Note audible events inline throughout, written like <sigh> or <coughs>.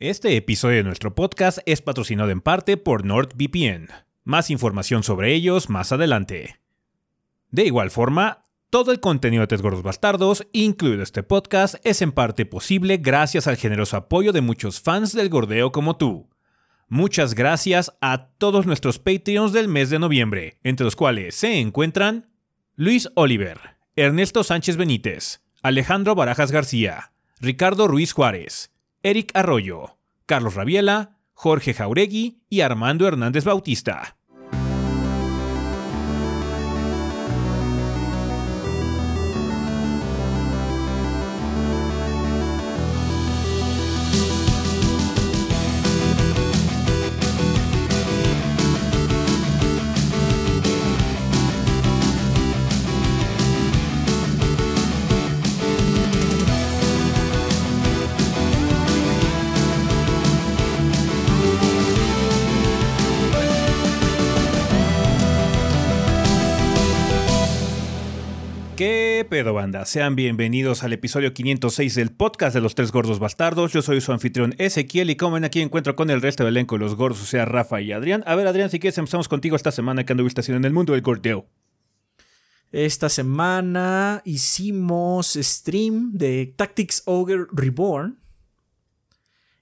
Este episodio de nuestro podcast es patrocinado en parte por NordVPN. Más información sobre ellos más adelante. De igual forma, todo el contenido de Tres Gordos Bastardos, incluido este podcast, es en parte posible gracias al generoso apoyo de muchos fans del gordeo como tú. Muchas gracias a todos nuestros Patreons del mes de noviembre, entre los cuales se encuentran Luis Oliver, Ernesto Sánchez Benítez, Alejandro Barajas García, Ricardo Ruiz Juárez, Eric Arroyo, Carlos Rabiela, Jorge Jauregui y Armando Hernández Bautista. Pedo banda? Sean bienvenidos al episodio 506 del podcast de los tres gordos bastardos. Yo soy su anfitrión Ezequiel y como ven aquí encuentro con el resto del elenco de los gordos, o sea, Rafa y Adrián. A ver Adrián, si quieres empezamos contigo esta semana que anduviste haciendo en el mundo del gordeo. Esta semana hicimos stream de Tactics Ogre Reborn.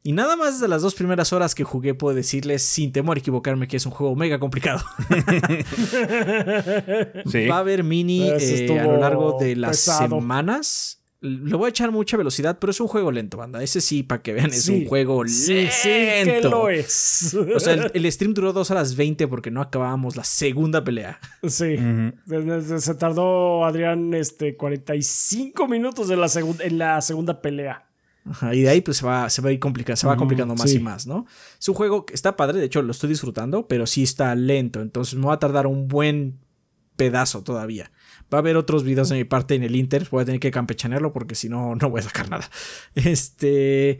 Y nada más de las dos primeras horas que jugué puedo decirles sin temor a equivocarme que es un juego mega complicado. <laughs> Sí. Va a haber mini eh, a lo largo de las pesado. semanas. Le voy a echar mucha velocidad, pero es un juego lento, banda. Ese sí, para que vean, es Sí. un juego Sí, lento. sí, que lo es. O sea, el, el stream duró 2 horas 20 porque no acabábamos la segunda pelea. sí. Se tardó Adrián este 45 minutos en la, en la segunda pelea. Ajá, y de ahí pues se va, se va a ir complicando, se va complicando más sí. y más, ¿no? Es un juego que está padre, de hecho lo estoy disfrutando, pero sí está lento, entonces me va a tardar un buen pedazo todavía. Va a haber otros videos de mi parte en el Inter, voy a tener que campechanearlo porque si no, no voy a sacar nada. <laughs> Este...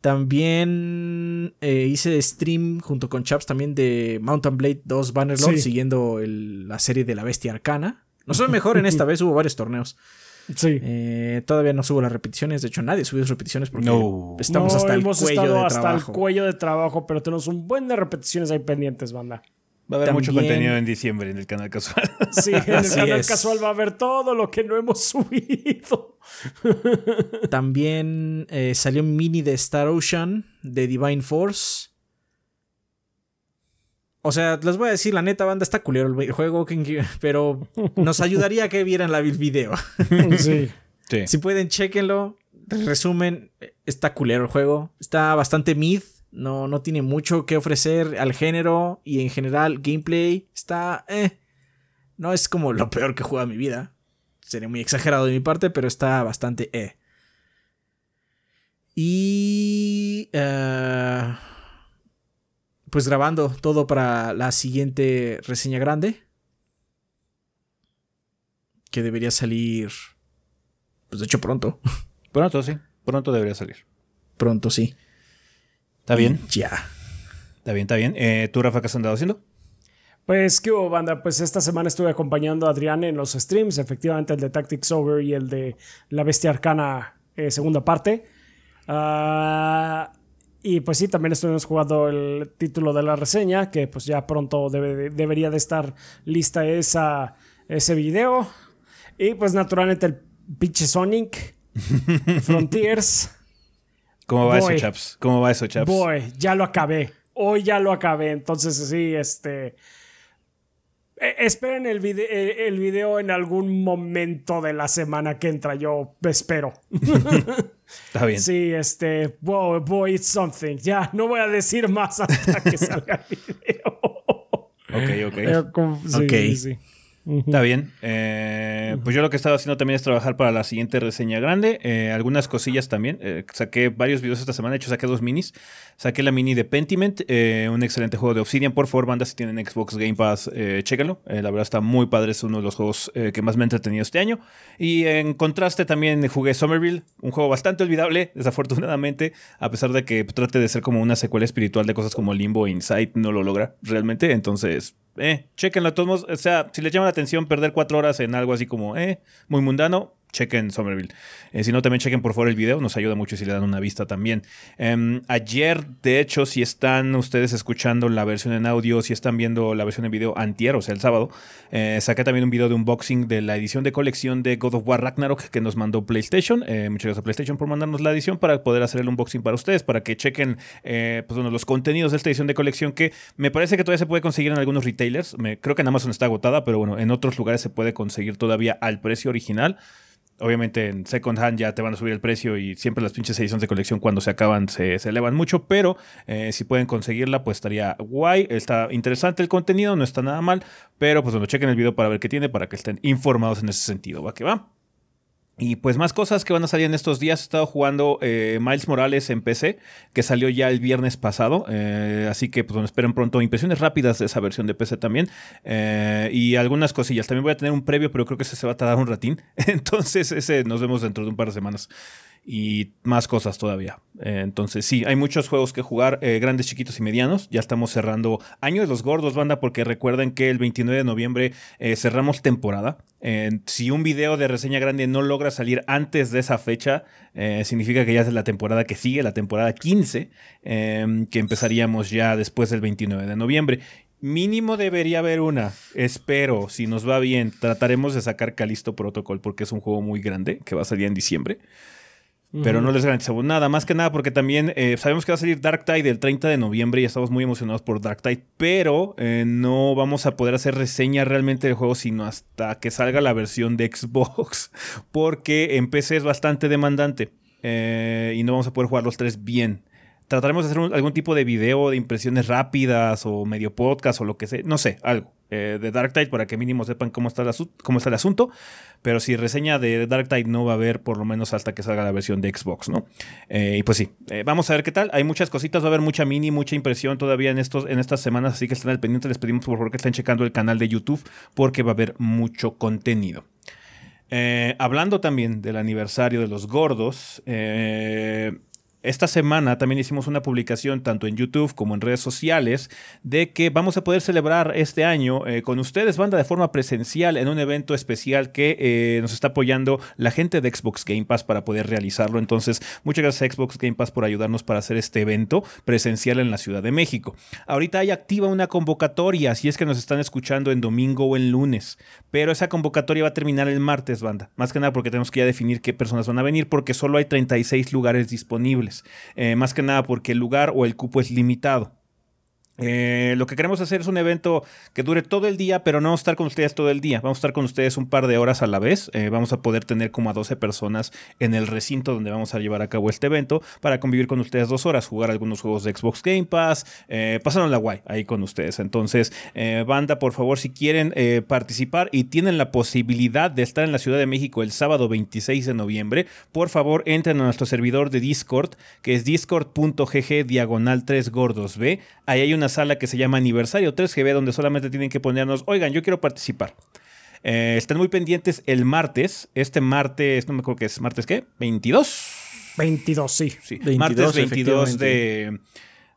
También eh, hice stream junto con Chaps también de Mountain Blade 2 Bannerlord, Sí. siguiendo el- la serie de la bestia arcana. No soy mejor en esta <laughs> vez, hubo varios torneos. Sí. Eh, todavía no subo las repeticiones. De hecho, nadie subió repeticiones porque No. estamos No, hasta el hemos cuello estado de hasta trabajo. el cuello de trabajo, pero tenemos un buen de repeticiones ahí pendientes, banda. Va a haber mucho También- contenido en diciembre en el canal casual. <laughs> Sí, en el Así canal es. casual va a haber todo lo que no hemos <laughs> subido. También eh, salió un mini de Star Ocean de Divine Force. O sea, les voy a decir, la neta, banda, está culero el juego, <laughs> pero nos ayudaría que vieran la- el video. <laughs> Sí. Sí. Si pueden, chequenlo. Resumen, está culero el juego. Está bastante mid. No, no tiene mucho que ofrecer al género y en general gameplay. Está... eh, no es como lo peor que he jugado en mi vida. Sería muy exagerado de mi parte, pero está bastante eh. Y... eh, pues grabando todo para la siguiente reseña grande. Que debería salir... Pues de hecho pronto. <laughs> Pronto, sí. Pronto debería salir. Pronto, sí. ¿Está bien? Ya. Está bien, está bien. Eh, ¿Tú, Rafa, qué has andado haciendo? Pues, ¿qué hubo, banda? Pues esta semana estuve acompañando a Adrián en los streams, efectivamente el de Tactics Over y el de La Bestia Arcana, eh, segunda parte. Ah, y pues sí, también estuvimos jugando el título de la reseña, que pues ya pronto debe- debería de estar lista esa, ese video. Y pues naturalmente el pinche Sonic, <laughs> Frontiers. ¿Cómo va Voy. eso, chaps? ¿Cómo va eso, chaps? Boy, ya lo acabé. Hoy ya lo acabé. Entonces, sí, este. Eh, esperen el, vide- eh, el video en algún momento de la semana que entra. Yo espero. <laughs> Está bien. Sí, este. Boy, boy, it's something. Ya, no voy a decir más hasta que <laughs> salga el video. Ok, ok. Eh, sí, Ok. sí, sí. Está bien. Eh, pues yo lo que he estado haciendo también es trabajar para la siguiente reseña grande. Eh, algunas cosillas también. Eh, saqué varios videos esta semana. De hecho, saqué dos minis. Saqué la mini de Pentiment, un excelente juego de Obsidian. Por favor, banda, si tienen Xbox Game Pass, chéquenlo. Eh, la verdad está muy padre. Es uno de los juegos que más me ha entretenido este año. Y en contraste también jugué Somerville, un juego bastante olvidable, <laughs> desafortunadamente, a pesar de que trate de ser como una secuela espiritual de cosas como Limbo e Insight, no lo logra realmente. Entonces, eh, chéquenlo. De todos o sea, si les llama la atención perder cuatro horas en algo así como, eh, muy mundano, chequen Somerville. Eh, si no, también chequen por favor el video, nos ayuda mucho si le dan una vista también. Em, ayer, de hecho, si están ustedes escuchando la versión en audio, si están viendo la versión en video antier, o sea, el sábado, eh, saqué también un video de unboxing de la edición de colección de God of War Ragnarok que nos mandó PlayStation. Eh, muchas gracias a PlayStation por mandarnos la edición para poder hacer el unboxing para ustedes, para que chequen pues, bueno, los contenidos de esta edición de colección que me parece que todavía se puede conseguir en algunos retailers. Creo que en Amazon está agotada, pero bueno, en otros lugares se puede conseguir todavía al precio original. Obviamente en second hand ya te van a subir el precio y siempre las pinches ediciones de colección cuando se acaban se, elevan mucho, pero eh, si pueden conseguirla pues estaría guay, está interesante el contenido, no está nada mal, pero pues bueno, chequen el video para ver qué tiene, para que estén informados en ese sentido, va que va. Y pues más cosas que van a salir en estos días. He estado jugando eh, Miles Morales en PC, que salió ya el viernes pasado. Eh, así que pues, esperen pronto impresiones rápidas de esa versión de PC también. Eh, y algunas cosillas. También voy a tener un previo, pero creo que ese se va a tardar un ratín. <laughs> Entonces ese nos vemos dentro de un par de semanas y más cosas todavía. Eh, entonces, sí, hay muchos juegos que jugar, eh, grandes, chiquitos y medianos. Ya estamos cerrando Año de los Gordos, banda, porque recuerden que el 29 de noviembre eh, cerramos temporada. si un video de reseña grande no logra salir antes de esa fecha, significa que ya es la temporada que sigue, la temporada 15, que empezaríamos ya después del 29 de noviembre. Mínimo debería haber una. Espero, si nos va bien, trataremos de sacar Calisto Protocol porque es un juego muy grande que va a salir en diciembre. Pero no les garantizamos nada, más que nada porque también eh, sabemos que va a salir Dark Tide el 30 de noviembre y estamos muy emocionados por Dark Tide, pero eh, no vamos a poder hacer reseña realmente del juego sino hasta que salga la versión de Xbox, <laughs> porque en PC es bastante demandante eh, y no vamos a poder jugar los tres bien. Trataremos de hacer algún tipo de video de impresiones rápidas o medio podcast o lo que sea, no sé, algo de Dark Tide para que mínimo sepan cómo está, cómo está el asunto. Pero si reseña de Dark Tide no va a haber por lo menos hasta que salga la versión de Xbox, ¿no? Eh, y pues sí, eh, vamos a ver qué tal. Hay muchas cositas, va a haber mucha mini, mucha impresión todavía en, estos, en estas semanas, así que estén al pendiente. Les pedimos por favor que estén checando el canal de YouTube porque va a haber mucho contenido. Eh, hablando también del aniversario de los gordos, esta semana también hicimos una publicación tanto en YouTube como en redes sociales de que vamos a poder celebrar este año eh, con ustedes, banda, de forma presencial en un evento especial que eh, nos está apoyando la gente de Xbox Game Pass para poder realizarlo. Entonces, muchas gracias a Xbox Game Pass por ayudarnos para hacer este evento presencial en la Ciudad de México. Ahorita hay activa una convocatoria, si es que nos están escuchando en domingo o en lunes, pero esa convocatoria va a terminar el martes, banda. Más que nada porque tenemos que ya definir qué personas van a venir porque solo hay 36 lugares disponibles. Eh, más que nada porque el lugar o el cupo es limitado. Eh, lo que queremos hacer es un evento que dure todo el día, pero no vamos a estar con ustedes todo el día. Vamos a estar con ustedes un par de horas a la vez. Eh, vamos a poder tener como a 12 personas en el recinto donde vamos a llevar a cabo este evento para convivir con ustedes dos horas, jugar algunos juegos de Xbox Game Pass, eh, pasaron la guay ahí con ustedes. Entonces, banda, por favor, si quieren participar y tienen la posibilidad de estar en la Ciudad de México el sábado 26 de noviembre, por favor, entren a nuestro servidor de Discord, que es discord.gg diagonal 3 gordos B. Ahí hay una sala que se llama Aniversario 3GB, donde solamente tienen que ponernos, oigan, yo quiero participar. Eh, están muy pendientes el martes, este martes, no me acuerdo qué es, martes qué, 22. 22, sí. sí. martes 22 de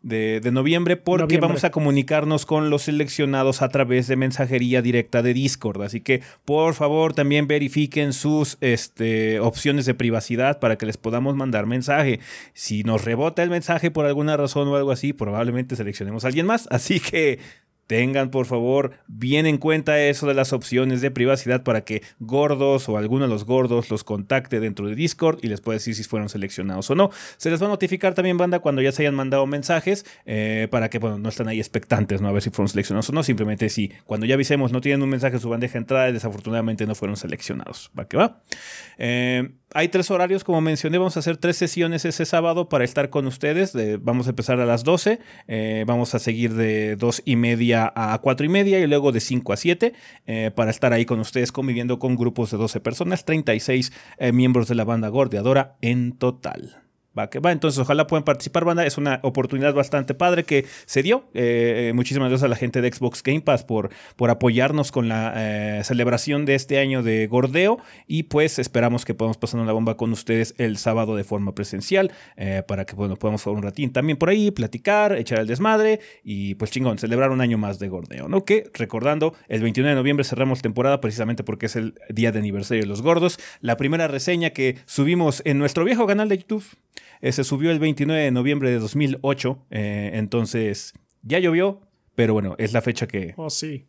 de, noviembre porque vamos a comunicarnos con los seleccionados a través de mensajería directa de Discord. Así que por favor también verifiquen sus este, opciones de privacidad para que les podamos mandar mensaje. Si nos rebota el mensaje por alguna razón o algo así, probablemente seleccionemos a alguien más. Así que Tengan por favor bien en cuenta eso de las opciones de privacidad para que gordos o alguno de los gordos los contacte dentro de Discord y les pueda decir si fueron seleccionados o no. Se les va a notificar también, banda, cuando ya se hayan mandado mensajes eh, para que bueno, no estén ahí expectantes, ¿no? A ver si fueron seleccionados o no. Simplemente si cuando ya avisemos no tienen un mensaje en su bandeja de entrada, desafortunadamente no fueron seleccionados. ¿Va que va? Eh, hay tres horarios, como mencioné, vamos a hacer tres sesiones ese sábado para estar con ustedes. vamos a empezar a las 12, eh, vamos a seguir de 2 y media a 4 y media y luego de 5 a 7 eh, para estar ahí con ustedes conviviendo con grupos de 12 personas, 36 eh, miembros de la banda gordeadora en total. Entonces, ojalá puedan participar, banda. Es una oportunidad bastante padre que se dio. Eh, muchísimas gracias a la gente de Xbox Game Pass por, por apoyarnos con la eh, celebración de este año de Gordeo. Y pues esperamos que podamos pasar una bomba con ustedes el sábado de forma presencial eh, para que bueno, podamos jugar un ratín también por ahí, platicar, echar el desmadre y pues chingón, celebrar un año más de Gordeo, ¿no? Que recordando, el 29 de noviembre cerramos temporada precisamente porque es el día de aniversario de los gordos. La primera reseña que subimos en nuestro viejo canal de YouTube eh, se subió el 29 de noviembre de 2008. Eh, entonces, ya llovió, pero bueno, es la fecha que, Oh, sí.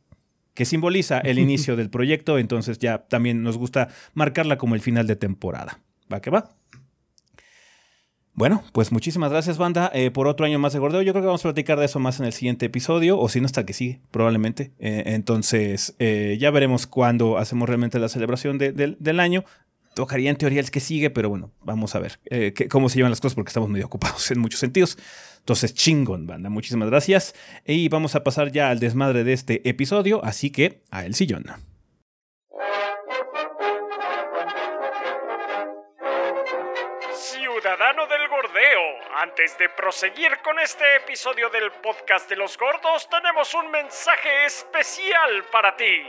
que simboliza el <laughs> inicio del proyecto. Entonces, ya también nos gusta marcarla como el final de temporada. ¿Va que va? Bueno, pues muchísimas gracias, banda, eh, por otro año más de gordeo. Yo creo que vamos a platicar de eso más en el siguiente episodio, o si no, hasta que sí, probablemente. Eh, entonces, eh, ya veremos cuándo hacemos realmente la celebración de- del- del año. Tocaría en teoría el que sigue, pero bueno, vamos a ver eh, cómo se llevan las cosas porque estamos medio ocupados <laughs> en muchos sentidos. Entonces, chingón, banda, muchísimas gracias. Y vamos a pasar ya al desmadre de este episodio, así que a el sillón. Ciudadano del Gordeo, antes de proseguir con este episodio del podcast de los gordos, tenemos un mensaje especial para ti.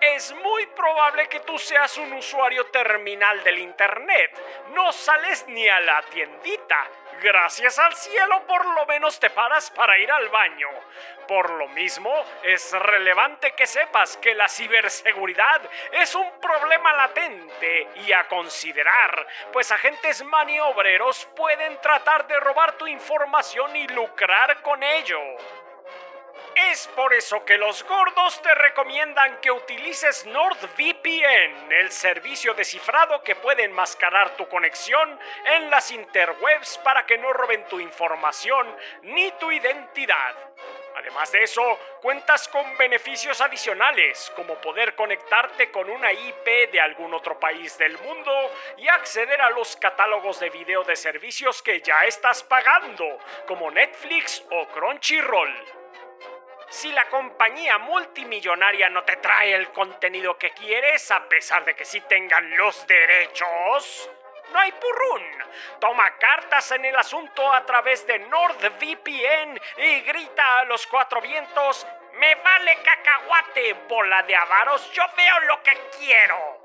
Es muy probable que tú seas un usuario terminal del Internet. No sales ni a la tiendita. Gracias al cielo por lo menos te paras para ir al baño. Por lo mismo, es relevante que sepas que la ciberseguridad es un problema latente y a considerar, pues agentes maniobreros pueden tratar de robar tu información y lucrar con ello. Es por eso que los gordos te recomiendan que utilices NordVPN, el servicio de cifrado que puede enmascarar tu conexión en las interwebs para que no roben tu información ni tu identidad. Además de eso, cuentas con beneficios adicionales, como poder conectarte con una IP de algún otro país del mundo y acceder a los catálogos de video de servicios que ya estás pagando, como Netflix o Crunchyroll. Si la compañía multimillonaria no te trae el contenido que quieres, a pesar de que sí tengan los derechos, no hay purrún. Toma cartas en el asunto a través de NordVPN y grita a los cuatro vientos: ¡Me vale cacahuate, bola de avaros! ¡Yo veo lo que quiero!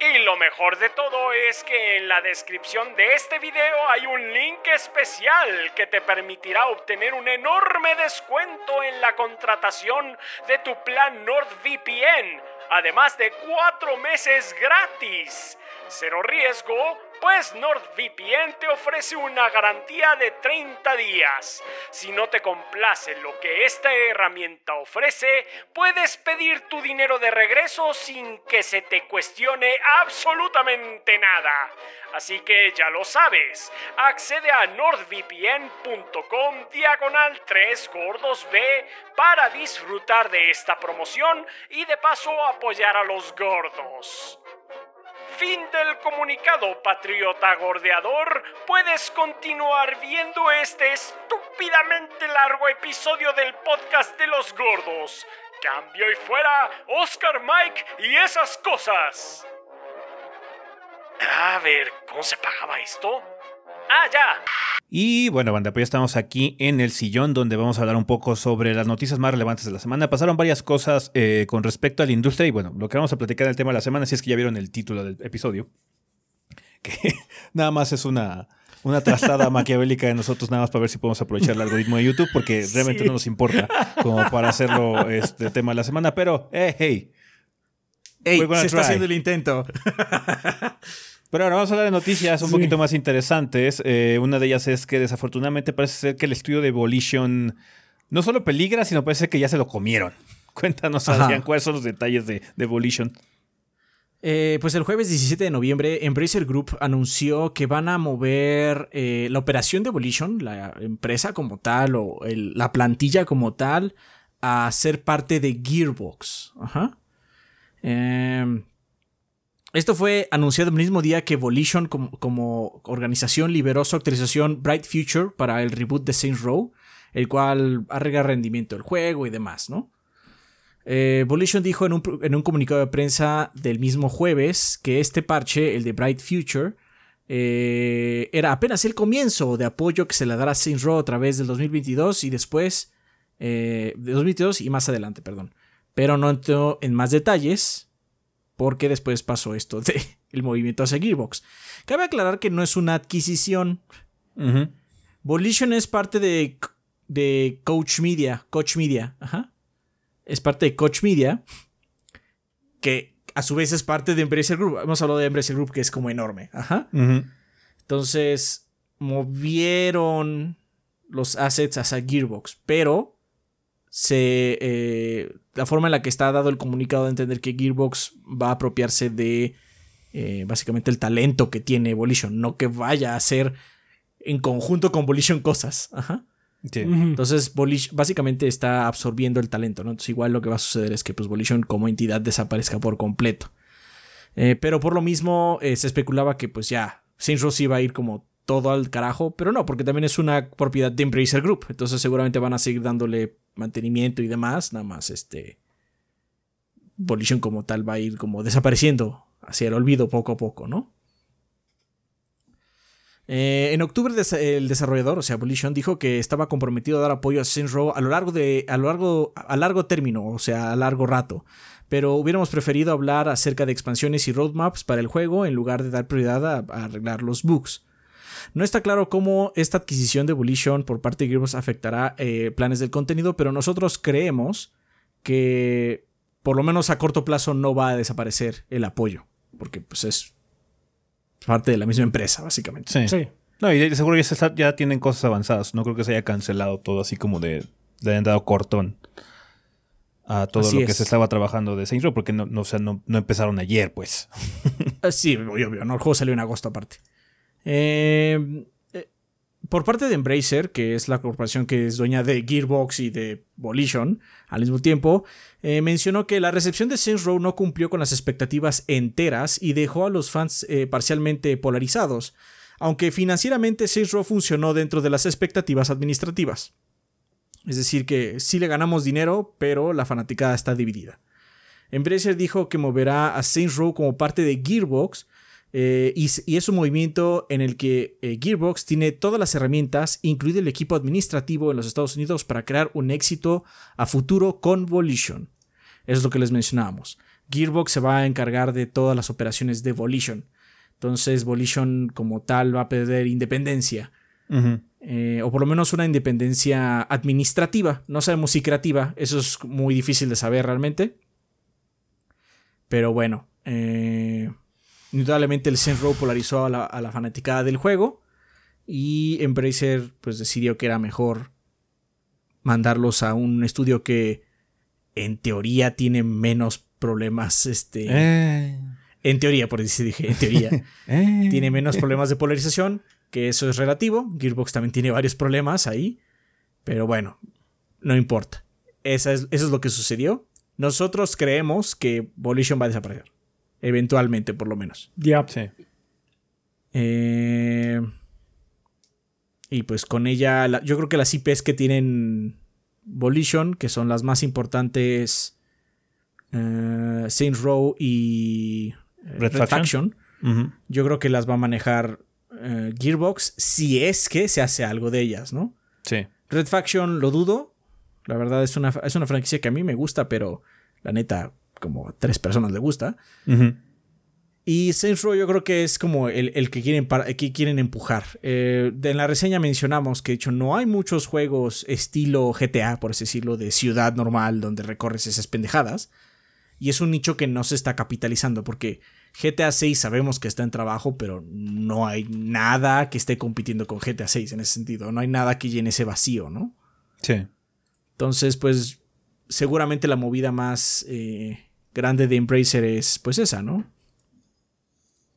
Y lo mejor de todo es que en la descripción de este video hay un link especial que te permitirá obtener un enorme descuento en la contratación de tu plan NordVPN, además de cuatro meses gratis. Cero riesgo, pues NordVPN te ofrece una garantía de 30 días. Si no te complace lo que esta herramienta ofrece, puedes pedir tu dinero de regreso sin que se te cuestione absolutamente nada. Así que ya lo sabes, accede a nordvpn.com diagonal 3 gordos B para disfrutar de esta promoción y de paso apoyar a los gordos. Fin del comunicado, patriota gordeador. Puedes continuar viendo este estúpidamente largo episodio del podcast de los gordos. Cambio y fuera, Oscar Mike y esas cosas. A ver, ¿cómo se pagaba esto? Ah, ya. Y bueno, banda, pues ya estamos aquí en el sillón donde vamos a hablar un poco sobre las noticias más relevantes de la semana. Pasaron varias cosas eh, con respecto a la industria y bueno, lo que vamos a platicar del tema de la semana, si es que ya vieron el título del episodio, que <laughs> nada más es una, una trastada <laughs> maquiavélica de nosotros, nada más para ver si podemos aprovechar el algoritmo de YouTube, porque realmente Sí. no nos importa como para hacerlo este tema de la semana, pero eh, hey. Ey, We're gonna se está try. haciendo el intento. <laughs> Pero ahora vamos a hablar de noticias un Sí. poquito más interesantes. Eh, una de ellas es que desafortunadamente parece ser que el estudio de Volition no solo peligra, sino parece que ya se lo comieron. <laughs> Cuéntanos. Adrián, cuáles son los detalles de, de Volition. Eh, pues el jueves 17 de noviembre, Embracer Group anunció que van a mover eh, la operación de Volition, la empresa como tal, o el- la plantilla como tal, a ser parte de Gearbox. Ajá. Em, esto fue anunciado el mismo día que Volition como, organización liberó su actualización Bright Future para el reboot de Saints Row, el cual arregla rendimiento del juego y demás, ¿no? Eh, Volition dijo en un, pro- en un comunicado de prensa del mismo jueves que este parche, el de Bright Future, eh, era apenas el comienzo de apoyo que se le dará a Saints Row a través del 2022 y después, eh, de 2022 y más adelante, perdón. Pero no entró en más detalles porque después pasó esto de <laughs> el movimiento hacia Gearbox. Cabe aclarar que no es una adquisición. Volition es parte de, de Coach Media. Coach Media. Ajá. Es parte de Coach Media. Que a su vez es parte de Embracer Group. Hemos hablado de Embracer Group, que es como enorme. Ajá. Entonces, movieron los assets hacia Gearbox. Pero se, eh, la forma en la que está dado el comunicado de entender que Gearbox va a apropiarse de eh, básicamente el talento que tiene Volition. No que vaya a hacer en conjunto con Volition cosas. Ajá. Sí. Entonces, Volition básicamente está absorbiendo el talento, ¿no? Entonces, igual lo que va a suceder es que pues, Volition como entidad desaparezca por completo. Eh, pero por lo mismo, eh, se especulaba que pues ya Saints Row sí iba a ir como todo al carajo, pero no, porque también es una propiedad de Embracer Group. Entonces, seguramente van a seguir dándole mantenimiento y demás. Nada más, este. Volition como tal va a ir como desapareciendo hacia el olvido poco a poco, ¿no? Eh, en octubre el desarrollador, o sea, Volition, dijo que estaba comprometido a dar apoyo a Saints a lo largo de a lo largo a largo término, o sea, a largo rato. Pero hubiéramos preferido hablar acerca de expansiones y roadmaps para el juego en lugar de dar prioridad a arreglar los bugs. No está claro cómo esta adquisición de Volition por parte de Gearbox afectará eh, planes del contenido, pero nosotros creemos que por lo menos a corto plazo no va a desaparecer el apoyo, porque pues es parte de la misma empresa, básicamente. Sí. Sí. No, y de- seguro ya, se está- ya tienen cosas avanzadas. No creo que se haya cancelado todo así como de. Le hayan dado cortón a todo Así lo que es. se estaba trabajando de Saints Row, porque no, no, o sea, no, no empezaron ayer, pues. <laughs> Sí, obvio, obvio, ¿no? El juego salió en agosto aparte. Eh, eh, por parte de Embracer, que es la corporación que es dueña de Gearbox y de Volition al mismo tiempo, eh, mencionó que la recepción de Saints Row no cumplió con las expectativas enteras y dejó a los fans eh, parcialmente polarizados, aunque financieramente Saints Row funcionó dentro de las expectativas administrativas. Es decir, que sí le ganamos dinero, pero la fanaticada está dividida. Embracer dijo que moverá a Saints Row como parte de Gearbox eh, y, es un movimiento en el que eh, Gearbox tiene todas las herramientas, incluido el equipo administrativo en los Estados Unidos, para crear un éxito a futuro con Volition. Eso es lo que les mencionábamos. Gearbox se va a encargar de todas las operaciones de Volition. Entonces Volition como tal va a perder independencia. Eh, o por lo menos una independencia administrativa. No sabemos si creativa, eso es muy difícil de saber realmente. Pero bueno, eh, indudablemente el Saints Row polarizó a la, a la fanaticada del juego y Embracer pues decidió que era mejor mandarlos a un estudio que en teoría tiene menos problemas, este, Eh, en teoría, por decir, dije, en teoría, <laughs> eh. tiene menos problemas de polarización, que eso es relativo. Gearbox también tiene varios problemas ahí, pero bueno, no importa. Esa es- eso es lo que sucedió. Nosotros creemos que Volition va a desaparecer. Eventualmente, por lo menos. Ya. Sí. Eh, y pues con ella, la- yo creo que las IPs que tienen Volition, que son las más importantes, eh, Saints Row y eh, Red Faction. Yo creo que las va a manejar eh, Gearbox si es que se hace algo de ellas, ¿no? Sí. Red Faction lo dudo. La verdad es una, es una franquicia que a mí me gusta, pero la neta, como a tres personas le gusta. Y Saints Row yo creo que es como el, el que, quieren para- que quieren empujar. Eh, en la reseña mencionamos que de hecho no hay muchos juegos estilo GTA, por así decirlo, de ciudad normal donde recorres esas pendejadas. Y es un nicho que no se está capitalizando porque GTA 6 sabemos que está en trabajo, pero no hay nada que esté compitiendo con GTA 6 en ese sentido. No hay nada que llene ese vacío, ¿no? Sí. Entonces, pues seguramente la movida más eh, grande de Embracer es pues esa, ¿no?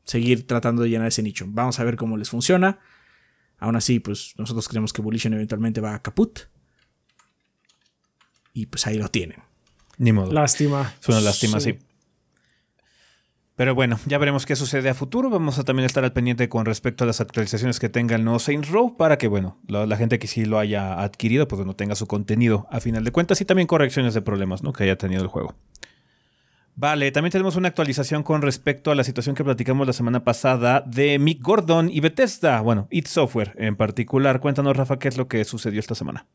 Seguir tratando de llenar ese nicho. Vamos a ver cómo les funciona. Aún así, pues nosotros creemos que Volition eventualmente va a caput. Y pues ahí lo tienen. Ni modo. Lástima. Es una lástima, sí. Pero bueno, ya veremos qué sucede a futuro. Vamos a también estar al pendiente con respecto a las actualizaciones que tenga el nuevo Saints Row para que, bueno, la, gente que sí lo haya adquirido, pues no tenga su contenido a final de cuentas y también correcciones de problemas ¿no? que haya tenido el juego. Vale, también tenemos una actualización con respecto a la situación que platicamos la semana pasada de Mick Gordon y Bethesda. Bueno, It Software en particular. Cuéntanos, Rafa, qué es lo que sucedió esta semana.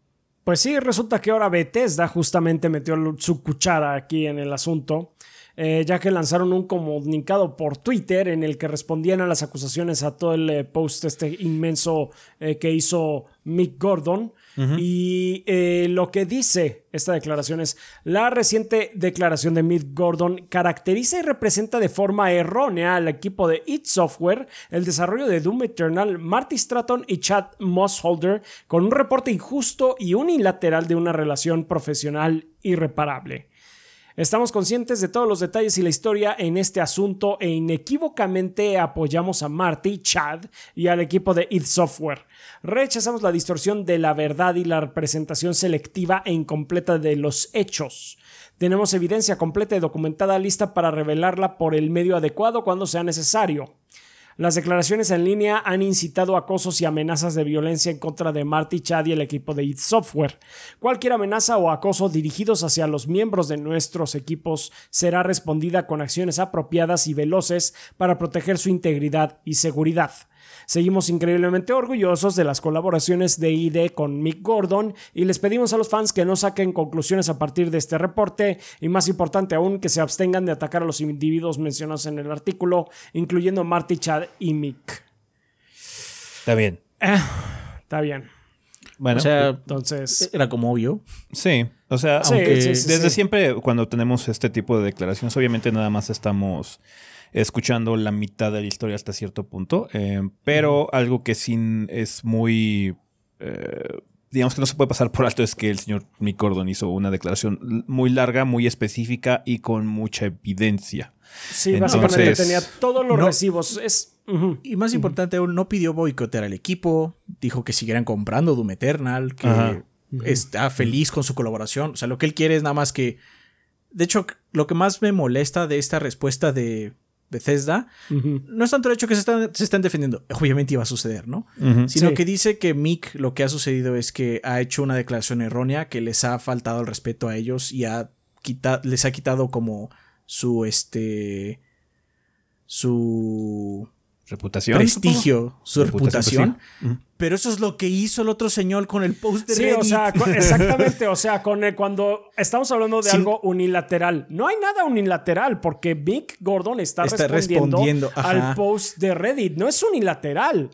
Pues sí, resulta que ahora Bethesda justamente metió su cuchara aquí en el asunto. Eh, ya que lanzaron un comunicado por Twitter en el que respondían a las acusaciones a todo el eh, post este inmenso eh, que hizo Mick Gordon. Y lo que dice esta declaración es, la reciente declaración de Mick Gordon caracteriza y representa de forma errónea al equipo de It Software, el desarrollo de Doom Eternal, Marty Stratton y Chad Mossholder, con un reporte injusto y unilateral de una relación profesional irreparable. Estamos conscientes de todos los detalles y la historia en este asunto e inequívocamente apoyamos a Marty, Chad y al equipo de id Software. Rechazamos la distorsión de la verdad y la representación selectiva e incompleta de los hechos. Tenemos evidencia completa y documentada lista para revelarla por el medio adecuado cuando sea necesario. Las declaraciones en línea han incitado acosos y amenazas de violencia en contra de Marty Chad y el equipo de id Software. Cualquier amenaza o acoso dirigidos hacia los miembros de nuestros equipos será respondida con acciones apropiadas y veloces para proteger su integridad y seguridad. Seguimos increíblemente orgullosos de las colaboraciones de ID con Mick Gordon y les pedimos a los fans que no saquen conclusiones a partir de este reporte y más importante aún que se abstengan de atacar a los individuos mencionados en el artículo, incluyendo Marty, Chad y Mick. Está bien. Eh, está bien. Bueno, o sea, entonces era como obvio. Sí, o sea, aunque desde siempre cuando tenemos este tipo de declaraciones, obviamente nada más estamos escuchando la mitad de la historia hasta cierto punto. Eh, pero algo que sí es muy. Eh, digamos que no se puede pasar por alto es que el señor Mick Gordon hizo una declaración muy larga, muy específica y con mucha evidencia. Sí, básicamente tenía todos los recibos. Es, Y más importante aún, no pidió boicotear al equipo, dijo que siguieran comprando Doom Eternal, que está feliz con su colaboración. O sea, lo que él quiere es nada más que. De hecho, lo que más me molesta de esta respuesta de, Bethesda, no es tanto el hecho que se están, defendiendo, obviamente iba a suceder, ¿no? Sino que dice que Mick lo que ha sucedido es que ha hecho una declaración errónea que les ha faltado el respeto a ellos y ha les ha quitado como su este su reputación. Prestigio, su reputación. Pues Pero eso es lo que hizo el otro señor con el post de Sí, o sea, <laughs> exactamente. O sea, con cuando estamos hablando de algo unilateral. No hay nada unilateral porque Mick Gordon está, respondiendo, al post de Reddit. No es unilateral.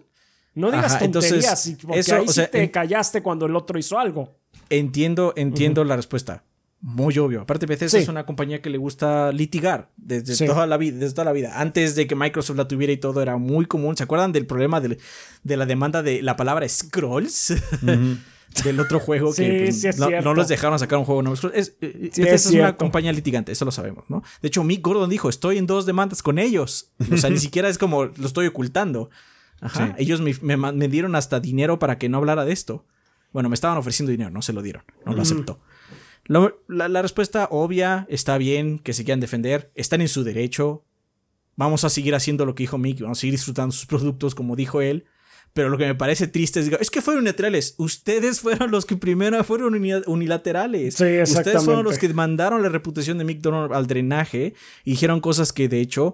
No digas tonterías porque ahí sí te callaste cuando el otro hizo algo. Entiendo, entiendo la respuesta muy obvio. Aparte, Bethesda es una compañía que le gusta litigar desde, toda la vida, desde toda la vida. Antes de que Microsoft la tuviera y todo era muy común. ¿Se acuerdan del problema de, la demanda de la palabra Scrolls? <laughs> del otro juego que pues, no, los dejaron sacar un juego nuevo. Es, eh, Bethesda es, una compañía litigante, eso lo sabemos, ¿no? De hecho, Mick Gordon dijo, estoy en dos demandas con ellos. O sea, ni <laughs> siquiera es como lo estoy ocultando. Ajá. Ellos me, dieron hasta dinero para que no hablara de esto. Bueno, me estaban ofreciendo dinero, no se lo dieron, no lo aceptó. La, respuesta obvia, está bien que se quieran defender, están en su derecho. Vamos a seguir haciendo lo que dijo Mick, vamos a seguir disfrutando sus productos como dijo él. Pero lo que me parece triste es, es que fueron unilaterales. Ustedes fueron los que primero fueron unilaterales. Sí, Ustedes fueron los que mandaron la reputación de Mick Donald al drenaje y dijeron cosas que de hecho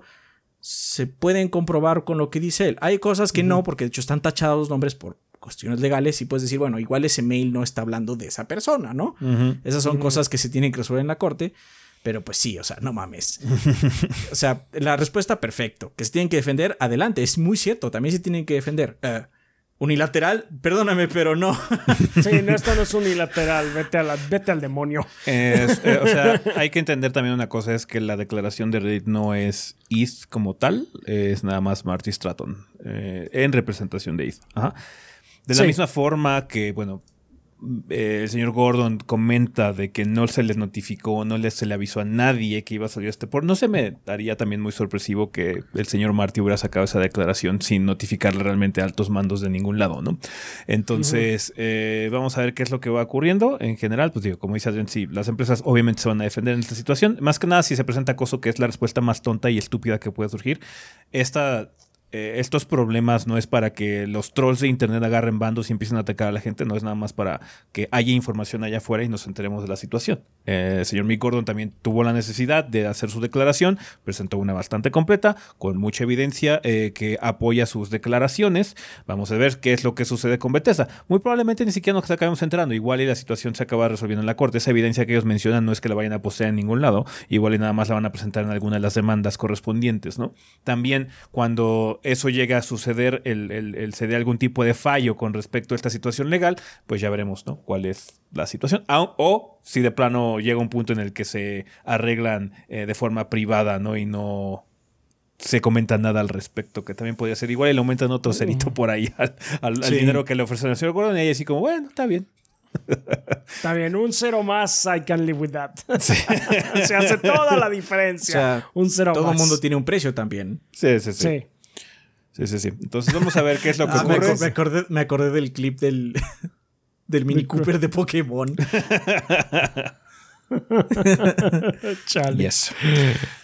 se pueden comprobar con lo que dice él. Hay cosas que no, porque de hecho están tachados los nombres por cuestiones legales y puedes decir, bueno, igual ese mail no está hablando de esa persona, ¿no? Esas son cosas que se tienen que resolver en la corte. Pero pues sí, o sea, no mames. <laughs> o sea, la respuesta perfecto. Que se tienen que defender, adelante. Es muy cierto, también se tienen que defender. Eh, unilateral, perdóname, pero no. <laughs> sí, no, esto no es <laughs> unilateral. Vete, a vete al demonio. Eh, o sea, hay que entender también una cosa: es que la declaración de Reddit no es ETH como tal, es nada más Marty Stratton eh, en representación de ETH. Ajá. De la misma forma que, bueno, eh, el señor Gordon comenta de que no se les notificó, no les, se le avisó a nadie que iba a salir este por. No se me daría también muy sorpresivo que el señor Marty hubiera sacado esa declaración sin notificarle realmente a altos mandos de ningún lado, ¿no? Entonces, eh, vamos a ver qué es lo que va ocurriendo. En general, pues digo, como dice Adrián, sí, las empresas obviamente se van a defender en esta situación. Más que nada, si se presenta acoso, que es la respuesta más tonta y estúpida que puede surgir, esta eh, estos problemas no es para que los trolls de internet agarren bandos y empiecen a atacar a la gente, no es nada más para que haya información allá afuera y nos enteremos de la situación. Eh, el señor Mick Gordon también tuvo la necesidad de hacer su declaración, presentó una bastante completa, con mucha evidencia eh, que apoya sus declaraciones. Vamos a ver qué es lo que sucede con Bethesda. Muy probablemente ni siquiera nos acabemos enterando, igual y la situación se acaba resolviendo en la corte. Esa evidencia que ellos mencionan no es que la vayan a poseer en ningún lado, igual y nada más la van a presentar en alguna de las demandas correspondientes, ¿no? También cuando eso llega a suceder, el, se dé algún tipo de fallo con respecto a esta situación legal, pues ya veremos ¿no? cuál es la situación. O, si de plano llega un punto en el que se arreglan eh, de forma privada ¿no? y no se comenta nada al respecto, que también podría ser igual y le aumentan otro cerito por ahí al, dinero que le ofrecen al señor Gordon y ahí así como, bueno, está bien. Está bien, un cero más, I can live with that. <laughs> <laughs> se hace toda la diferencia. un cero todo el mundo tiene un precio también. Sí, sí, sí. Sí, sí, sí. Entonces vamos a ver qué es lo <laughs> que ah, ocurre. Me, acordé, me acordé del clip del, <laughs> del Mini Cooper de Pokémon. <laughs> Chale. Yes.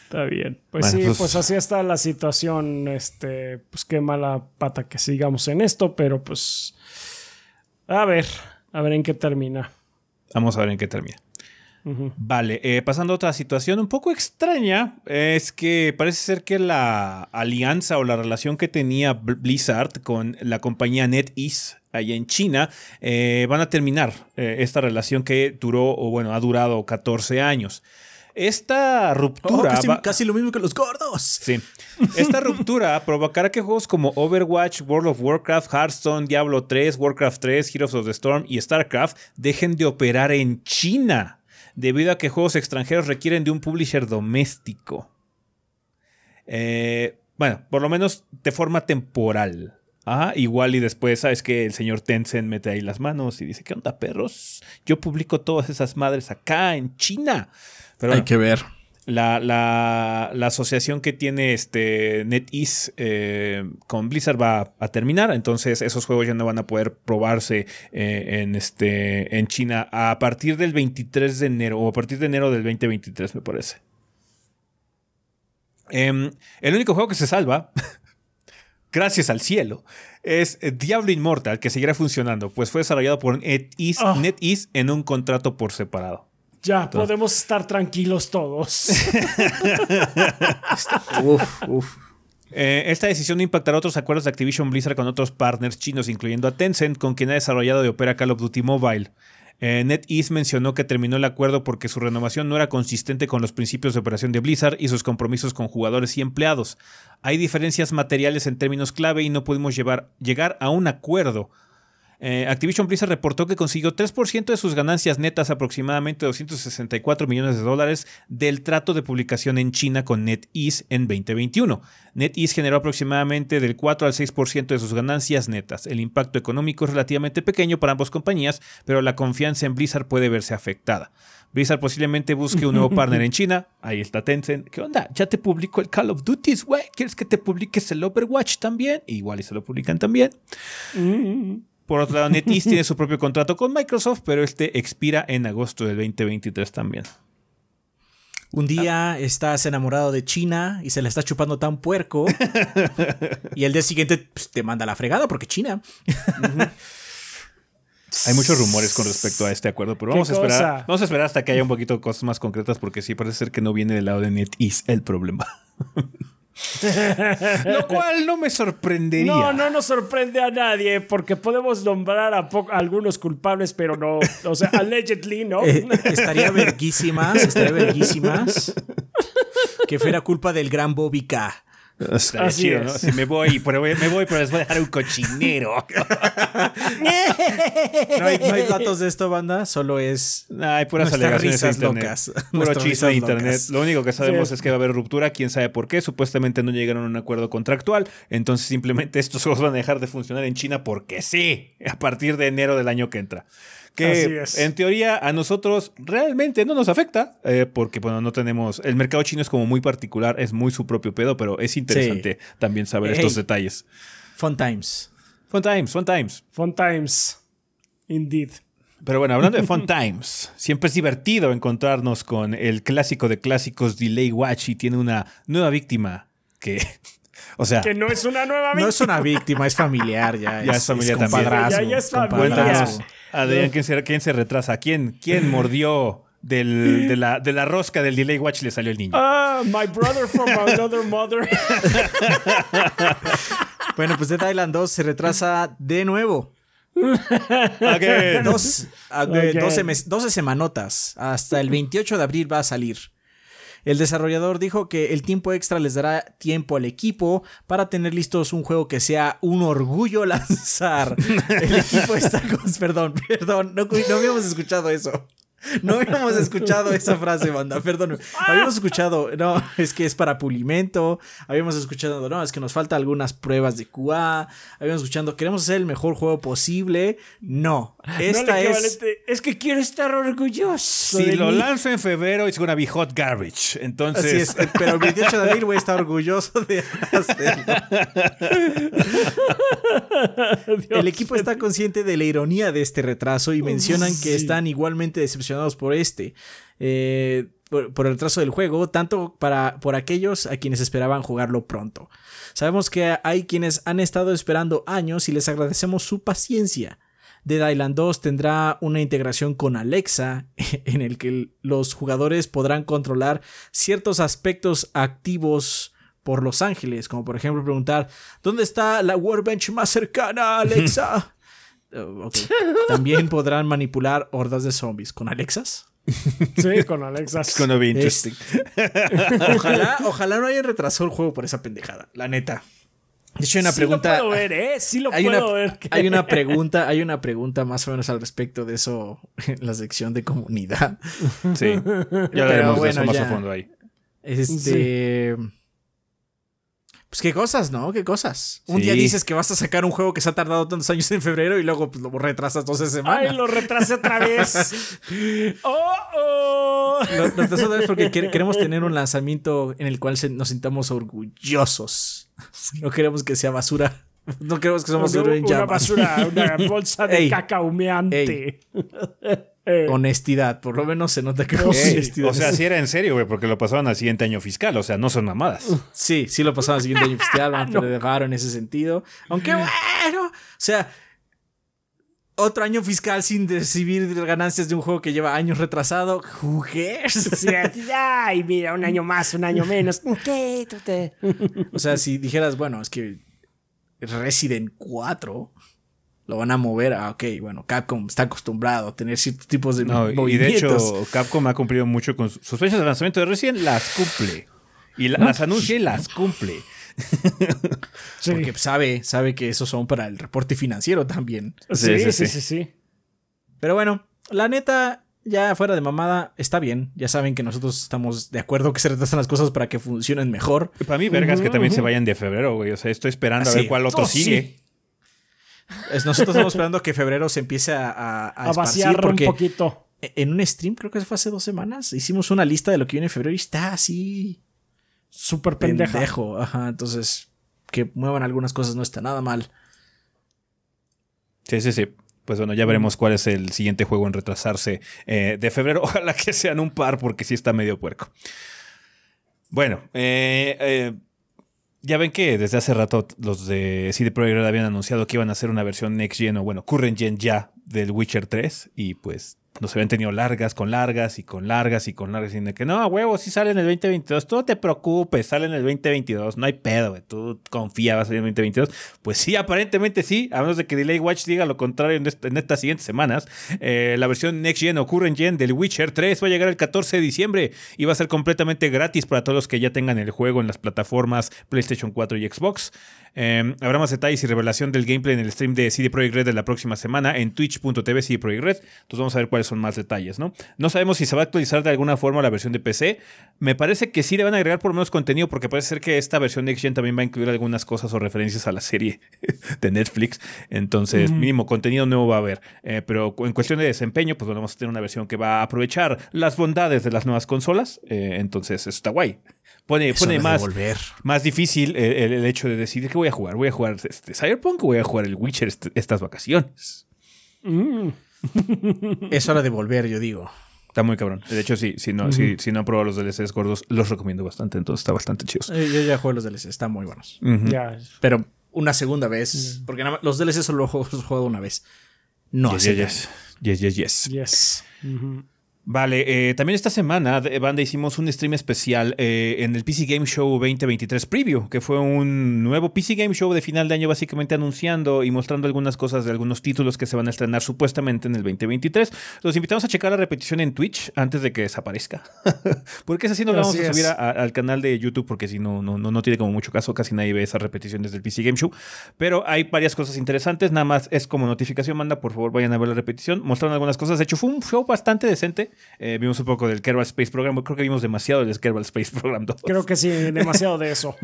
Está bien. Pues sí, pues, pues, así está la situación. Este, pues qué mala pata que sigamos en esto, pero pues. A ver, a ver en qué termina. Vamos a ver en qué termina. Vale, eh, pasando a otra situación un poco extraña, es que parece ser que la alianza o la relación que tenía Blizzard con la compañía NetEase allá en China eh, van a terminar eh, esta relación que duró, o bueno, ha durado 14 años. Esta ruptura. Oh, casi, lo mismo que los gordos. Sí. Esta ruptura <laughs> provocará que juegos como Overwatch, World of Warcraft, Hearthstone, Diablo 3, Warcraft 3, Heroes of the Storm y StarCraft dejen de operar en China debido a que juegos extranjeros requieren de un publisher doméstico. Eh, bueno, por lo menos de forma temporal. Igual y después, ¿sabes que El señor Tencent mete ahí las manos y dice, ¿qué onda, perros? Yo publico todas esas madres acá en China. Pero Hay que ver la, la, asociación que tiene este NetEase eh, con Blizzard va a terminar, entonces esos juegos ya no van a poder probarse eh, en, este, en China a partir del 23 de enero o a partir de enero del 2023 me parece. Em, el único juego que se salva, <laughs> gracias al cielo, es Diablo Immortal, que seguirá funcionando, pues fue desarrollado por NetEase, ah. NetEase en un contrato por separado. Ya, podemos estar tranquilos todos. <laughs> Eh, esta decisión impactará otros acuerdos de Activision Blizzard con otros partners chinos, incluyendo a Tencent, con quien ha desarrollado y opera Call of Duty Mobile. Eh, NetEase mencionó que terminó el acuerdo porque su renovación no era consistente con los principios de operación de Blizzard y sus compromisos con jugadores y empleados. Hay diferencias materiales en términos clave y no pudimos llegar a un acuerdo. Eh, Activision Blizzard reportó que consiguió 3% de sus ganancias netas, aproximadamente 264 millones de dólares, del trato de publicación en China con NetEase en 2021. NetEase generó aproximadamente del 4 al 6% de sus ganancias netas. El impacto económico es relativamente pequeño para ambas compañías, pero la confianza en Blizzard puede verse afectada. Blizzard posiblemente busque un nuevo <laughs> partner en China. Ahí está Tencent. ¿Qué onda? Ya te publico el Call of Duty, güey. ¿Quieres que te publiques el Overwatch también? Igual y se lo publican también. Mm. Por otro lado, NetEase tiene su propio contrato con Microsoft, pero este expira en agosto del 2023 también. Un día estás enamorado de China y se la está chupando tan puerco. <laughs> y el día siguiente pues, te manda la fregada porque China. Hay muchos rumores con respecto a este acuerdo, pero vamos a esperar. Vamos a esperar hasta que haya un poquito cosas más concretas, porque sí parece ser que no viene del lado de NetEase el problema. <laughs> <laughs> Lo cual no me sorprendería. No, no nos sorprende a nadie porque podemos nombrar a, algunos culpables, pero no, o sea, allegedly, ¿no? Eh, estaría verguísimas, estaría verguísimas que fuera culpa del gran Bobby K. Así ¿no? Si me voy, pero me voy, pero les voy a dejar un cochinero. <laughs> no, hay, datos de esto, banda, solo es. hay puras alegaciones de internet. Locas. Puro chiste de internet. Lo único que sabemos es que va a haber ruptura, quién sabe por qué. Supuestamente no llegaron a un acuerdo contractual. Entonces, simplemente estos <laughs> juegos van a dejar de funcionar en China porque sí, a partir de enero del año que entra que en teoría a nosotros realmente no nos afecta, eh, porque bueno, no tenemos, el mercado chino es como muy particular, es muy su propio pedo, pero es interesante también saber estos detalles. Fun times. Fun times, fun times. Fun times. Indeed. Pero bueno, hablando de Fun <laughs> Times, siempre es divertido encontrarnos con el clásico de clásicos Delay Watch y tiene una nueva víctima que <laughs> O sea, Que no es una nueva No víctima. es una víctima, es familiar ya. Ya es familiar también. Ya- ya es familia. compadrazgo. Adrián, ¿quién se, quién se retrasa? ¿Quién, quién mordió del- de, la, de la rosca del delay watch y le salió el niño? Ah, my brother from another mother. <laughs> Bueno, pues Dead Island 2 se retrasa de nuevo. Dos, a- Again. eh, 12, mes- 12 semanotas. Hasta el 28 de abril va a salir. El desarrollador dijo que el tiempo extra les dará tiempo al equipo para tener listos un juego que sea un orgullo lanzar. <laughs> El equipo está con... Perdón, perdón, no, no habíamos escuchado eso. No habíamos <laughs> escuchado esa frase, banda, perdón. Habíamos escuchado, no, es que es para pulimento. Habíamos escuchado, no, es que nos falta algunas pruebas de QA. Habíamos escuchado, queremos hacer el mejor juego posible. No, esta es... es que quiero estar orgulloso. Si lo mí. lanzo en febrero, it's gonna be hot garbage. Entonces, Así es, <laughs> pero el 28 de abril voy a estar orgulloso de hacerlo. <laughs> El equipo está consciente de la ironía de este retraso y mencionan que están igualmente decepcionados por este. eh, por, el retraso del juego, tanto para, por aquellos a quienes esperaban jugarlo pronto. Sabemos que hay quienes han estado esperando años y les agradecemos su paciencia. Dead Island 2 tendrá una integración con Alexa <laughs> en el que los jugadores podrán controlar ciertos aspectos activos por Los Ángeles, como por ejemplo preguntar ¿Dónde está la workbench más cercana, Alexa? <laughs> Uh, ok. También podrán manipular hordas de zombies con Alexas. Sí, con Alexa. it's gonna <laughs> be interesting. Ojalá, ojalá no hayan retrasado el juego por esa pendejada, la neta. De hecho, hay una sí pregunta. lo puedo ver, ¿eh? Sí lo hay puedo una, ver. <laughs> hay una pregunta, hay una pregunta más o menos al respecto de eso en la sección de comunidad. Sí. Ya de bueno, eso más ya. a fondo ahí. Este. Pues qué cosas, ¿no? Qué cosas. Un Sí. día dices que vas a sacar un juego que se ha tardado tantos años en febrero y luego pues, lo retrasas 12 semanas. Ay, lo retrasé otra vez. <laughs> oh, oh. Lo, lo otra vez porque quer- queremos tener un lanzamiento en el cual se- nos sintamos orgullosos. No queremos que sea basura. No queremos que sea basura en una basura, una bolsa de <laughs> Ey. caca humeante. Eh, Honestidad, por lo menos se nota que honestidad. O sea, si era en serio, güey, porque lo pasaron al siguiente año fiscal. O sea, no son mamadas. Sí, sí lo pasaron al siguiente año fiscal, <laughs> van a No. perder raro en ese sentido. Aunque bueno, o sea, otro año fiscal sin recibir ganancias de un juego que lleva años retrasado. Who cares? sí, ay, mira, un año más, un año menos. ¿Qué? O sea, si dijeras, bueno, es que Resident 4 lo van a mover a, ok, bueno, Capcom está acostumbrado a tener ciertos tipos de No, y de movimientos. hecho, Capcom ha cumplido mucho con sus fechas de lanzamiento de Resident, las cumple. Y la- las anuncia y las cumple. <laughs> Sí. Porque sabe, sabe que esos son para el reporte financiero también. Sí, Sí, sí, sí, sí. sí, sí. Pero bueno, la neta, ya fuera de mamada, está bien. Ya saben que nosotros estamos de acuerdo que se retrasan las cosas para que funcionen mejor. Para mí, vergas que también se vayan de febrero, güey. O sea, estoy esperando a ver cuál otro Oh, sí. sigue. Es- nosotros estamos esperando que febrero se empiece a, a, a A esparcir vaciar un porque poquito. en un stream, creo que fue hace dos semanas, hicimos una lista de lo que viene en febrero y está así Súper pendeja. pendejo. Ajá, entonces que muevan algunas cosas no está nada mal. Sí, sí, sí. Pues bueno, ya veremos cuál es el siguiente juego en retrasarse eh, de febrero. <laughs> Ojalá que sean un par, porque sí está medio puerco. Bueno, eh, eh, ya ven que desde hace rato los de CD Projekt habían anunciado que iban a hacer una versión Next Gen o bueno, Current Gen ya del Witcher 3 y pues nos habían tenido largas con largas y con largas y con largas y de que no, huevo, sí sale en el 2022, tú no te preocupes, sale en el 2022, no hay pedo, güey, tú confía, va a salir en el 2022. Pues sí, aparentemente sí, a menos de que Delay Watch diga lo contrario en estas siguientes semanas. Eh, la versión Next Gen o Current Gen del Witcher 3 va a llegar el 14 de diciembre y va a ser completamente gratis para todos los que ya tengan el juego en las plataformas PlayStation 4 y Xbox. Eh, habrá más detalles y revelación del gameplay en el stream de CD Projekt Red de la próxima semana en twitch.tv CD Projekt Red. Entonces vamos a ver cuáles son más detalles, ¿no? No sabemos si se va a actualizar de alguna forma la versión de PC. Me parece que sí le van a agregar por lo menos contenido porque parece ser que esta versión Next Gen también va a incluir algunas cosas o referencias a la serie <laughs> de Netflix. Entonces, mínimo contenido nuevo va a haber. Eh, pero en cuestión de desempeño, pues bueno, vamos a tener una versión que va a aprovechar las bondades de las nuevas consolas. Eh, entonces, eso está guay. Pone, pone de más, volver. más difícil el, el- hecho de decidir qué voy a jugar. ¿Voy a jugar este Cyberpunk o voy a jugar el Witcher este- estas vacaciones? Mm. <laughs> Es hora de volver, yo digo. Está muy cabrón. De hecho, sí, si no, si, si no han probado los DLCs gordos, los recomiendo bastante. Entonces está bastante chidos. Eh, yo ya juego los DLC, están muy buenos. Pero una segunda vez, porque nada más- los DLC solo los juego, los juego una vez. No, Yes, así yes, yes. Yes, yes, yes. Vale, eh, también esta semana, de- banda, hicimos un stream especial eh, en el PC Game Show 2023 Preview, que fue un nuevo PC Game Show de final de año, básicamente anunciando y mostrando algunas cosas de algunos títulos que se van a estrenar supuestamente en el 2023. Los invitamos a checar la repetición en Twitch antes de que desaparezca. <laughs> porque es así, nos vamos Así a subir a- a- al canal de YouTube, porque si no, no, no, no tiene como mucho caso, casi nadie ve esas repeticiones del PC Game Show. Pero hay varias cosas interesantes, nada más es como notificación, manda, por favor vayan a ver la repetición. Mostraron algunas cosas, de hecho fue un show bastante decente. Eh, vimos un poco del Kerbal Space Program, creo que vimos demasiado del Kerbal Space Program 2. Creo que sí, <laughs> demasiado de eso.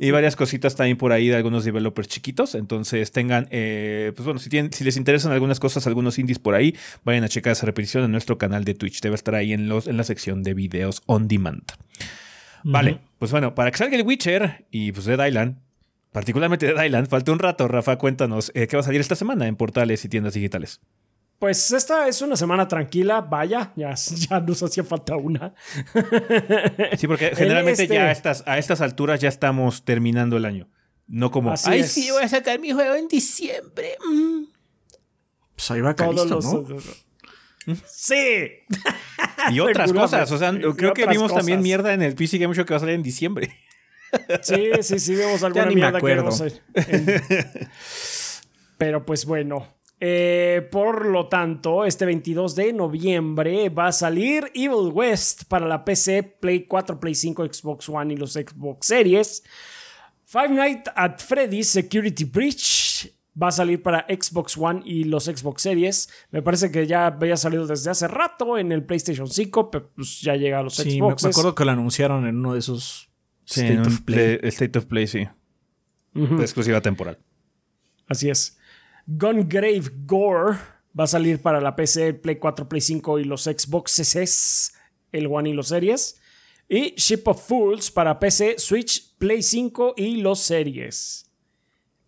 Y varias cositas también por ahí de algunos developers chiquitos. Entonces tengan, eh, pues bueno, si, tienen, si les interesan algunas cosas, algunos indies por ahí, vayan a checar esa repetición en nuestro canal de Twitch. Debe estar ahí en, los, en la sección de videos on demand. Vale, pues bueno, para que salga el Witcher y pues Dead Island, particularmente Dead Island, falta un rato. Rafa, cuéntanos eh, qué va a salir esta semana en portales y tiendas digitales. Pues esta es una semana tranquila, vaya, ya, <laughs> ya nos hacía falta una. Sí, porque generalmente este- ya a estas, a estas alturas ya estamos terminando el año. No como, Así ay, es. sí, voy a sacar mi juego en diciembre. mm". Pues ahí va Todos Calisto, los. ¿no? Sí. Y otras <laughs> cosas. O sea, creo que vimos también mierda en el PC Game Show que va a salir en diciembre. <laughs> Sí, sí, sí, vemos alguna ni me mierda que ahí. En- Pero pues bueno. Eh, por lo tanto, este 22 de noviembre va a salir Evil West para la PC, Play 4, Play 5, Xbox One y los Xbox Series. Five Nights at Freddy's Security Breach va a salir para Xbox One y los Xbox Series. Me parece que ya había salido desde hace rato en el PlayStation 5, pero pues ya llega a los Sí, me, me Xboxes. acuerdo que lo anunciaron en uno de esos Sí, State of Play. play- State of Play, sí. Exclusiva temporal. Así es. Gungrave Gore va a salir para la PC, Play 4, Play 5 y los Xbox SS, el One y los Series. Y Ship of Fools para PC, Switch, Play 5 y los Series.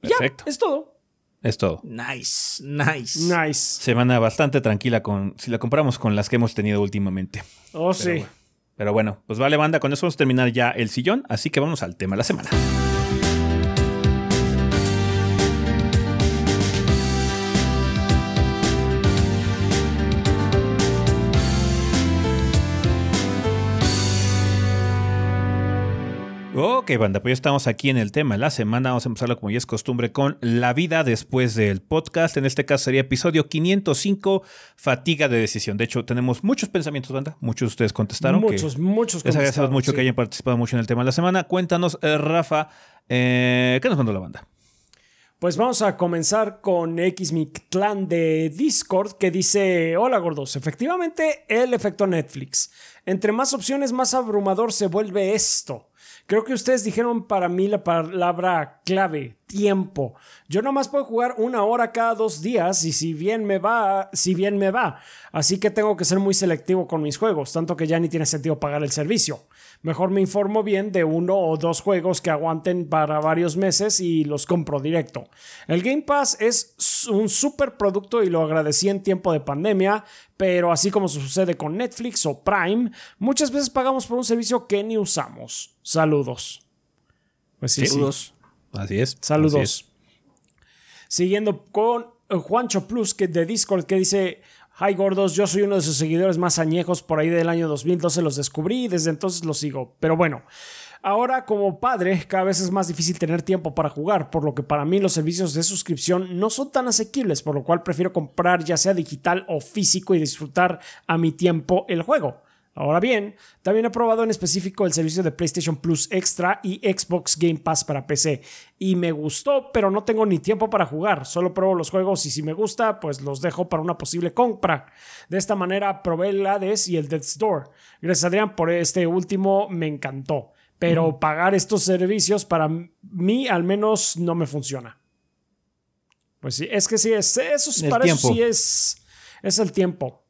Perfecto. Ya, es todo. Es todo. Nice, nice. Nice. Semana bastante tranquila con, si la comparamos con las que hemos tenido últimamente. Oh, sí. bueno. Pero bueno, pues vale, banda, con eso vamos a terminar ya el sillón, así que vamos al tema de la semana. Ok, banda, pues ya estamos aquí en el tema de la semana. Vamos a empezarlo como ya es costumbre con la vida después del podcast. En este caso sería episodio 505, fatiga de decisión. De hecho, tenemos muchos pensamientos, banda. Muchos de ustedes contestaron. que- muchos, muchos. les agradecemos mucho sí. que hayan participado mucho en el tema de la semana. Cuéntanos, eh, Rafa, eh, ¿qué nos mandó la banda? Pues vamos a comenzar con X Clan de Discord que dice, hola gordos, efectivamente el efecto Netflix. Entre más opciones, más abrumador se vuelve esto. Creo que ustedes dijeron para mí la palabra clave, tiempo. Yo nomás puedo jugar una hora cada dos días y si bien me va, si bien me va. Así que tengo que ser muy selectivo con mis juegos, tanto que ya ni tiene sentido pagar el servicio. Mejor me informo bien de uno o dos juegos que aguanten para varios meses y los compro directo. El Game Pass es un super producto y lo agradecí en tiempo de pandemia, pero así como sucede con Netflix o Prime, muchas veces pagamos por un servicio que ni usamos. Saludos. Pues sí, sí. Saludos. Así es. Saludos. así es. Siguiendo con Juancho Plus que de Discord que dice, Hi gordos, yo soy uno de sus seguidores más añejos, por ahí del año 2012 los descubrí y desde entonces los sigo. Pero bueno, ahora como padre cada vez es más difícil tener tiempo para jugar, por lo que para mí los servicios de suscripción no son tan asequibles, por lo cual prefiero comprar ya sea digital o físico y disfrutar a mi tiempo el juego. Ahora bien, también he probado en específico el servicio de PlayStation Plus Extra y Xbox Game Pass para PC. Y me gustó, pero no tengo ni tiempo para jugar. Solo pruebo los juegos y si me gusta, pues los dejo para una posible compra. De esta manera probé el Hades y el Death's Door. Gracias Adrián por este último, me encantó. Pero pagar estos servicios para mí al menos no me funciona. Pues sí, es que sí, es, eso es, para eso sí es, es el tiempo.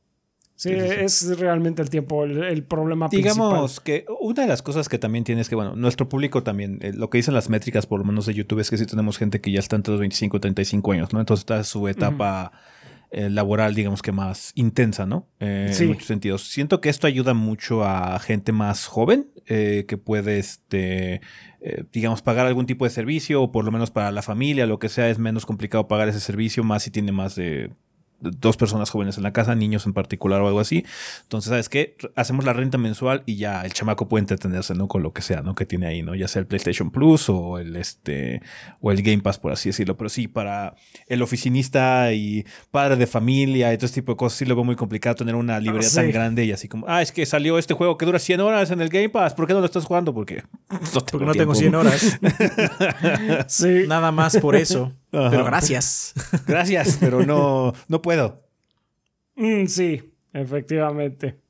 Sí, Sí, sí, sí. es realmente el tiempo el, el problema Digamos principal. que una de las cosas que también tienes que, bueno, nuestro público también, eh, lo que dicen las métricas por lo menos de YouTube es que sí tenemos gente que ya está entre los 25 y 35 años, ¿no? Entonces está su etapa eh, laboral, digamos que más intensa, ¿no? Eh, Sí. En muchos sentidos. Siento que esto ayuda mucho a gente más joven eh, que puede, este, digamos, pagar algún tipo de servicio o por lo menos para la familia, lo que sea, es menos complicado pagar ese servicio, más si tiene más de dos personas jóvenes en la casa, niños en particular o algo así. Entonces, ¿sabes qué? Hacemos la renta mensual y ya el chamaco puede entretenerse, ¿no? Con lo que sea, ¿no? Que tiene ahí, ¿no? Ya sea el PlayStation Plus o el este o el Game Pass, por así decirlo. Pero sí, para el oficinista y padre de familia y todo este tipo de cosas, sí lo veo muy complicado tener una librería sí. tan grande y así como, ah, es que salió este juego que dura 100 horas en el Game Pass, ¿por qué no lo estás jugando? Porque <laughs> no tengo, Porque no tengo tiempo. 100 horas. <laughs> Sí. Nada más por eso. Ajá. Pero gracias. <laughs> Gracias, pero no, no puedo. Mm, sí, efectivamente.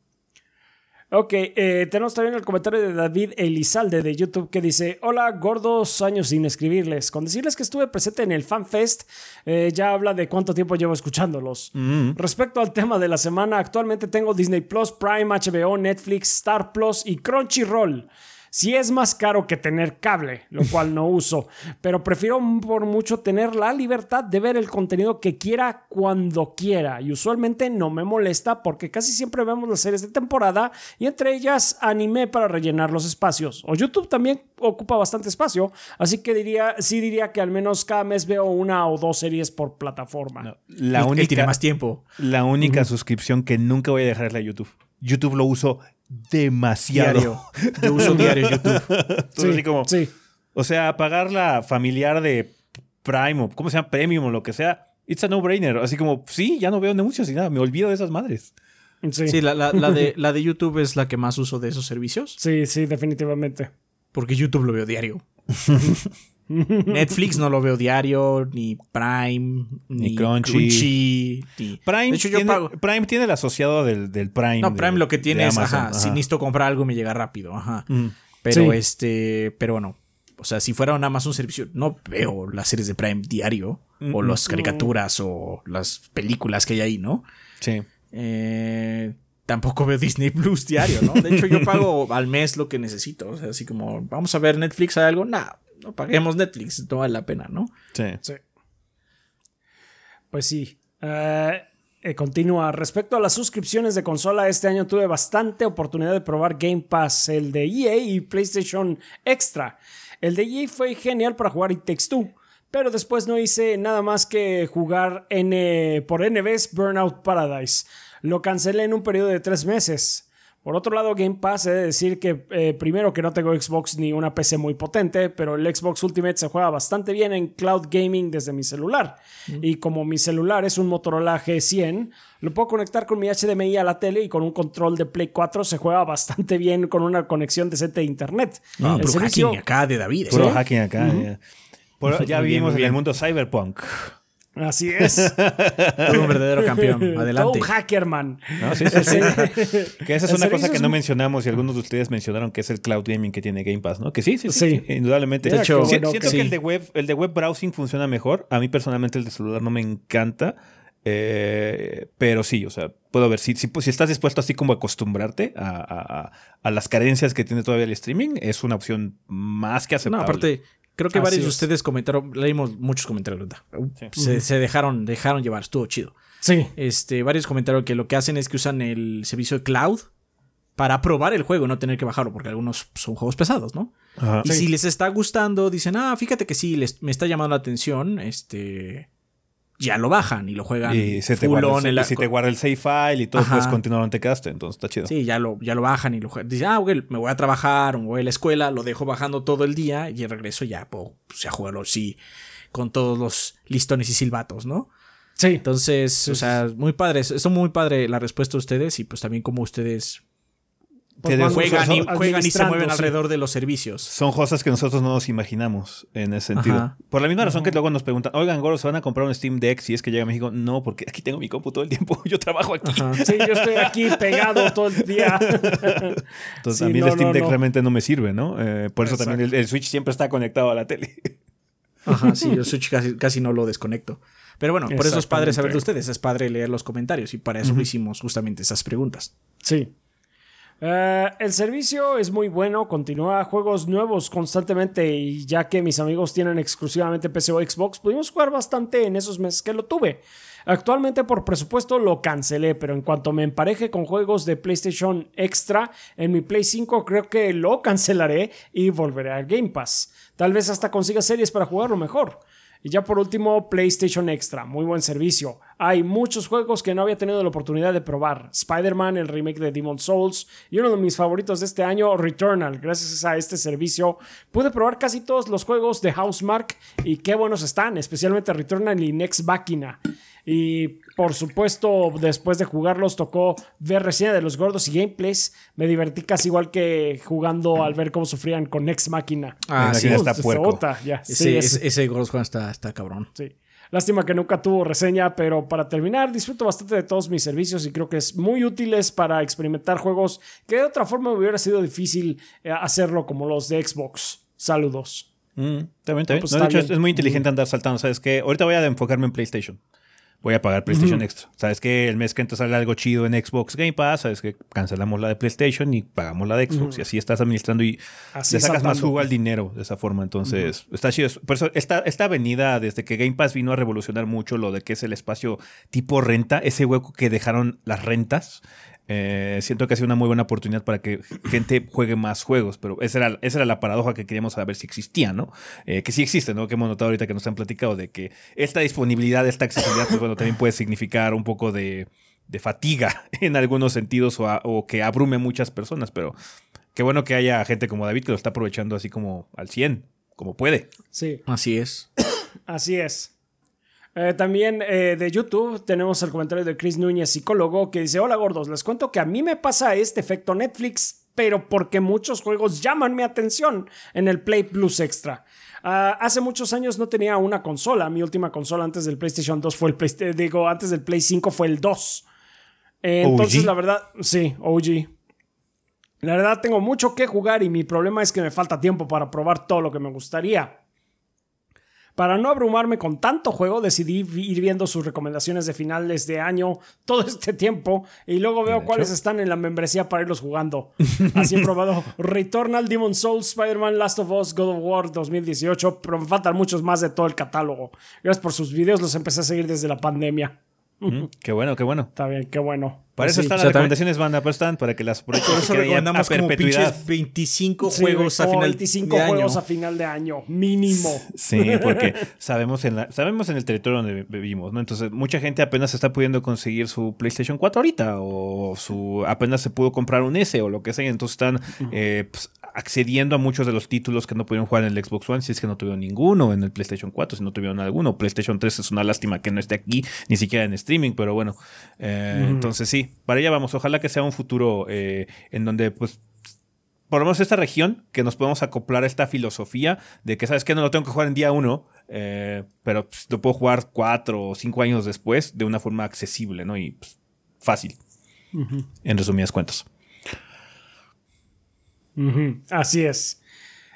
Ok, eh, tenemos también el comentario de David Elizalde de YouTube que dice: Hola, gordos años sin escribirles. Con decirles que estuve presente en el FanFest, eh, ya habla de cuánto tiempo llevo escuchándolos. Respecto al tema de la semana, actualmente tengo Disney Plus, Prime, HBO, Netflix, Star Plus y Crunchyroll. Sí es más caro que tener cable, lo <laughs> cual no uso, pero prefiero por mucho tener la libertad de ver el contenido que quiera cuando quiera y usualmente no me molesta porque casi siempre vemos las series de temporada y entre ellas anime para rellenar los espacios. O YouTube también ocupa bastante espacio, así que diría, sí diría que al menos cada mes veo una o dos series por plataforma. La única, tiene más tiempo. La única suscripción que nunca voy a dejar es la de YouTube. YouTube lo uso demasiado. Diario. Yo uso <laughs> diario YouTube. Entonces, así como, sí. O sea, pagar la familiar de Prime o ¿cómo se llama? Premium o lo que sea. It's a no-brainer. Así como, sí, ya no veo anuncios y nada. Me olvido de esas madres. Sí, Sí, la, la- la de, <laughs> la de YouTube es la que más uso de esos servicios. sí, sí, definitivamente. Porque YouTube lo veo diario. <laughs> <laughs> Netflix no lo veo diario, ni Prime, ni, Ni Crunchy. Crunchy, ni- Prime, De hecho, yo tiene, pago. Prime tiene el asociado del, del Prime. No, de- Prime lo que tiene es, Amazon. ajá, si necesito comprar algo me llega rápido, ajá. Mm. Pero Sí. este, pero bueno, o sea, si fuera un Amazon servicio, no veo las series de Prime diario, o Mm, las caricaturas, o las películas que hay ahí, ¿no? Sí. Eh, tampoco veo Disney Plus diario, ¿no? De hecho, yo pago <laughs> al mes lo que necesito. O sea, así como, vamos a ver Netflix, ¿hay algo? Nah, no paguemos Netflix, no vale la pena, ¿no? Sí. Sí. Pues sí. Eh, eh, continúa. Respecto a las suscripciones de consola, este año tuve bastante oportunidad de probar Game Pass, el de EA y PlayStation Extra. El de EA fue genial para jugar It Takes Two, pero después no hice nada más que jugar N por NBS Burnout Paradise. Lo cancelé en un periodo de tres meses. Por otro lado, Game Pass, he de decir que eh, primero que no tengo Xbox ni una PC muy potente, pero el Xbox Ultimate se juega bastante bien en cloud gaming desde mi celular. Y como mi celular es un Motorola G100, lo puedo conectar con mi HDMI a la tele y con un control de Play 4 se juega <laughs> bastante bien con una conexión decente de internet. Ah, el puro servicio, hacking acá de David. ¿eh? Puro hacking acá. ya. Por- ya vivimos en el mundo cyberpunk. Así es. <laughs> Todo un verdadero campeón. Todo Adelante. un hackerman. ¿no? Sí, sí, sí. <laughs> que esa es una cosa que es no un- mencionamos y algunos de ustedes mencionaron que es el cloud gaming que tiene Game Pass, ¿no? Que sí, sí, sí, indudablemente. De hecho, Si- bueno, siento que el de web, el de web browsing funciona mejor. A mí personalmente el de celular no me encanta. eh, pero sí, o sea, puedo ver, si, si, pues, si estás dispuesto así como a acostumbrarte a, a- a- a las carencias que tiene todavía el streaming, es una opción más que No, aceptable. aparte, creo que Así varios de es. ustedes comentaron, leímos muchos comentarios, ¿verdad? Sí. Se, se dejaron, dejaron llevar, estuvo chido. Sí. Este, varios comentaron que lo que hacen es que usan el servicio de cloud para probar el juego no tener que bajarlo, porque algunos son juegos pesados, ¿no? Ajá. Y si les está gustando, dicen, ah, fíjate que sí, les, me está llamando la atención, este, ya lo bajan y lo juegan Y se te, full guarda on el, en la- y si te guarda el save file y todo, Ajá. puedes continuar donde te quedaste. Entonces está chido. Sí, ya lo, ya lo bajan y lo juegan. Dicen, ah, güey, me voy a trabajar, o me voy a la escuela, lo dejo bajando todo el día y regreso ya, pues, ya jugarlo sí, con todos los listones y silbatos, ¿no? Sí. Entonces, o sea, muy padre, es muy padre la respuesta de ustedes y pues también como ustedes Pues vamos juegan y, administrando, juegan y se mueven sí. alrededor de los servicios. Son cosas que nosotros no nos imaginamos en ese sentido. Ajá. Por la misma razón que luego nos preguntan, oigan, Goro, ¿se van a comprar un Steam Deck si es que llega a México? No, porque aquí tengo mi compu todo el tiempo. <laughs> Yo trabajo aquí. Sí, yo estoy aquí <laughs> pegado todo el día. Entonces Sí, a mí no, el Steam no, Deck no. realmente no me sirve, ¿no? Eh, por eso también el, el Switch siempre está conectado a la tele. <laughs> Ajá, sí, yo Switch casi, casi no lo desconecto. Pero bueno, por eso es padre saber de ustedes, es padre leer los comentarios y para eso hicimos justamente esas preguntas. Sí. Eh, el servicio es muy bueno, continúa juegos nuevos constantemente y ya que mis amigos tienen exclusivamente PC o Xbox, pudimos jugar bastante en esos meses que lo tuve. Actualmente por presupuesto lo cancelé, pero en cuanto me empareje con juegos de PlayStation Extra en mi Play 5 creo que lo cancelaré y volveré al Game Pass. Tal vez hasta consiga series para jugarlo mejor. Y ya por último, PlayStation Extra, muy buen servicio. Hay muchos juegos que no había tenido la oportunidad de probar. Spider-Man, el remake de Demon Souls y uno de mis favoritos de este año, Returnal. Gracias a este servicio pude probar casi todos los juegos de Housemark y qué buenos están, especialmente Returnal y Next Machina. Y por supuesto, después de jugarlos, tocó ver reseña de los gordos y gameplays. Me divertí casi igual que jugando al ver cómo sufrían con Next Máquina. Ah, sí, está puerco. bota, ya. Ese, Sí, es- ese, ese Gordos Juan está, está cabrón. sí. Lástima que nunca tuvo reseña, pero para terminar, disfruto bastante de todos mis servicios y creo que es muy útiles para experimentar juegos que de otra forma me hubiera sido difícil eh, hacerlo como los de Xbox. Saludos. Mm, está bien. pues No, está de hecho, bien. es, es muy inteligente andar saltando. ¿Sabes qué? Ahorita voy a enfocarme en PlayStation. Voy a pagar PlayStation Extra. ¿Sabes qué? El mes que entra sale algo chido en Xbox Game Pass. ¿Sabes que Cancelamos la de PlayStation y pagamos la de Xbox. Y así estás administrando y Así le sacas más jugo al dinero de esa forma. Entonces, está chido. Por eso, esta, esta avenida, desde que Game Pass vino a revolucionar mucho lo de que es el espacio tipo renta, ese hueco que dejaron las rentas, eh, siento que ha sido una muy buena oportunidad para que gente juegue más juegos, pero esa era, esa era la paradoja que queríamos saber si existía, ¿no? Eh, que sí existe, ¿no? Que hemos notado ahorita que nos han platicado de que esta disponibilidad, esta accesibilidad, pues bueno, también puede significar un poco de, de fatiga <laughs> en algunos sentidos o, a- o que abrume muchas personas, pero qué bueno que haya gente como David que lo está aprovechando así como al 100, como puede. Sí. Así es. <coughs> Así es. Eh, también eh, de YouTube tenemos el comentario de Chris Núñez, psicólogo, que dice, hola gordos, les cuento que a mí me pasa este efecto Netflix, pero porque muchos juegos llaman mi atención en el Play Plus Extra. Ah, hace muchos años no tenía una consola, mi última consola antes del PlayStation 2 fue el Play, eh, digo, antes del Play 5 fue el 2. Eh, entonces, OG. la verdad, sí, OG. La verdad, tengo mucho que jugar y mi problema es que me falta tiempo para probar todo lo que me gustaría. Para no abrumarme con tanto juego, decidí ir viendo sus recomendaciones de finales de año <laughs> todo este tiempo y luego veo cuáles están en la membresía para irlos jugando. Así he <laughs> probado Returnal, Demon Souls, Spider-Man, Last of Us, God of War 2018, pero me faltan muchos más de todo el catálogo. Gracias por sus videos, los empecé a seguir desde la pandemia. Mm, qué bueno, qué bueno. Está bien, qué bueno. Para Pues eso sí. están o sea, las recomendaciones, banda, pero están para que las aprovechen Por y eso recomendamos a como perpetuidad. pinches 25 Sí, juegos a final 25 de año. juegos a final de año, mínimo. Sí, porque sabemos en, la, sabemos en el territorio donde vivimos, ¿no? Entonces, mucha gente apenas está pudiendo conseguir su PlayStation 4 ahorita, o su apenas se pudo comprar un S o lo que sea, entonces están eh, pues, accediendo a muchos de los títulos que no pudieron jugar en el Xbox One, si es que no tuvieron ninguno en el PlayStation 4, si no tuvieron alguno. PlayStation 3 es una lástima que no esté aquí, ni siquiera en streaming, pero bueno. Eh, Entonces, sí, para allá vamos. Ojalá que sea un futuro eh, en donde, pues, por lo menos esta región, que nos podemos acoplar a esta filosofía de que, ¿sabes qué? No lo tengo que jugar en día uno, eh, pero pues, lo puedo jugar cuatro o cinco años después de una forma accesible, ¿no? Y pues, fácil, en resumidas cuentas. Así es.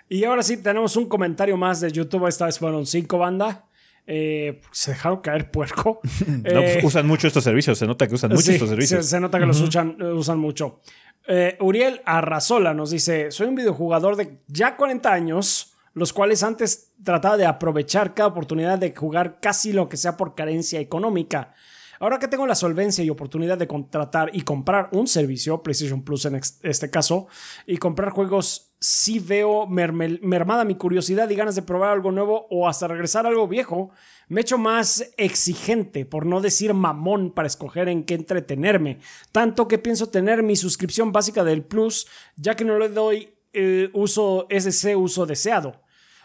Y ahora sí, tenemos un comentario más de YouTube. Esta vez fueron cinco bandas. Eh, se dejaron caer puerco. <laughs> No, pues, Eh, usan mucho estos servicios, se nota que usan mucho sí, estos servicios. Se, se nota que los usan, usan mucho. Eh, Uriel Arrazola nos dice: Soy un videojugador de ya 40 años, los cuales antes trataba de aprovechar cada oportunidad de jugar casi lo que sea por carencia económica. Ahora que tengo la solvencia y oportunidad de contratar y comprar un servicio, PlayStation Plus en este caso, y comprar juegos, sí veo mermada mi curiosidad y ganas de probar algo nuevo o hasta regresar a algo viejo. Me he hecho más exigente, por no decir mamón, para escoger en qué entretenerme. Tanto que pienso tener mi suscripción básica del Plus, ya que no le doy eh, uso, ese uso deseado.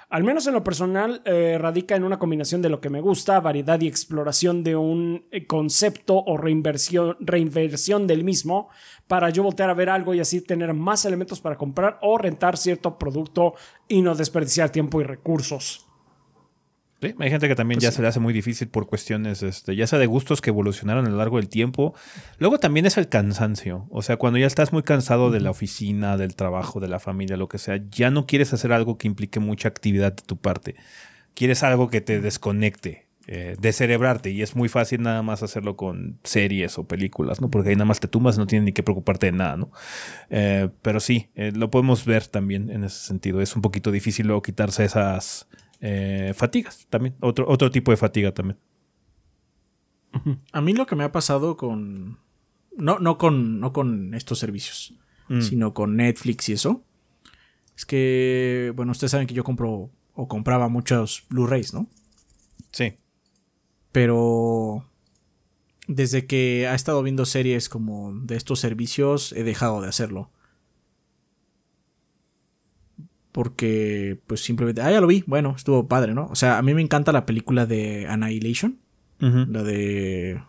Al menos en lo personal, eh, radica en una combinación de lo que me gusta, variedad y exploración de un eh, concepto o reinversión, reinversión del mismo, para yo voltear a ver algo y así tener más elementos para comprar o rentar cierto producto y no desperdiciar tiempo y recursos. Sí, hay gente que también Pues ya sí. se le hace muy difícil por cuestiones, este, ya sea de gustos que evolucionaron a lo largo del tiempo. Luego también es el cansancio. O sea, cuando ya estás muy cansado de la oficina, del trabajo, de la familia, lo que sea, ya no quieres hacer algo que implique mucha actividad de tu parte. Quieres algo que te desconecte. eh, descerebrarte y es muy fácil nada más hacerlo con series o películas, ¿no? Porque ahí nada más te tumbas, no tienes ni que preocuparte de nada, ¿no? Eh, pero sí, eh, lo podemos ver también en ese sentido. Es un poquito difícil luego quitarse esas eh, fatigas también, otro, otro tipo de fatiga también. A mí lo que me ha pasado con. No, no con, no con estos servicios, Mm. sino con Netflix y eso. Es que, bueno, ustedes saben que yo compro o compraba muchos Blu-rays, ¿no? Sí. Pero desde que ha estado viendo series como de estos servicios, he dejado de hacerlo. Porque, pues simplemente, ah, ya lo vi, bueno, estuvo padre, ¿no? O sea, a mí me encanta la película de Annihilation, la de...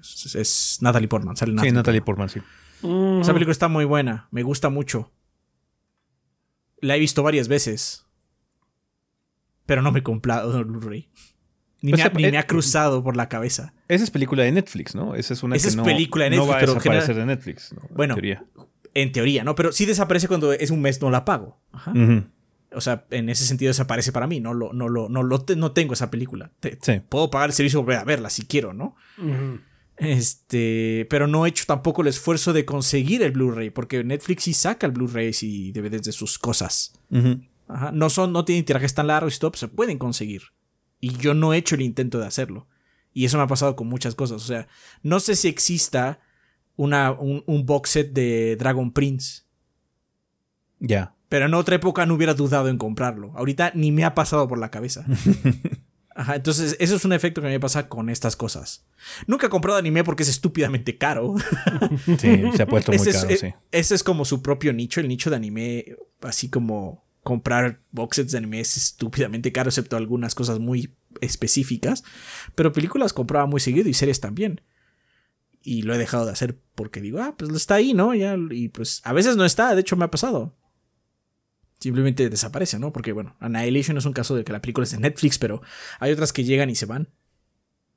Es, es Natalie Portman, sale Sí, Natalie Natalie Portman. Sí. Esa película está muy buena, me gusta mucho. La he visto varias veces. Pero no me he comprado <laughs> el Blu-ray. Ni, Pues, me ha, ni eh, me ha cruzado por la cabeza. Esa es película de Netflix, ¿no? Esa es una Esa que es no, película de no Netflix, va a pero desaparecer genera- de Netflix. ¿no? En Bueno. teoría. En teoría, ¿no? Pero sí desaparece cuando es un mes no la pago. Ajá. O sea, en ese sentido desaparece para mí. No lo, no lo, no lo te- no tengo esa película. Te- Sí. Puedo pagar el servicio y volver a verla si quiero, ¿no? Este, pero no he hecho tampoco el esfuerzo de conseguir el Blu-ray, porque Netflix sí saca el Blu-ray y DVDs de sus cosas. Ajá. No son, no tienen tirajes tan largos y todo, pues se pueden conseguir. Y yo no he hecho el intento de hacerlo. Y eso me ha pasado con muchas cosas. O sea, no sé si exista una, un, un box set de Dragon Prince. Ya. Pero en otra época no hubiera dudado en comprarlo. Ahorita ni me ha pasado por la cabeza. <laughs> Ajá, entonces eso es un efecto que me pasa con estas cosas. Nunca he comprado anime porque es estúpidamente caro. <laughs> Sí, se ha puesto muy ese, es, caro, eh, sí. ese es como su propio nicho, el nicho de anime, así como comprar box sets de anime es estúpidamente caro, excepto algunas cosas muy específicas. Pero películas compraba muy seguido y series también. Y lo he dejado de hacer porque digo, ah, pues está ahí, ¿no? Ya, y pues a veces no está, de hecho me ha pasado. Simplemente desaparece, ¿no? Porque bueno, Annihilation es un caso de que la película es de Netflix, pero hay otras que llegan y se van.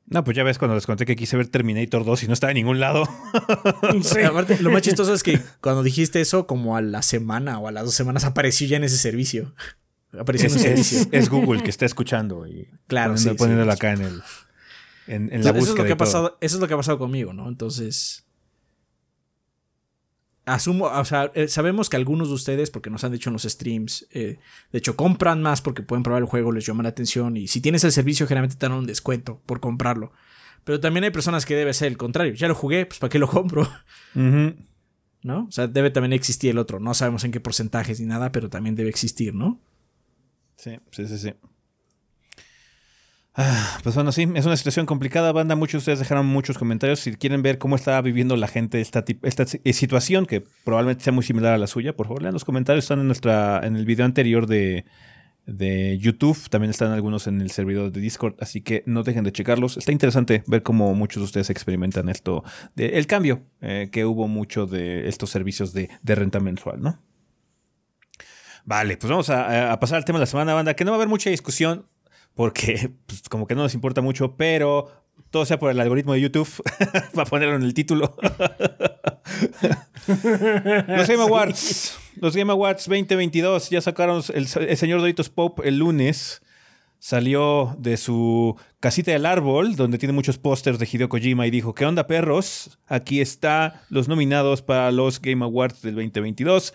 No, pues ya ves cuando les conté que quise ver Terminator 2 y no estaba en ningún lado. <laughs> Sí. Aparte, lo más chistoso es que cuando dijiste eso, como a la semana o a las dos semanas apareció ya en ese servicio. Apareció en Es, un servicio. es- es Google que está escuchando y Claro, poniendo- sí, sí. poniéndolo acá en el en, en la Eso es, búsqueda. lo que ha pasado, eso es lo que ha pasado conmigo, ¿no? Entonces. Asumo, o sea, eh, sabemos que algunos de ustedes, porque nos han dicho en los streams, eh, de hecho compran más porque pueden probar el juego, les llama la atención y si tienes el servicio generalmente te dan un descuento por comprarlo. Pero también hay personas que debe ser el contrario. Ya lo jugué, pues ¿para qué lo compro? ¿No? O sea, debe también existir el otro. No sabemos en qué porcentajes ni nada, pero también debe existir, ¿no? Sí, sí, sí, sí. Ah, pues bueno, sí, es una situación complicada, banda. Muchos de ustedes dejaron muchos comentarios. Si quieren ver cómo está viviendo la gente esta, esta eh, situación, que probablemente sea muy similar a la suya, por favor, lean los comentarios. Están en nuestra en el video anterior de, de YouTube. También están algunos en el servidor de Discord, así que no dejen de checarlos. Está interesante ver cómo muchos de ustedes experimentan esto, el cambio eh, que hubo mucho de estos servicios de, renta mensual, ¿no? Vale, pues vamos a pasar al tema de la semana, banda, que no va a haber mucha discusión, porque <laughs> pues, como que no nos importa mucho, pero todo sea por el algoritmo de YouTube, <laughs> para ponerlo en el título. <laughs> los Game Awards, los Game Awards 2022, ya sacaron el, el señor Doritos Pope el lunes. Salió de su casita del árbol, donde tiene muchos pósters de Hideo Kojima, y dijo: ¿Qué onda, perros? Aquí está los nominados para los Game Awards del 2022.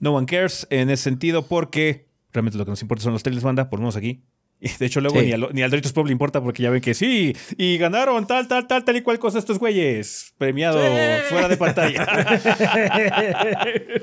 No one cares en ese sentido, porque realmente lo que nos importa son los trailers, banda, por lo menos aquí. De hecho, luego Sí. ni, al, ni al Doritos Pop le importa porque ya ven que sí, y ganaron tal, tal, tal, tal y cual cosa estos güeyes. Premiado fuera de pantalla. <laughs>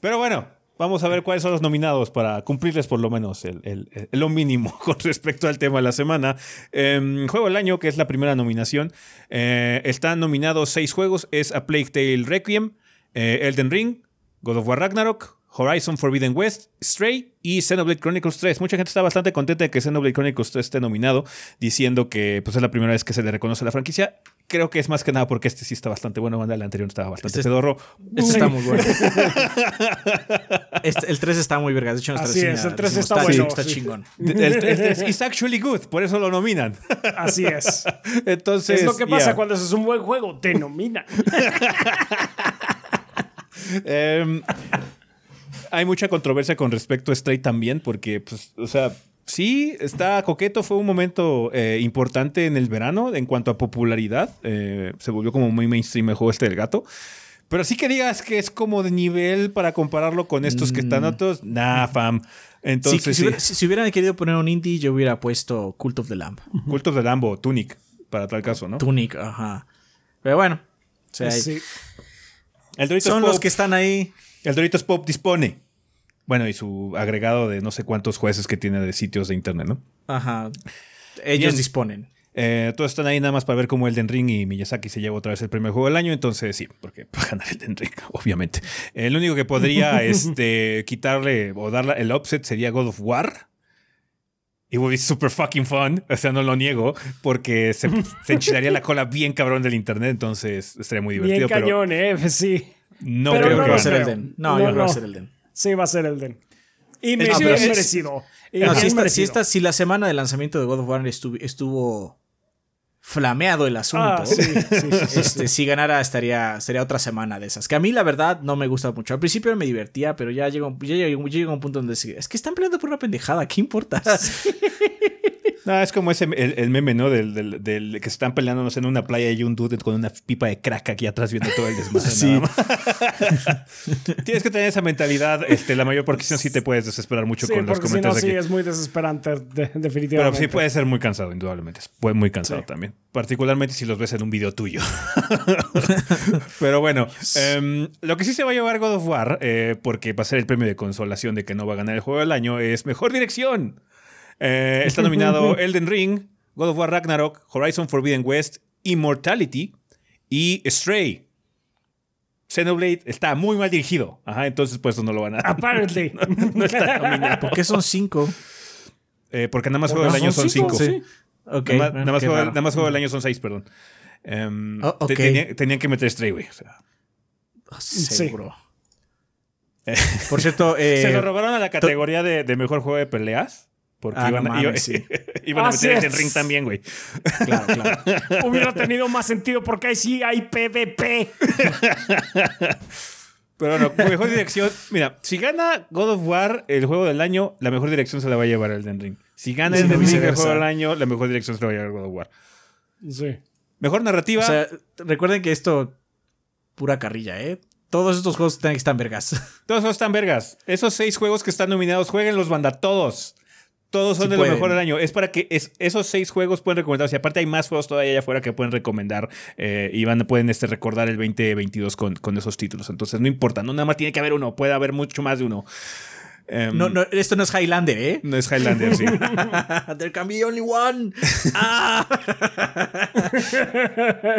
Pero bueno, vamos a ver cuáles son los nominados para cumplirles por lo menos el, el- el- lo mínimo <laughs> con respecto al tema de la semana. Em, Juego del año, que es la primera nominación. Eh, están nominados seis juegos. Es A Plague Tale Requiem, eh, Elden Ring, God of War Ragnarok, Horizon Forbidden West, Stray y Xenoblade Chronicles 3. Mucha gente está bastante contenta de que Xenoblade Chronicles 3 esté nominado, diciendo que pues, es la primera vez que se le reconoce a la franquicia. Creo que es más que nada porque este sí está bastante bueno, banda. El anterior estaba bastante Este es- pedorro. Este está muy bueno. <laughs> Este- el 3 está muy verga. De hecho, Así es, el 3 decimos, está bueno, Está sí. chingón. <laughs> El, el, el- it's actually good, por eso lo nominan. <laughs> Así es. Entonces, es lo que pasa yeah. cuando haces un buen juego, te nominan. Em, hay mucha controversia con respecto a Stray también, porque, pues, o sea, Sí, está coqueto. Fue un momento eh, importante en el verano en cuanto a popularidad. Eh, se volvió como muy mainstream el juego este del gato. Pero sí que digas que es como de nivel para compararlo con estos que están otros. Nah, fam. Entonces, si, sí. hubiera, si- si hubieran querido poner un indie, yo hubiera puesto Cult of the Lamb. Cult of the Lambo, Tunic, para tal caso, ¿no? Tunic, ajá. Pero bueno. o sea, Sí. El Doritos son Pop, los que están ahí. El Doritos Pop dispone. Bueno, y su agregado de no sé cuántos jueces que tiene de sitios de internet, ¿no? Ajá. Ellos Bien. disponen. Eh, todos están ahí nada más para ver cómo Elden Ring y Miyazaki se lleva otra vez el primer juego del año. Entonces, sí, porque <laughs> va a ganar Elden Ring, obviamente. El único que podría <laughs> este, quitarle o darle el offset sería God of War. Y would be super fucking fun. O sea, no lo niego, porque se, se enchilaría la cola bien cabrón del internet. Entonces, estaría muy divertido. Bien pero cañón, ¿eh? Sí. No Pero creo creo que va a ser creo. Elden. No, No, yo creo que va a no. ser Elden. Sí, va a ser Elden. Y me Es- es- merecido. Y No, si, esta, si, merecido. esta- si la semana de lanzamiento de God of War estuvo, estuvo flameado el asunto, Ah, sí, sí, sí, sí. este, si ganara estaría, sería otra semana de esas. Que a mí la verdad no me gusta mucho. Al principio me divertía, pero ya llegó, ya llegó, llega un punto donde es que están peleando por una pendejada, ¿qué importa? <laughs> No, es como ese el, el meme, ¿no? Del, del- del que se están peleando no sé, en una playa y un dude con una pipa de crack aquí atrás viendo todo el desmadre. <laughs> Sí. <laughs> Tienes que tener esa mentalidad. Este, la mayor porque si no, sí te puedes desesperar mucho Sí, con los porque si no, comentarios sí, aquí. es muy desesperante, de- Pero definitivamente. sí puede ser muy cansado, indudablemente. Es pu- muy cansado Sí. también. Particularmente si los ves en un video tuyo. <laughs> Pero bueno, em, lo que sí se va a llevar God of War, eh, porque va a ser el premio de consolación de que no va a ganar el juego del año, es Mejor Dirección. Eh, está nominado <laughs> Elden Ring, God of War Ragnarok, Horizon Forbidden West, Immortality y Stray. Xenoblade está muy mal dirigido. Ajá, entonces pues no lo van a... <laughs> Apparently. no está nominado. ¿Por qué son cinco? Eh, porque nada más juego del año son cinco, cinco. sí. Ok, nada, más- nada juego, raro. nada más juego del año son seis, perdón. Em, Oh, te- ok. tenía- tenían que meter Stray, güey. o sea. Seguro. <laughs> Por cierto, Se eh, lo robaron a la categoría de, de mejor juego de peleas. Porque Ah, iban, no a- iba- sí. <laughs> iban a meter es. el ring también, güey. claro, claro. <laughs> Hubiera tenido más sentido porque ahí sí hay PvP. <laughs> Pero bueno, mejor dirección. Mira, si gana God of War el juego del año, la mejor dirección se la va a llevar Elden Ring. Si gana Sí, Elden Ring el juego del año, la mejor dirección se la va a llevar God of War. Sí. Mejor narrativa. O sea, recuerden que esto pura carrilla, ¿eh? Todos estos juegos tienen que estar vergas. Todos esos están vergas. Esos seis juegos que están nominados, jueguen los banda todos. Todos son Sí de pueden. lo mejor del año. Es para que es- esos seis juegos pueden recomendarse. Aparte hay más juegos todavía allá afuera que pueden recomendar eh, y van, pueden este, recordar el 2022 con, con esos títulos. Entonces no importa, no nada más tiene que haber uno, puede haber mucho más de uno. Em, No, no, esto no es Highlander, ¿eh? no es Highlander, sí. <laughs> There can be only one. Ah, <laughs>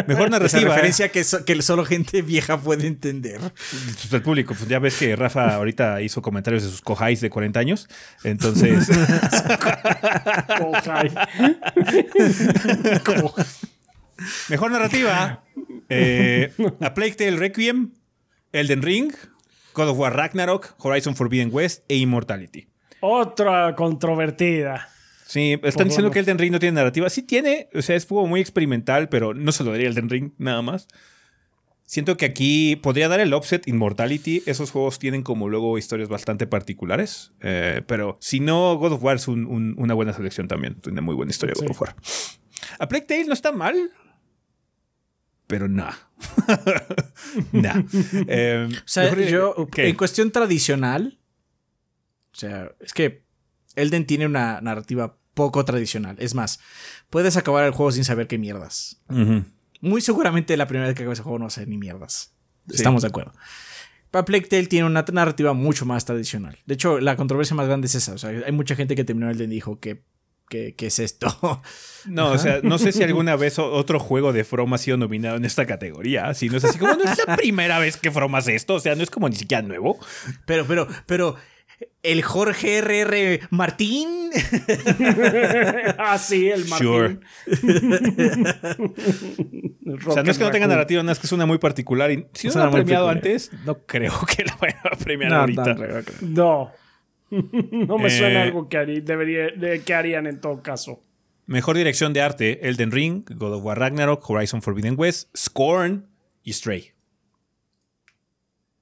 Mejor esa narrativa. referencia que, so- que solo gente vieja puede entender. Pues el público, pues ya ves que Rafa ahorita hizo comentarios de sus cojáis de 40 años. Entonces, <laughs> mejor narrativa. Eh, A Plague Tale Requiem, Elden Ring, God of War Ragnarok, Horizon Forbidden West e Immortality. Otra controvertida. Sí, están Pues diciendo bueno. que Elden Ring no tiene narrativa. Sí tiene, o sea, es juego muy experimental, pero no se lo daría Elden Ring nada más. Siento que aquí podría dar el offset Immortality. Esos juegos tienen como luego historias bastante particulares. eh, pero si no, God of War es un- un- una buena selección también. Tiene muy buena historia Sí. God of War. A Plague Tale no está mal. Pero nah. <laughs> nah. Eh, O sea, yo, en cuestión tradicional, o sea, es que Elden tiene una narrativa poco tradicional. Es más, puedes acabar el juego sin saber qué mierdas. Muy seguramente la primera vez que acabes el juego no sé ni mierdas. Sí. Estamos de acuerdo. Plague Tale tiene una narrativa mucho más tradicional. De hecho, la controversia más grande es esa. O sea, hay mucha gente que terminó Elden y dijo que, que, que es esto. <laughs> No, o sea, no sé si alguna <laughs> vez o- otro juego de From ha sido nominado en esta categoría. Si no es así como, no es la <laughs> primera vez que From hace esto. O sea, no es como ni siquiera nuevo. Pero, pero, pero, el Jorge R.R. Martín. ah, sí, el Martín. Sure. O sea, no es que no tenga narrativa, no es que es una muy particular. Y si no la ha premiado antes, no creo que la vayan a premiar No, ahorita. no, no, no. <laughs> No. me Eh, suena algo que, harí- debería, de- que harían en todo caso. Mejor dirección de arte: Elden Ring, God of War Ragnarok, Horizon Forbidden West, Scorn y Stray.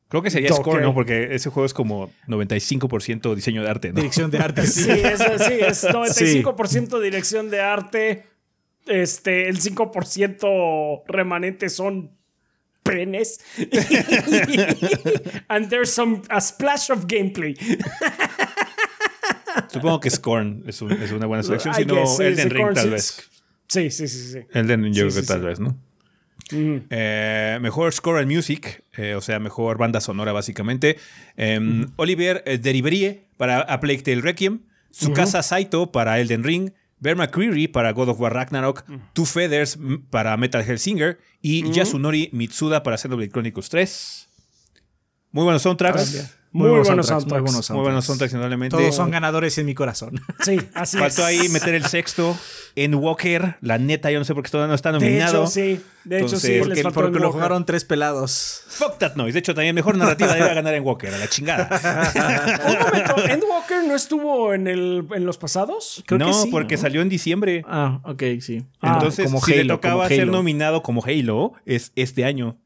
Creo que sería Ok. Score, ¿no? Porque ese juego es como 95% diseño de arte, ¿no? Dirección de arte. <laughs> Sí, es, sí, es 95% dirección de arte. Este, el 5% remanente son penes. <laughs> And there's some a splash of gameplay. Supongo que Scorn es, un- es una buena selección. I Si no, guess, sí, Elden sí, Ring Korn, tal sí, vez. Sí, sí, sí, sí. Elden Ring yo creo que tal vez, ¿no? Eh, mejor score and music, eh, o sea, mejor banda sonora básicamente. Em, Oliver eh, Deriberie para A Plague Tale Requiem, Tsukasa Saito para Elden Ring, Bear McCreary para God of War Ragnarok, Two Feathers mm, para Metal Hellsinger y Yasunori Mitsuda para Xenoblade Chronicles 3. Muy buenos soundtracks. Muy, buenos soundtracks, soundtracks. Muy buenos Muy buenos soundtracks. soundtracks, indudablemente. Todos son ganadores en mi corazón. <laughs> Sí, así Faltó es. ahí meter el sexto en Walker. La neta, yo no sé por qué todavía no está De nominado. hecho, sí. De hecho, Entonces, sí. porque- les Porque, faltó porque el lo Walker. jugaron tres pelados. Fuck that noise. De hecho, también mejor narrativa debe ganar en Walker, a la chingada. <laughs> Un momento, ¿Endwalker no estuvo en, el, en los pasados? Creo no, que sí, porque ¿no? salió en diciembre. Ah, ok, sí. Ah, Entonces, como si le Halo, tocaba como ser Halo. nominado como Halo, es este año.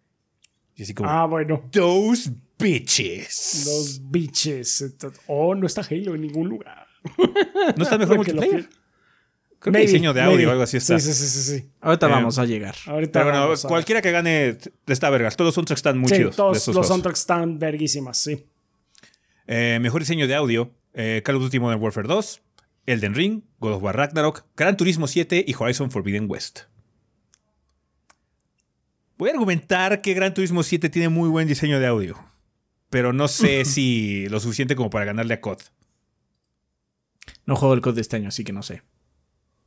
Y así como, Ah, bueno. those bitches. Los bitches. Oh, no está Halo en ningún lugar. ¿No está mejor <laughs> multiplayer? que- Creo que Maybe, diseño de audio maybe. o algo así está. Sí, sí, sí. Ahorita Eh, vamos a llegar. Ahorita Pero bueno, vamos a- cualquiera que gane está vergas. Todos los soundtracks están muy Sí, chidos. de todos estos los soundtracks están verguísimas, sí. Eh, mejor diseño de audio: eh, Call of Duty Modern Warfare 2, Elden Ring, God of War Ragnarok, Gran Turismo 7 y Horizon Forbidden West. Voy a argumentar que Gran Turismo 7 tiene muy buen diseño de audio, pero no sé si lo suficiente como para ganarle a COD. No juego el COD de este año, así que no sé.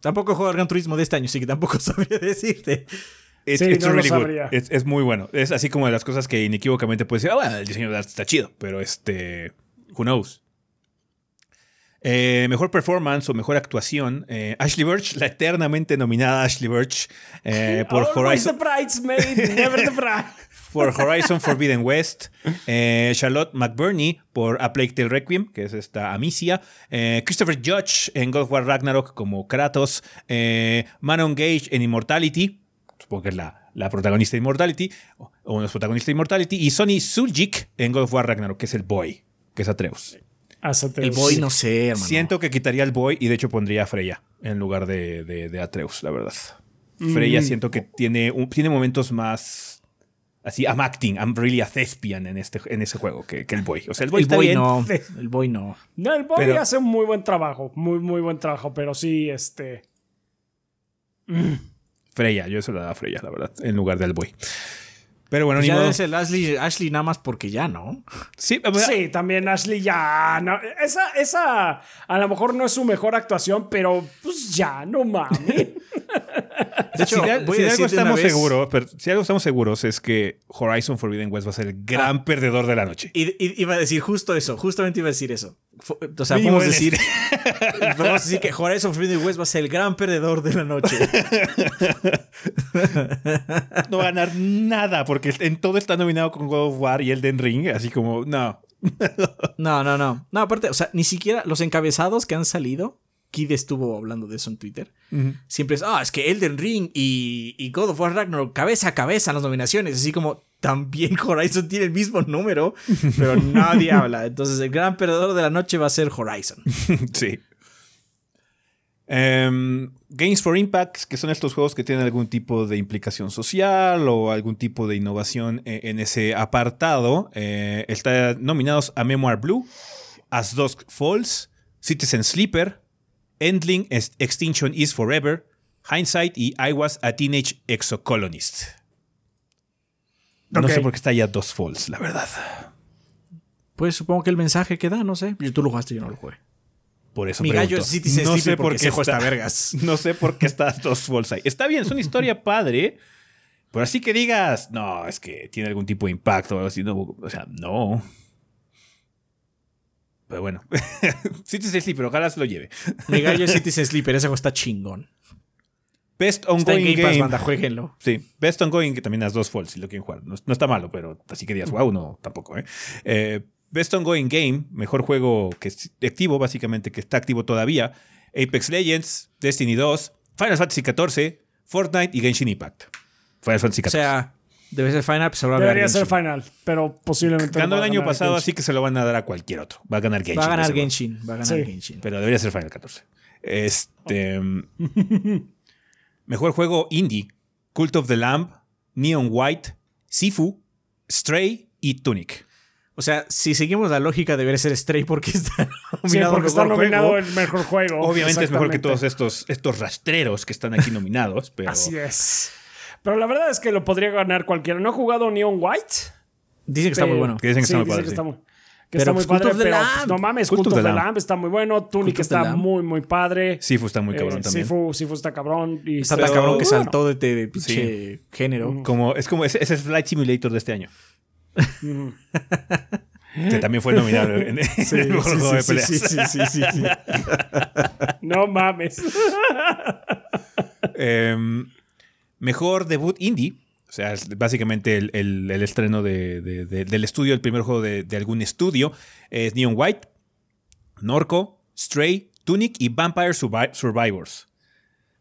Tampoco juego el Gran Turismo de este año, así que tampoco <laughs> sabría decirte. It's, Sí, it's no lo really good. sabría. Es, es muy bueno. Es así como de las cosas que inequívocamente puedes decir, ah, bueno, el diseño de arte está chido, pero este, who knows. Eh, mejor performance o mejor actuación, eh, Ashley Birch, la eternamente nominada Ashley Birch eh, <laughs> por, Always Horizon, the bridesmaid, never the bride. Por Horizon Forbidden West, eh, Charlotte McBurney por A Plague Tale Requiem, que es esta Amicia, eh, Christopher Judge en God of War Ragnarok como Kratos, eh, Manon Gage en Immortality, supongo que es la, la protagonista de Immortality, o o uno de los protagonistas de Immortality, y Sonny Suljic en God of War Ragnarok, que es el Boy, que es Atreus. El boy no sé, hermano. Siento que quitaría el Boy y de hecho pondría a Freya en lugar de, de- de Atreus, la verdad. Freya siento que tiene, un- tiene momentos más así, I'm acting, I'm really a thespian en, este, en ese juego que, que el Boy. O sea, el Boy El está boy bien. no. <laughs> El boy no. No, el boy Pero- hace un muy buen trabajo, muy, muy buen trabajo, pero sí, este... Freya, yo se lo daba a Freya, la verdad, en lugar del Boy. Pero bueno, Pues ni ya modo. es el Ashley, Ashley nada más porque ya, ¿no? Sí, o sea, Sí, también Ashley ya. No, esa, esa a lo mejor no es su mejor actuación, pero pues ya, no mames. <laughs> De hecho, si de, si de algo estamos vez- seguros, pero si algo estamos seguros es que Horizon Forbidden West va a ser el gran perdedor de la noche. Y, y- iba a decir justo eso, justamente iba a decir eso. O sea, podemos decir, <laughs> podemos decir que Horizon Forbidden West va a ser el gran perdedor de la noche. <laughs> No va a ganar nada porque en todo está nominado con God of War y Elden Ring, así como, no. No, no, no. No, aparte, o sea, ni siquiera los encabezados que han salido, Kid estuvo hablando de eso en Twitter. Siempre es, ah, es que Elden Ring y, y God of War Ragnarok cabeza a cabeza en las nominaciones. Así como también <laughs> Horizon tiene el mismo número, pero <laughs> nadie habla. Entonces, el gran perdedor de la noche va a ser Horizon. <laughs> Sí. Em, Games for Impact, que son estos juegos que tienen algún tipo de implicación social o algún tipo de innovación eh, en ese apartado. Eh, están nominados a Memoir Blue, As Dusk Falls, Citizen Sleeper, Endling Ex- Extinction is Forever, Hindsight y I Was a Teenage Exocolonist. No sé por qué está ya Dos Falls, la verdad. Pues supongo que el mensaje que da, no sé. Tú lo jugaste, yo no lo jugué. Por eso Mi pregunto. gallo no sé por qué está, está vergas. <laughs> No sé por qué está dos Falls ahí. Está bien, es una historia <laughs> padre. Pero así que digas, no, es que tiene algún tipo de impacto o algo así. No, o sea, no. Pero bueno. <laughs> Citizen Sleeper, ojalá se lo lleve. Mi gallo es Citizen Sleeper, ese juego está chingón. Best Ongoing Game Pass, banda, jueguenlo. Sí, Best Ongoing, que también has dos Falls, si lo quieren jugar. No, no está malo, pero así que digas, wow, no, tampoco, ¿eh? Eh, Best Ongoing Game, mejor juego que es activo, básicamente, que está activo todavía. Apex Legends, Destiny 2, Final Fantasy XIV, Fortnite y Genshin Impact. Final Fantasy O XIV. sea, Debe ser Final, pues se lo va a Debería ser final, pero posiblemente. Ganó el año pasado, Genshin. así que se lo van a dar a cualquier otro. Va a ganar Genshin. Va a ganar. Genshin. Va a ganar Sí. Genshin. Pero debería ser Final 14. Este. mejor juego indie: Cult of the Lamb, Neon White, Sifu, Stray y Tunic. O sea, si seguimos la lógica, debería ser Stray porque está <laughs> Sí, nominado porque está nominado juego. el mejor juego. Obviamente es mejor que todos estos, estos rastreros que están aquí nominados, pero. Así es. Pero la verdad es que lo podría ganar cualquiera. No he jugado Neon White. Dicen que está muy bueno. Que dicen que sí, está muy padre, que sí. está muy, que Pero, está muy pues, padre, of the pero Lamb. pues, no mames, Cult Cult of the the Lamb. Lamb está muy bueno, Tunic está muy, muy padre. Sifu está muy cabrón Eh, también. Sifu, Sifu está cabrón. Y Está tan cabrón que saltó de, de, de pinche género. Como, es como ese, ese es Flight Simulator de este año. Ujú. Que también fue nominado en, en <laughs> el mejor juego de sí, peleas. sí, sí, sí, sí, sí. <laughs> No mames. Em, mejor debut indie. O sea, es básicamente el, el- el estreno de- de- de- del estudio, el primer juego de, de algún estudio. Es Neon White, Norco, Stray, Tunic y Vampire Survi- Survivors.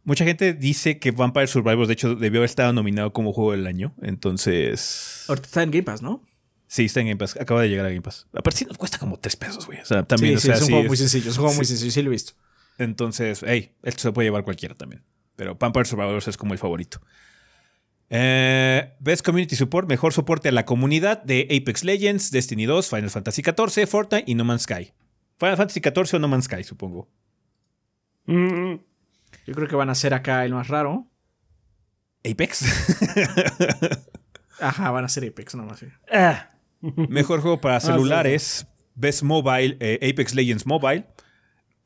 Mucha gente dice que Vampire Survivors, de hecho, debió haber estado nominado como juego del año. Entonces. Ahorita está en Game Pass, ¿no? Sí, está en Game Pass. Acaba de llegar a Game Pass. Aparte, sí nos cuesta como 3 pesos, güey. O sea, también. sí, o sí, sea, es un sí juego es- muy sencillo. Es un juego muy sencillo, sí lo he visto. Entonces, hey, esto se puede llevar cualquiera también. Pero Vampire Survivors es como el favorito. Eh, Best Community Support, mejor soporte a la comunidad de Apex Legends, Destiny 2, Final Fantasy XIV, Fortnite y No Man's Sky. Final Fantasy XIV o No Man's Sky, supongo. Mm, Yo creo que van a ser acá el más raro. Apex. <laughs> Ajá, van a ser Apex nomás. sí. eh. mejor juego para sí, celulares, Best Mobile, eh, Apex Legends Mobile,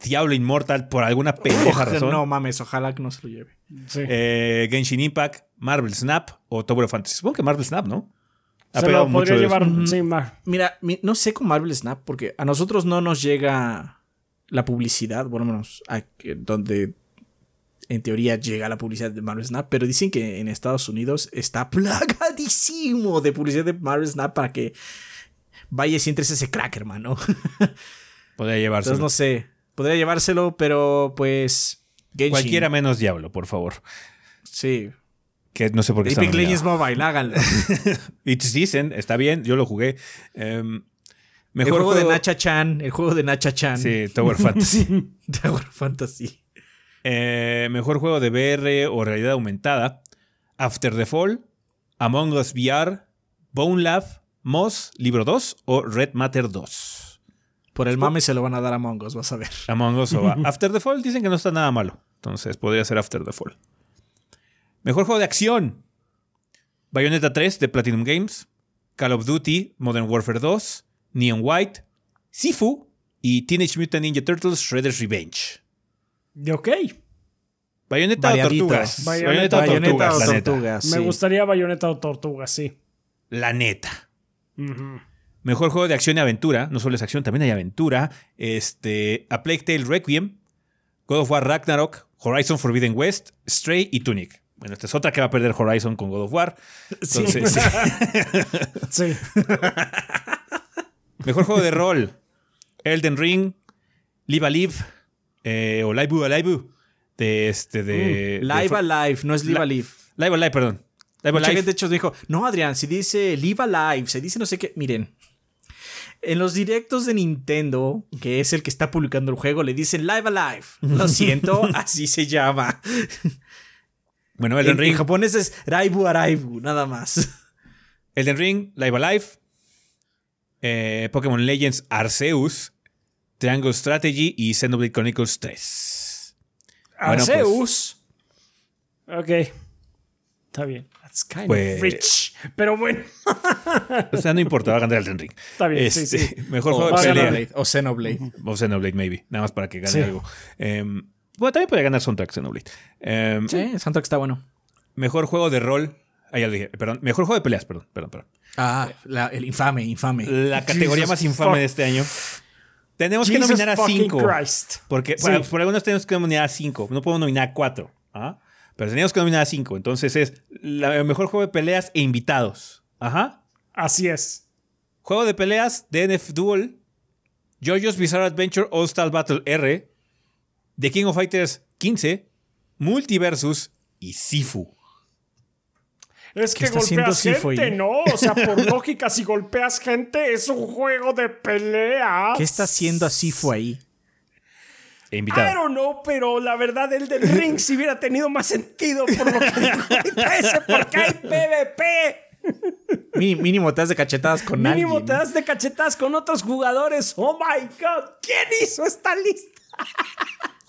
Diablo Immortal por alguna pendeja Ojalá- razón. no mames, ojalá que no se lo lleve. Sí. Eh, Genshin Impact, Marvel Snap o Tower of Fantasy. Supongo que Marvel Snap, ¿no? Ha Se lo podría llevar más. Mira, mi- no sé con Marvel Snap, porque a nosotros no nos llega la publicidad, bueno, menos a donde en teoría llega la publicidad de Marvel Snap, pero dicen que en Estados Unidos está <laughs> plagadísimo de publicidad de Marvel Snap para que vayas y entres a ese crack, hermano. <laughs> Podría llevarse. Entonces no sé, podría llevárselo, pero pues Genshin. Cualquiera menos Diablo, por favor. Sí. Que no sé por qué Epic. Legends Mobile, <laughs> háganlo. It's decent, está bien, yo lo jugué. Em, el mejor juego, de Nacha Chan, el juego de Nacha Chan. Sí, Tower <laughs> Fantasy. Tower Fantasy. Eh, mejor juego de VR o realidad aumentada. After the Fall, Among Us VR, Bone Lab, Moss, Libro 2 o Red Matter 2. Por el mame se lo van a dar a Mongos, vas a ver. Among Us o <laughs> After the Fall dicen que no está nada malo. Entonces podría ser After the Fall. Mejor juego de acción. Bayonetta 3 de Platinum Games. Call of Duty Modern Warfare 2. Neon White. Sifu. Y Teenage Mutant Ninja Turtles Shredder's Revenge. Ok. Bayonetta o. Tortugas. Bayonetta- Bayonetta o Bayonetta Tortugas, o la neta. Tortugas, Me sí. gustaría Bayonetta o Tortuga, sí. La neta. Mejor juego de acción y aventura. No solo es acción, también hay aventura. Este, A Plague Tale Requiem. God of War Ragnarok. Horizon Forbidden West. Stray y Tunic. Bueno, esta es otra que va a perder Horizon con God of War. Entonces, <laughs> Sí. <laughs> mejor juego de rol. Elden Ring. Live Alive. Eh, o Live Alive. De este, de. Mm, Live de- Alive, no es Live La- Alive. Live Alive, perdón. Live Mucha Alive. gente de hecho dijo, no Adrián, si dice Live Alive, se dice no sé qué. Miren, en los directos de Nintendo, que es el que está publicando el juego, le dicen Live Alive. Lo <laughs> siento, así se llama. Bueno, Elden En, en Ring. japonés es Raibu Araibu, nada más. Elden Ring, Live Alive, eh, Pokémon Legends Arceus, Triangle Strategy y Xenoblade Chronicles 3. Bueno, pues- Arceus. Ok. Está bien. That's kind Pues- of rich. Pero bueno. O sea, no importa, va a ganar Elden Ring. Está bien, sí, Este, sí. Mejor O. Xenoblade, o Xenoblade. O Xenoblade, maybe. Nada más para que gane Sí. algo. Em, bueno, también puede ganar Soundtrack Xenoblade. Em, Sí, el soundtrack está bueno. Mejor juego de rol. Ah, ya lo dije. Perdón. Mejor juego de peleas, perdón. Perdón, perdón. Ah, la- el infame, infame. La categoría Jesus más infame fuck. de este año. Tenemos que nominar a fucking cinco. Christ. Porque Sí. por, por algunos tenemos que nominar a cinco. No podemos nominar a cuatro. ¿ah? Pero teníamos que nominar a cinco. Entonces es la- el mejor juego de peleas e invitados. Ajá. Así es. Juego de peleas DNF Duel. JoJo's Bizarre Adventure All Star Battle R. The King of Fighters 15. Multiversus y Sifu. Es ¿Qué que golpeas gente, ahí? ¿no? O sea, por <laughs> lógica, si golpeas gente, es un juego de peleas. ¿Qué está haciendo así fue ahí? E I invitado. don't know, pero la verdad, el del ring si hubiera tenido más sentido por lo que dijo <laughs> ese, porque hay PvP. Mí- Mínimo te das de cachetadas con Mínimo alguien. te das de cachetas con otros jugadores. Oh my god, ¿quién hizo esta lista?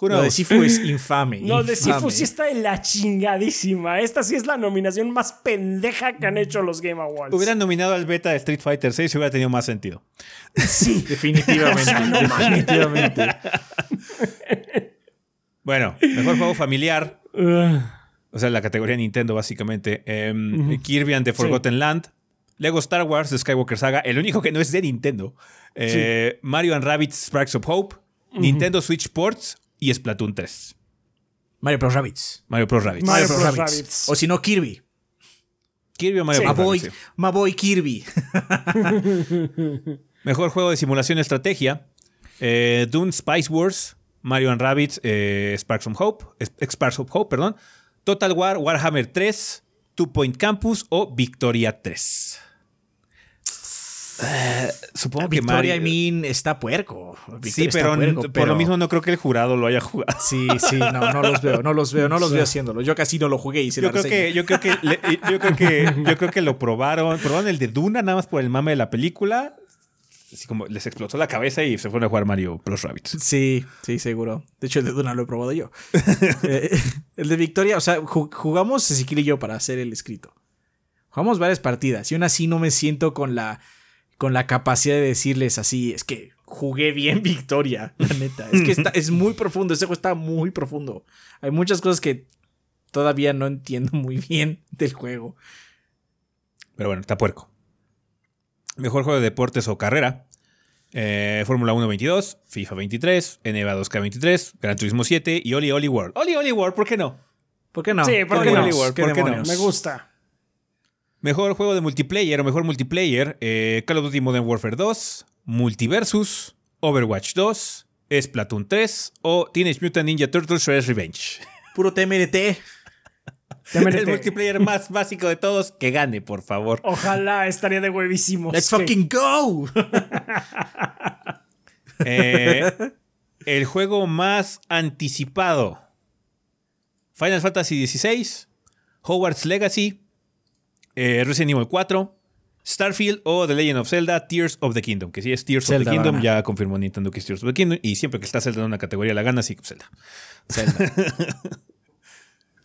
Who Lo de? Sifu es infame. No, de. Sifu sí está en la chingadísima. Esta sí es la nominación más pendeja que han hecho los Game Awards. Hubieran nominado al beta de Street Fighter 6 y hubiera tenido más sentido. Sí. <laughs> Definitivamente. <laughs> definitivamente. Bueno, mejor juego familiar. O sea, la categoría Nintendo, básicamente. Em, Kirby and the Forgotten Land. Lego Star Wars, The Skywalker Saga. El único que no es de Nintendo. Eh, Mario and Rabbids Sparks of Hope. Nintendo Switch Sports y Splatoon 3. Mario Bros. Rabbids. Mario Bros. Rabbids. Mario Bros. Rabbids. O si no, Kirby. Kirby o Mario Sí. Bros. Maboy, Rabbids, sí. Maboy Kirby. <laughs> Mejor juego de simulación y estrategia. Eh, Dune Spice Wars, Mario and Rabbids, eh, Sparks of Hope, Sparks of Hope, perdón. Total War, Warhammer 3, Two Point Campus o Victoria 3. Eh, supongo que Victoria, Mario. I mean, está puerco. sí, pero, por lo mismo no creo que el jurado lo haya jugado. Sí, sí, no, no los veo, no los veo, no los veo <laughs> haciéndolo. Yo casi no lo jugué y hice Yo creo, que, yo, creo que, le- yo, creo que, <laughs> yo creo que lo probaron. Probaron el de Duna nada más por el mame de la película. Así como les explotó la cabeza y se fueron a jugar Mario Plus Rabbits. Sí, sí, seguro. De hecho, el de Duna lo he probado yo. <laughs> Eh, el de Victoria, o sea, ju- jugamos Ezequiel y yo para hacer el escrito. Jugamos varias partidas y aún así no me siento con la, con la capacidad de decirles así, es que jugué bien <laughs> Victoria, la neta. Es que está, es <laughs> muy profundo, ese juego está muy profundo. Hay muchas cosas que todavía no entiendo muy bien del juego. Pero bueno, está puerco. Mejor juego de deportes o carrera. Eh, Fórmula 1 22, FIFA 23, NBA 2K 23, Gran Turismo 7 y Oli Oli World. Oli Oli World, ¿por qué no? ¿Por qué no? Sí, ¿por qué no? demonios? ¿Por qué no? Me gusta. Mejor juego de multiplayer o mejor multiplayer. eh, Call of Duty Modern Warfare 2, Multiversus, Overwatch 2, Splatoon 3 o Teenage Mutant Ninja Turtles Shredder's Revenge. <laughs> Puro TMNT. El multiplayer más básico de todos, que gane, por favor. Ojalá estaría de huevísimos. Let's fucking go. <laughs> Eh, el juego más anticipado. Final Fantasy XVI, Hogwarts Legacy, eh, Resident Evil 4, Starfield o The Legend of Zelda, Tears of the Kingdom. Que sí es Tears of the Kingdom, ya confirmó Nintendo que es Tears of the Kingdom. Y siempre que está Zelda en una categoría la gana, sí, Zelda.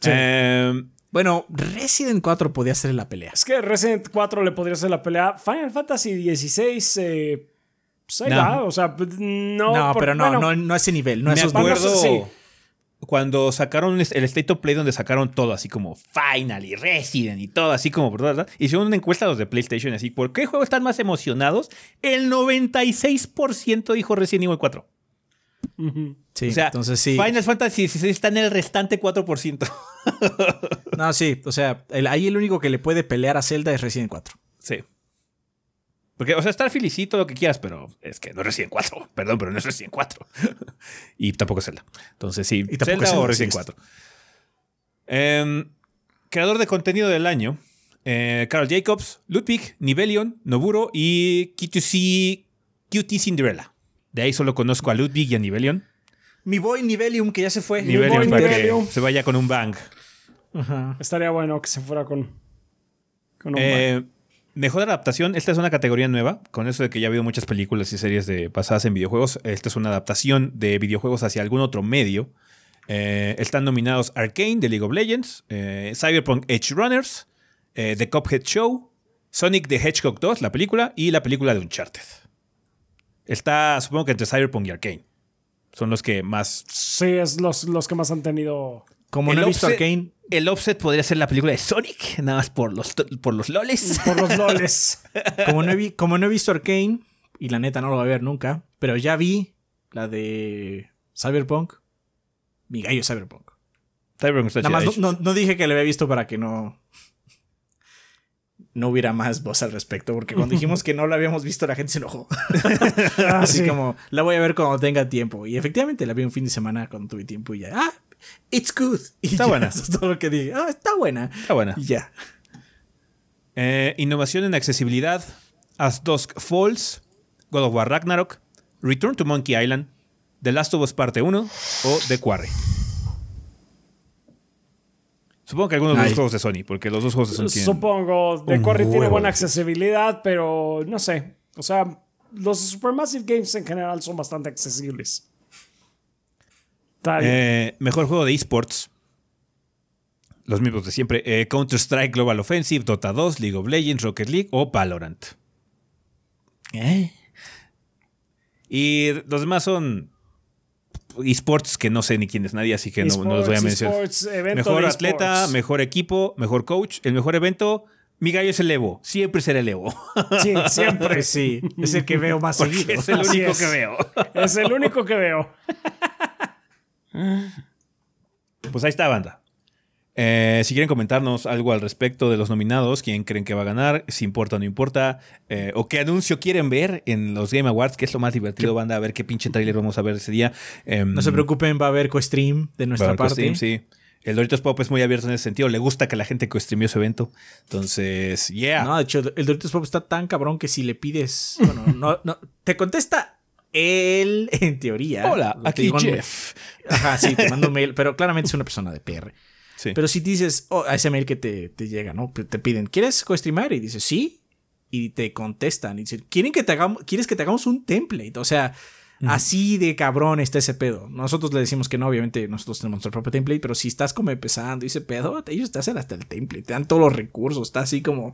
Eh, <laughs> Bueno, Resident 4 podía ser la pelea. Es que Resident 4 le podría ser la pelea. Final Fantasy XVI, eh, pues ahí No. va, O sea, pues, no. No, por- pero no, bueno, no, no a ese nivel, no a me esos acuerdo sí. Cuando sacaron el State of Play donde sacaron todo, así como Final y Resident y todo, así como, ¿verdad? Hicieron una encuesta a los de PlayStation, así, ¿por qué juego están más emocionados? El 96% dijo Resident Evil 4. Sí, o sea, entonces sí. Final Fantasy XVI está en el restante 4%. No, sí, o sea, el- ahí el único que le puede pelear a Zelda es Resident 4. sí. Porque, o sea, sí, todo lo que quieras, pero es que no es Resident 4. <laughs> Perdón, pero no es Resident 4. <laughs> y tampoco es Zelda. Entonces sí, Y tampoco Zelda es o Zelda, Resident sí. 4. Em, creador de contenido del año. eh, Carl Jacobs, Ludwig, Nivelion, Noburo y QTC, QT Cinderella. De ahí solo conozco a Ludwig y a Nivelion. Mi boy Nivelium, que ya se fue. Nivelion voy, para Nivelion. que se vaya con un bang. Ajá. Estaría bueno que se fuera con. con un Eh, mejor adaptación, esta es una categoría nueva, con eso de que ya ha habido muchas películas y series de, basadas en videojuegos. Esta es una adaptación de videojuegos hacia algún otro medio. Eh, están nominados Arkane de League of Legends, eh, Cyberpunk Edge Runners, eh, The Cuphead Show, Sonic the Hedgehog 2, la película, y la película de Uncharted. Está, supongo que entre Cyberpunk y Arkane. Son los que más. Sí, es los, los que más han tenido. Como El no he visto Arkane, El offset podría ser la película de Sonic, nada más por los, por los loles. Por los loles. <laughs> como no, he como no he visto Arkane, y la neta no lo voy a ver nunca, pero ya vi la de Cyberpunk. Mi gallo Cyberpunk. Cyberpunk está Nada más no, no- no dije que lo había visto para que no. No hubiera más voz al respecto, porque cuando dijimos que no lo habíamos visto, la gente se enojó. Ah, <laughs> <laughs> Así sí. como, la voy a ver cuando tenga tiempo. Y efectivamente la vi un fin de semana cuando tuve tiempo y ya. ¡Ah! It's good. <laughs> Y Está ya, buena. Eso es todo lo que dije. ¡Ah, está buena! Está buena. Y ya. Eh, innovación en accesibilidad. As Dusk Falls. God of War Ragnarok. Return to Monkey Island. The Last of Us Parte 1 o The Quarry. Supongo que algunos de los juegos de Sony, porque los dos juegos de Sony tienen... Supongo. The Quarry tiene buena accesibilidad, pero no sé. O sea, los Supermassive Games en general son bastante accesibles. Está bien. Eh, mejor juego de esports. Los mismos de siempre. Eh, Counter-Strike Global Offensive, Dota 2, League of Legends, Rocket League o Valorant. ¿Eh? Y los demás son esports que no sé ni quién es nadie, así que no, no los voy a mencionar. Mejor atleta, mejor equipo, mejor coach. El mejor evento, mi gallo es el Evo. Siempre será el Evo. Sí, siempre. Sí, es el que veo más <laughs> Porque seguido. es el único es. que veo. Es el único que veo. <laughs> Pues ahí está, banda. Eh, si quieren comentarnos algo al respecto de los nominados, quién creen que va a ganar, si importa o no importa, eh, o qué anuncio quieren ver en los Game Awards, que es lo más divertido, banda, a ver qué pinche trailer vamos a ver ese día. Em, No se preocupen, va a haber co-stream de nuestra parte. Sí. El Doritos Pop es muy abierto en ese sentido. Le gusta que la gente que streamió su evento. Entonces, yeah. No, de hecho, el Doritos Pop está tan cabrón que si le pides. Bueno, no, no. Te contesta él, <laughs> en teoría. Hola, aquí digo Jeff. Ajá, sí, te mando <laughs> un mail, pero claramente es una persona de PR. Sí. Pero si dices, oh, a ese mail que te, te llega, ¿no? Te piden, ¿quieres co-streamar? Y dices, sí. Y te contestan y dicen, ¿quieren que te hagamos, ¿quieres que te hagamos un template? O sea, así de cabrón está ese pedo. Nosotros le decimos que no, obviamente nosotros tenemos nuestro propio template, pero si estás como empezando y ese pedo, ellos te hacen hasta el template, te dan todos los recursos, está así como.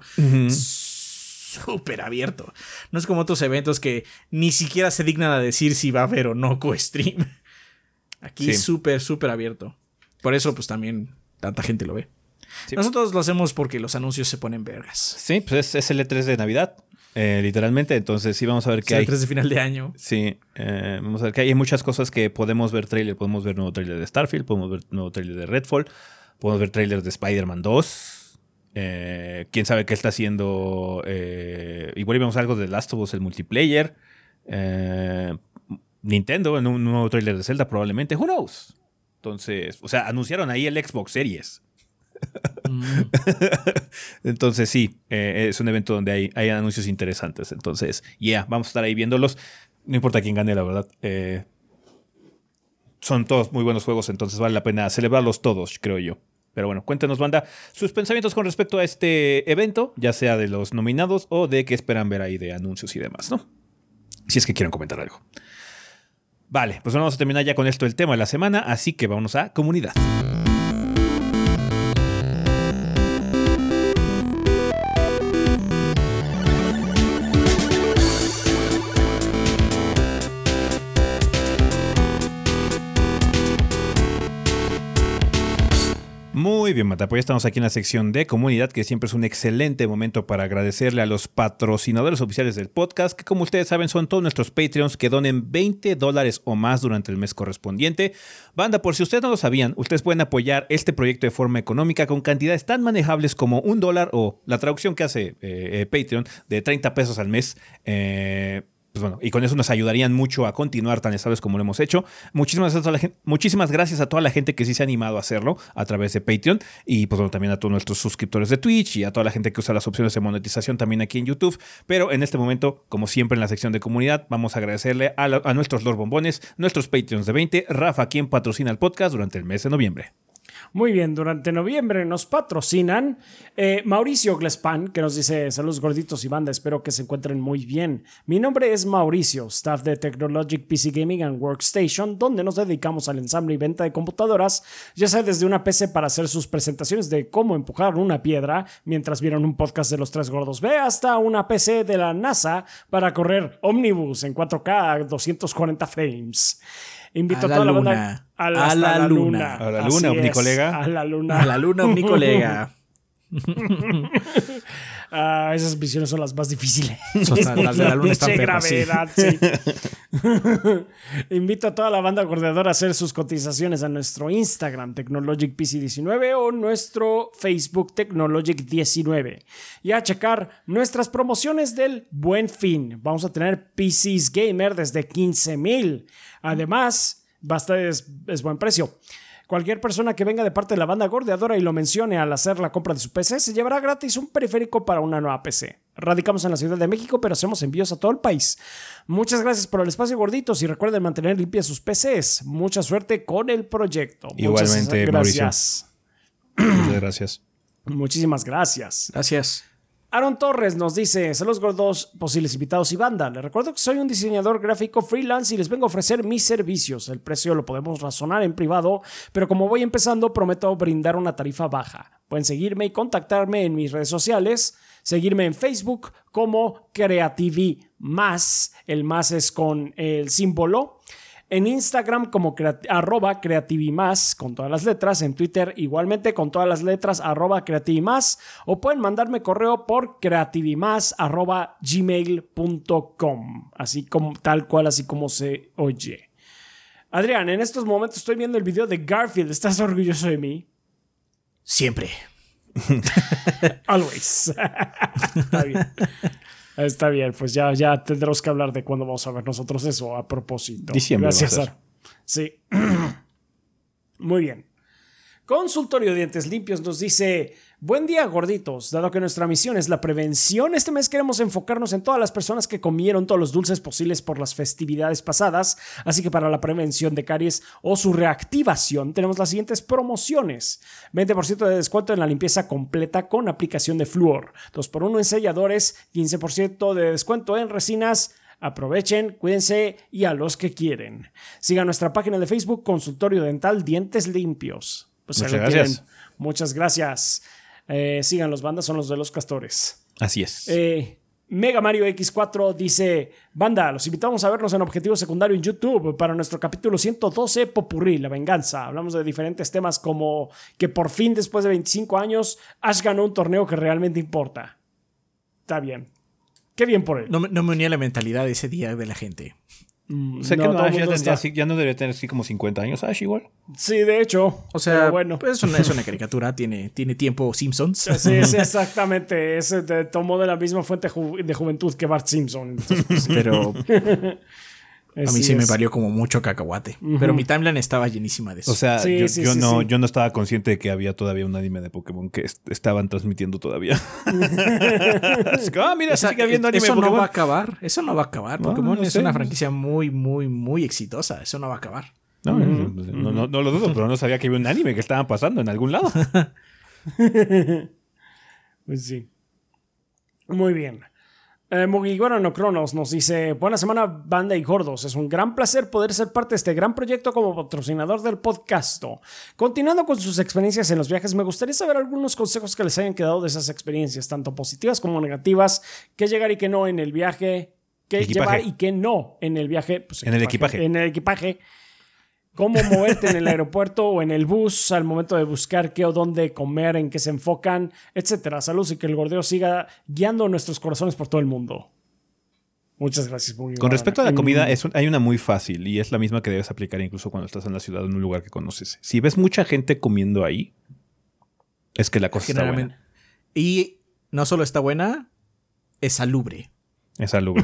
Súper abierto. No es como otros eventos que ni siquiera se dignan a decir si va a haber o no co-stream. Aquí Sí. súper, súper abierto. Por eso, pues también tanta gente lo ve. Sí. Nosotros lo hacemos porque los anuncios se ponen vergas. Sí, pues es, es el E3 de Navidad, eh, literalmente. Entonces, sí, vamos a ver qué Sí, hay. 3 de final de año. Sí, eh, vamos a ver que hay muchas cosas que podemos ver trailer. Podemos ver nuevo trailer de Starfield, podemos ver nuevo trailer de Redfall, podemos ver trailers de Spider-Man 2. Eh, Quién sabe qué está haciendo. Eh, igual vemos algo de Last of Us, el multiplayer. eh, Nintendo en un nuevo trailer de Zelda, probablemente. Who knows? Entonces, o sea, anunciaron ahí el Xbox Series. Mm. <laughs> Entonces sí, eh, es un evento donde hay, hay anuncios interesantes. Entonces, yeah, vamos a estar ahí viéndolos. No importa quién gane, la verdad. Son todos muy buenos juegos, entonces vale la pena celebrarlos todos, creo yo. Pero bueno, cuéntenos, banda, sus pensamientos con respecto a este evento, ya sea de los nominados o de qué esperan ver ahí de anuncios y demás, ¿no? Si es que quieren comentar algo. Vale, pues vamos a terminar ya con esto el tema de la semana, así que vámonos a comunidad. Bien, Mata, pues ya estamos aquí en la sección de comunidad, que siempre es un excelente momento para agradecerle a los patrocinadores oficiales del podcast, que como ustedes saben son todos nuestros Patreons que donen 20 dólares o más durante el mes correspondiente. Banda, por si ustedes no lo sabían, ustedes pueden apoyar este proyecto de forma económica con cantidades tan manejables como un dólar o la traducción que hace eh, eh, Patreon de 30 pesos al mes. Eh, pues bueno, y con eso nos ayudarían mucho a continuar tan estables como lo hemos hecho. Muchísimas gracias, a toda la gente que sí se ha animado a hacerlo a través de Patreon y pues bueno, también a todos nuestros suscriptores de Twitch y a toda la gente que usa las opciones de monetización también aquí en YouTube. Pero en este momento, como siempre en la sección de comunidad, vamos a agradecerle a, a nuestros Lord Bombones, nuestros Patreons de 20, Rafa, quien patrocina el podcast durante el mes de noviembre. Muy bien, durante noviembre nos patrocinan eh, Mauricio Glespan, que nos dice saludos gorditos y banda, espero que se encuentren muy bien. Mi nombre es Mauricio, staff de Technologic PC Gaming and Workstation, donde nos dedicamos al ensamble y venta de computadoras, ya sea desde una PC para hacer sus presentaciones de cómo empujar una piedra mientras vieron un podcast de los tres gordos B, hasta una PC de la NASA para correr Omnibus en 4K a 240 frames. Invito A toda la luna. banda A la la luna. luna. A la Así luna, es, omnicolega. A la luna. A la luna, mi colega. <laughs> Ah, esas misiones son las más difíciles. <laughs> Las- las de la luna están perras, gravedad, sí. <laughs> Invito a toda la banda gordeadora a hacer sus cotizaciones a nuestro Instagram TechnologicPC19 o nuestro Facebook Technologic19 y a checar nuestras promociones del Buen Fin. Vamos a tener PCs Gamer desde 15 mil. Además, basta es, es buen precio. Cualquier persona que venga de parte de la banda gordeadora y lo mencione al hacer la compra de su PC se llevará gratis un periférico para una nueva PC. Radicamos en la Ciudad de México, pero hacemos envíos a todo el país. Muchas gracias por el espacio, gorditos, y recuerden mantener limpias sus PCs. Mucha suerte con el proyecto. Igualmente, Muchas gracias. Muchas gracias. <clears throat> Muchísimas gracias. Gracias. Aaron Torres nos dice, saludos gordos, posibles invitados y banda. Les recuerdo que soy un diseñador gráfico freelance y les vengo a ofrecer mis servicios. El precio lo podemos razonar en privado, pero como voy empezando, prometo brindar una tarifa baja. Pueden seguirme y contactarme en mis redes sociales. Seguirme en Facebook como Creativi Más. El más es con el símbolo. En Instagram como creati- arroba creativimás con todas las letras. En Twitter igualmente con todas las letras arroba creativimás. O pueden mandarme correo por creativimás arroba gmail.com. Así como tal cual, así como se oye. Adrián, en estos momentos estoy viendo el video de Garfield. ¿Estás orgulloso de mí? Siempre. <laughs> Always. <laughs> Está bien. Está bien, pues ya, ya tendremos que hablar de cuándo vamos a ver nosotros eso a propósito. Diciembre Gracias, va a ser. Sara. Sí. <clears throat> Muy bien. Consultorio de Dientes Limpios nos dice, buen día gorditos, dado que nuestra misión es la prevención, este mes queremos enfocarnos en todas las personas que comieron todos los dulces posibles por las festividades pasadas, así que para la prevención de caries o su reactivación tenemos las siguientes promociones. 20% de descuento en la limpieza completa con aplicación de flúor, 2x1 en selladores, 15% de descuento en resinas, Aprovechen, cuídense y a los que quieren. Sigan nuestra página de Facebook Consultorio Dental Dientes Limpios. Pues Muchas gracias. Muchas gracias. Eh, sigan los bandas, son los de los castores. Así es. Eh, Mega Mario X4 dice: Banda, los invitamos a vernos en Objetivo Secundario en YouTube para nuestro capítulo 112, Popurrí, la venganza. Hablamos de diferentes temas como que por fin, después de 25 años, Ash ganó un torneo que realmente importa. Está bien. Qué bien por él. No, me- no me uní a la mentalidad de ese día de la gente. Mm, sea que no, ya, mundo tendría está- así- ya no debería tener así como 50 años, Ash igual. Sí, de hecho. O sea, Pero bueno. pues es, una, es una <laughs> caricatura, tiene, tiene tiempo Simpsons. Sí, sí, <laughs> exactamente. Ese te tomó de la misma fuente ju- de juventud que Bart Simpson. Entonces, pues, sí. Pero <laughs> a mí sí me valió como mucho cacahuate. Pero mi timeline estaba llenísima de eso. O sea, Sí, yo, sí, yo sí, no, sí. yo no estaba consciente de que había todavía un anime de Pokémon que est- estaban transmitiendo todavía. <laughs> Ah, mira, Esa- sigue habiendo anime eso de no Pokémon. va a acabar. Eso no va a acabar. No, Pokémon no es sé. una franquicia muy, muy, muy exitosa. Eso no va a acabar. No, no, no, no lo dudo, pero no sabía que había un anime que estaban pasando en algún lado. <laughs> Pues sí. Muy bien. Eh, Mugiwara no Cronos nos dice: Buena semana, banda y gordos. Es un gran placer poder ser parte de este gran proyecto como patrocinador del podcast. Continuando con sus experiencias en los viajes, me gustaría saber algunos consejos que les hayan quedado de esas experiencias, tanto positivas como negativas. Que llegar y que no en el viaje. Equipaje. llevar y que no en el viaje. pues, En el equipaje. En el equipaje. Cómo moverte en el aeropuerto o en el bus al momento de buscar qué o dónde comer, en qué se enfocan, etcétera. Saludos y que el gordeo siga guiando nuestros corazones por todo el mundo. Muchas gracias, Mugi. Con respecto a la comida, es un- hay una muy fácil y es la misma que debes aplicar incluso cuando estás en la ciudad, en un lugar que conoces. Si ves mucha gente comiendo ahí, es que la cosa está buena. Y no solo está buena, es salubre. Es salubre.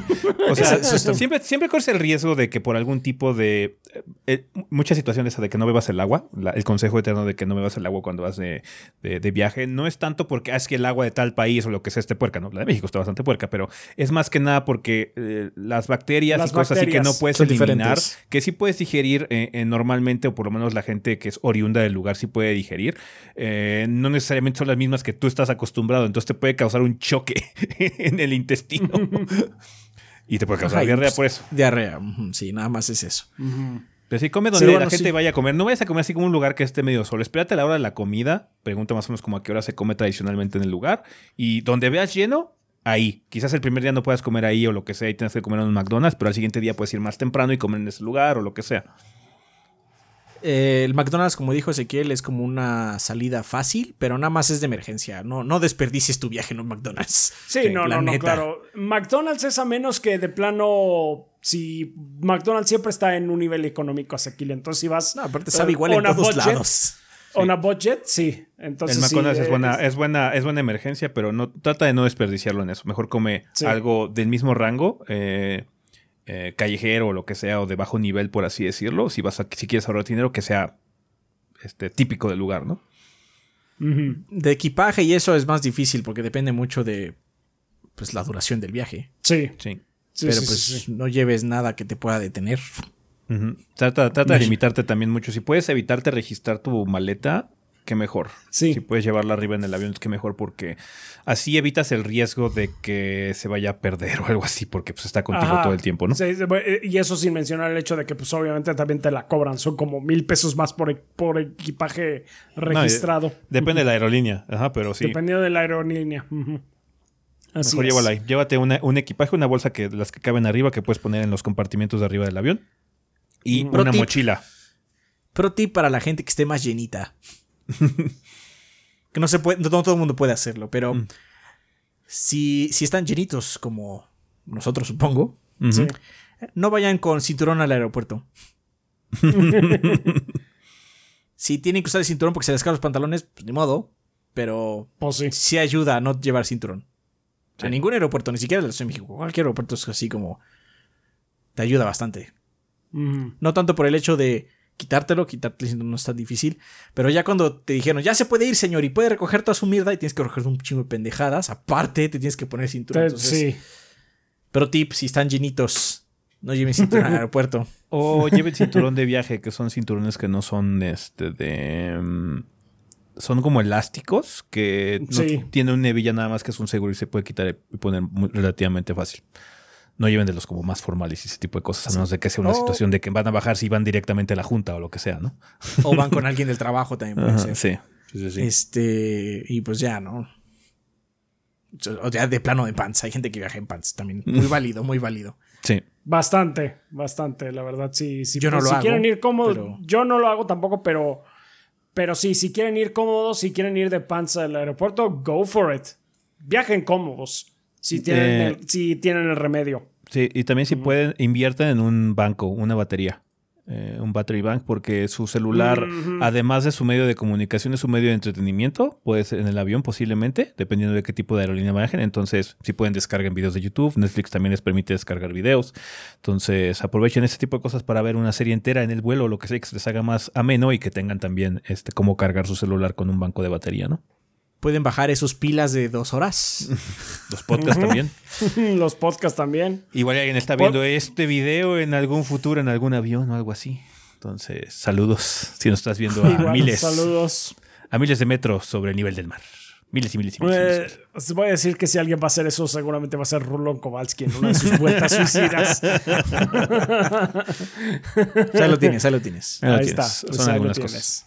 O sea, <laughs> <laughs> siempre, siempre corres el riesgo de que por algún tipo de... eh, eh, muchas situaciones de que no bebas el agua, la- el consejo eterno de que no bebas el agua cuando vas de, de- de viaje, no es tanto porque ah, es que el agua de tal país o lo que sea esté puerca, ¿no? La de México está bastante puerca, pero es más que nada porque eh, las bacterias Las y cosas así que no puedes eliminar, diferentes. que sí puedes digerir eh, normalmente, o por lo menos la gente que es oriunda del lugar sí puede digerir, no necesariamente son las mismas que tú estás acostumbrado, entonces te puede causar un choque <laughs> en el intestino. Y te puede causar Ajá, diarrea pues, por eso. Diarrea, sí, nada más es eso. Pero si come donde Sí, bueno, la gente sí. vaya a comer, no vayas a comer así como un lugar que esté medio solo. Espérate a la hora de la comida. Pregunta más o menos como a qué hora se come tradicionalmente en el lugar. Y donde veas lleno, ahí. Quizás el primer día no puedas comer ahí o lo que sea y tengas que comer en un McDonald's, pero al siguiente día puedes ir más temprano y comer en ese lugar o lo que sea. Eh, el McDonald's, como dijo Ezequiel, es como una salida fácil, pero nada más es de emergencia. No, no desperdicies tu viaje en un McDonald's. Sí, Sí, no, no, no, claro. McDonald's es a menos que de plano. Si McDonald's siempre está en un nivel económico asequible, entonces si vas. No, aparte sabe igual en todos budget, lados. On a budget, sí. Entonces, el sí, McDonald's es, buena, es, buena, es buena emergencia, pero no trata de no desperdiciarlo en eso. Mejor come Sí. algo del mismo rango, eh, eh, callejero o lo que sea, o de bajo nivel, por así decirlo. Si vas a, si quieres ahorrar dinero, que sea este, típico del lugar, ¿no? De equipaje y eso es más difícil porque depende mucho de pues la duración del viaje. Sí. Sí. sí, Pero sí, pues sí, sí. no lleves nada que te pueda detener. Trata, trata de limitarte también mucho. Si puedes evitarte registrar tu maleta, qué mejor. Sí. Si puedes llevarla arriba en el avión, qué mejor, porque así evitas el riesgo de que se vaya a perder o algo así, porque pues está contigo Ajá. todo el tiempo, ¿no? Sí, y eso sin mencionar el hecho de que, pues, obviamente también te la cobran. Son como mil pesos más por, e- por equipaje registrado. Depende de la aerolínea, ajá, pero sí. Dependiendo de la aerolínea. Así Mejor es. llévala ahí. Llévate una- un equipaje, una bolsa que las que caben arriba que puedes poner en los compartimentos de arriba del avión. Y Pro una tip. mochila. Pro tip para la gente que esté más llenita. <laughs> que no se puede, no todo el mundo puede hacerlo, pero Mm. si, si están llenitos como nosotros supongo. Sí. no vayan con cinturón al aeropuerto. <laughs> si tienen que usar el cinturón porque se les caen los pantalones, pues ni modo, pero Pues sí. sí ayuda a no llevar cinturón. Sí. A ningún aeropuerto, ni siquiera el de la Ciudad de México, cualquier aeropuerto es así como te ayuda bastante. No tanto por el hecho de quitártelo, quitarte no es tan difícil, pero ya cuando te dijeron, ya se puede ir, señor, y puede recoger toda su mierda y tienes que recoger un chingo de pendejadas, aparte te tienes que poner cinturón. Te- entonces- sí. Pero tip, si están llenitos, no lleven cinturón al <laughs> aeropuerto. O lleven cinturón de viaje, que son cinturones que no son este de. mm, Son como elásticos que no Sí. tienen una hebilla nada más que es un seguro y se puede quitar y poner muy- relativamente fácil. No lleven de los como más formales y ese tipo de cosas, a menos de que sea una O- situación de que van a bajar si van directamente a la junta o lo que sea, ¿no? O van con <laughs> alguien del trabajo también puede Ajá, ser. sí. Sí, sí, sí. Este, y pues ya, ¿no? O ya de plano de pants. Hay gente que viaja en pants también. Muy válido, muy válido. Sí. Bastante, bastante, la verdad. Sí, sí, Yo no pues, lo si hago, quieren ir cómodos, pero- yo no lo hago tampoco, pero, pero sí, si quieren ir cómodos, si quieren ir de panza al aeropuerto, go for it. Viajen cómodos. Si tienen, Eh, el, si tienen el remedio. Sí, y también si pueden, inviertan en un banco, una batería. eh, un battery bank, porque su celular, además de su medio de comunicación, es su medio de entretenimiento. Puede ser en el avión posiblemente, dependiendo de qué tipo de aerolínea manejen. Entonces, si pueden descargar videos de YouTube, Netflix también les permite descargar videos. Entonces, aprovechen ese tipo de cosas para ver una serie entera en el vuelo, lo que sea que se les haga más ameno y que tengan también este cómo cargar su celular con un banco de batería, ¿no? Pueden bajar esos pilas de dos horas. <laughs> Los podcasts también. <laughs> Los podcasts también. Igual alguien está Por- viendo este video en algún futuro, en algún avión o algo así. Entonces, saludos si nos estás viendo a Igual, miles, Saludos. a miles de metros sobre el nivel del mar. Miles y miles y miles. Eh, miles. voy a decir que si alguien va a hacer eso, seguramente va a ser Rulon Kowalski en una de sus vueltas suicidas. <laughs> Ya lo tienes, ya lo tienes. Ahí lo Ahí tienes. está. Son pues algunas cosas.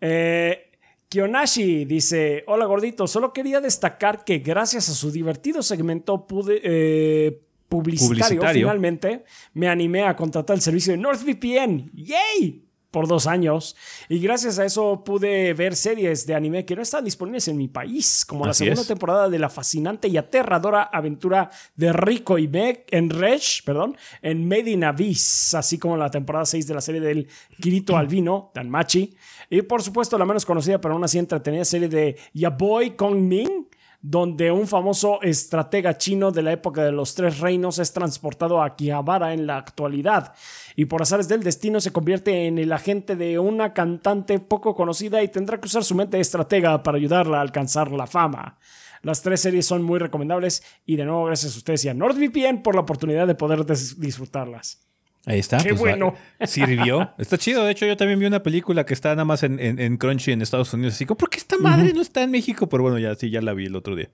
Eh, Kionashi dice: Hola gordito, solo quería destacar que gracias a su divertido segmento pude, eh, publicitario, Publicitario. finalmente me animé a contratar el servicio de NordVPN. ¡Yay! Por dos años. Y gracias a eso pude ver series de anime que no están disponibles en mi país, como la segunda es. temporada de la fascinante y aterradora aventura de Rico y Meg en Resh, perdón, en Made in Abyss, así como la temporada 6 de la serie del Kirito <clears throat> Albino, Danmachi. Y por supuesto, la menos conocida, pero aún así entretenida serie de Yaboy Kong Ming, donde un famoso estratega chino de la época de los Tres Reinos es transportado a Akihabara en la actualidad y por azares del destino se convierte en el agente de una cantante poco conocida y tendrá que usar su mente estratega para ayudarla a alcanzar la fama. Las tres series son muy recomendables y de nuevo gracias a ustedes y a NordVPN por la oportunidad de poder disfrutarlas. Ahí está. Qué pues, bueno. va- Sirvió. <laughs> Está chido. De hecho, yo también vi una película que está nada más en, en, en Crunchy en Estados Unidos. Así como, ¿por qué esta madre no está en México? Pero bueno, ya sí, ya la vi el otro día.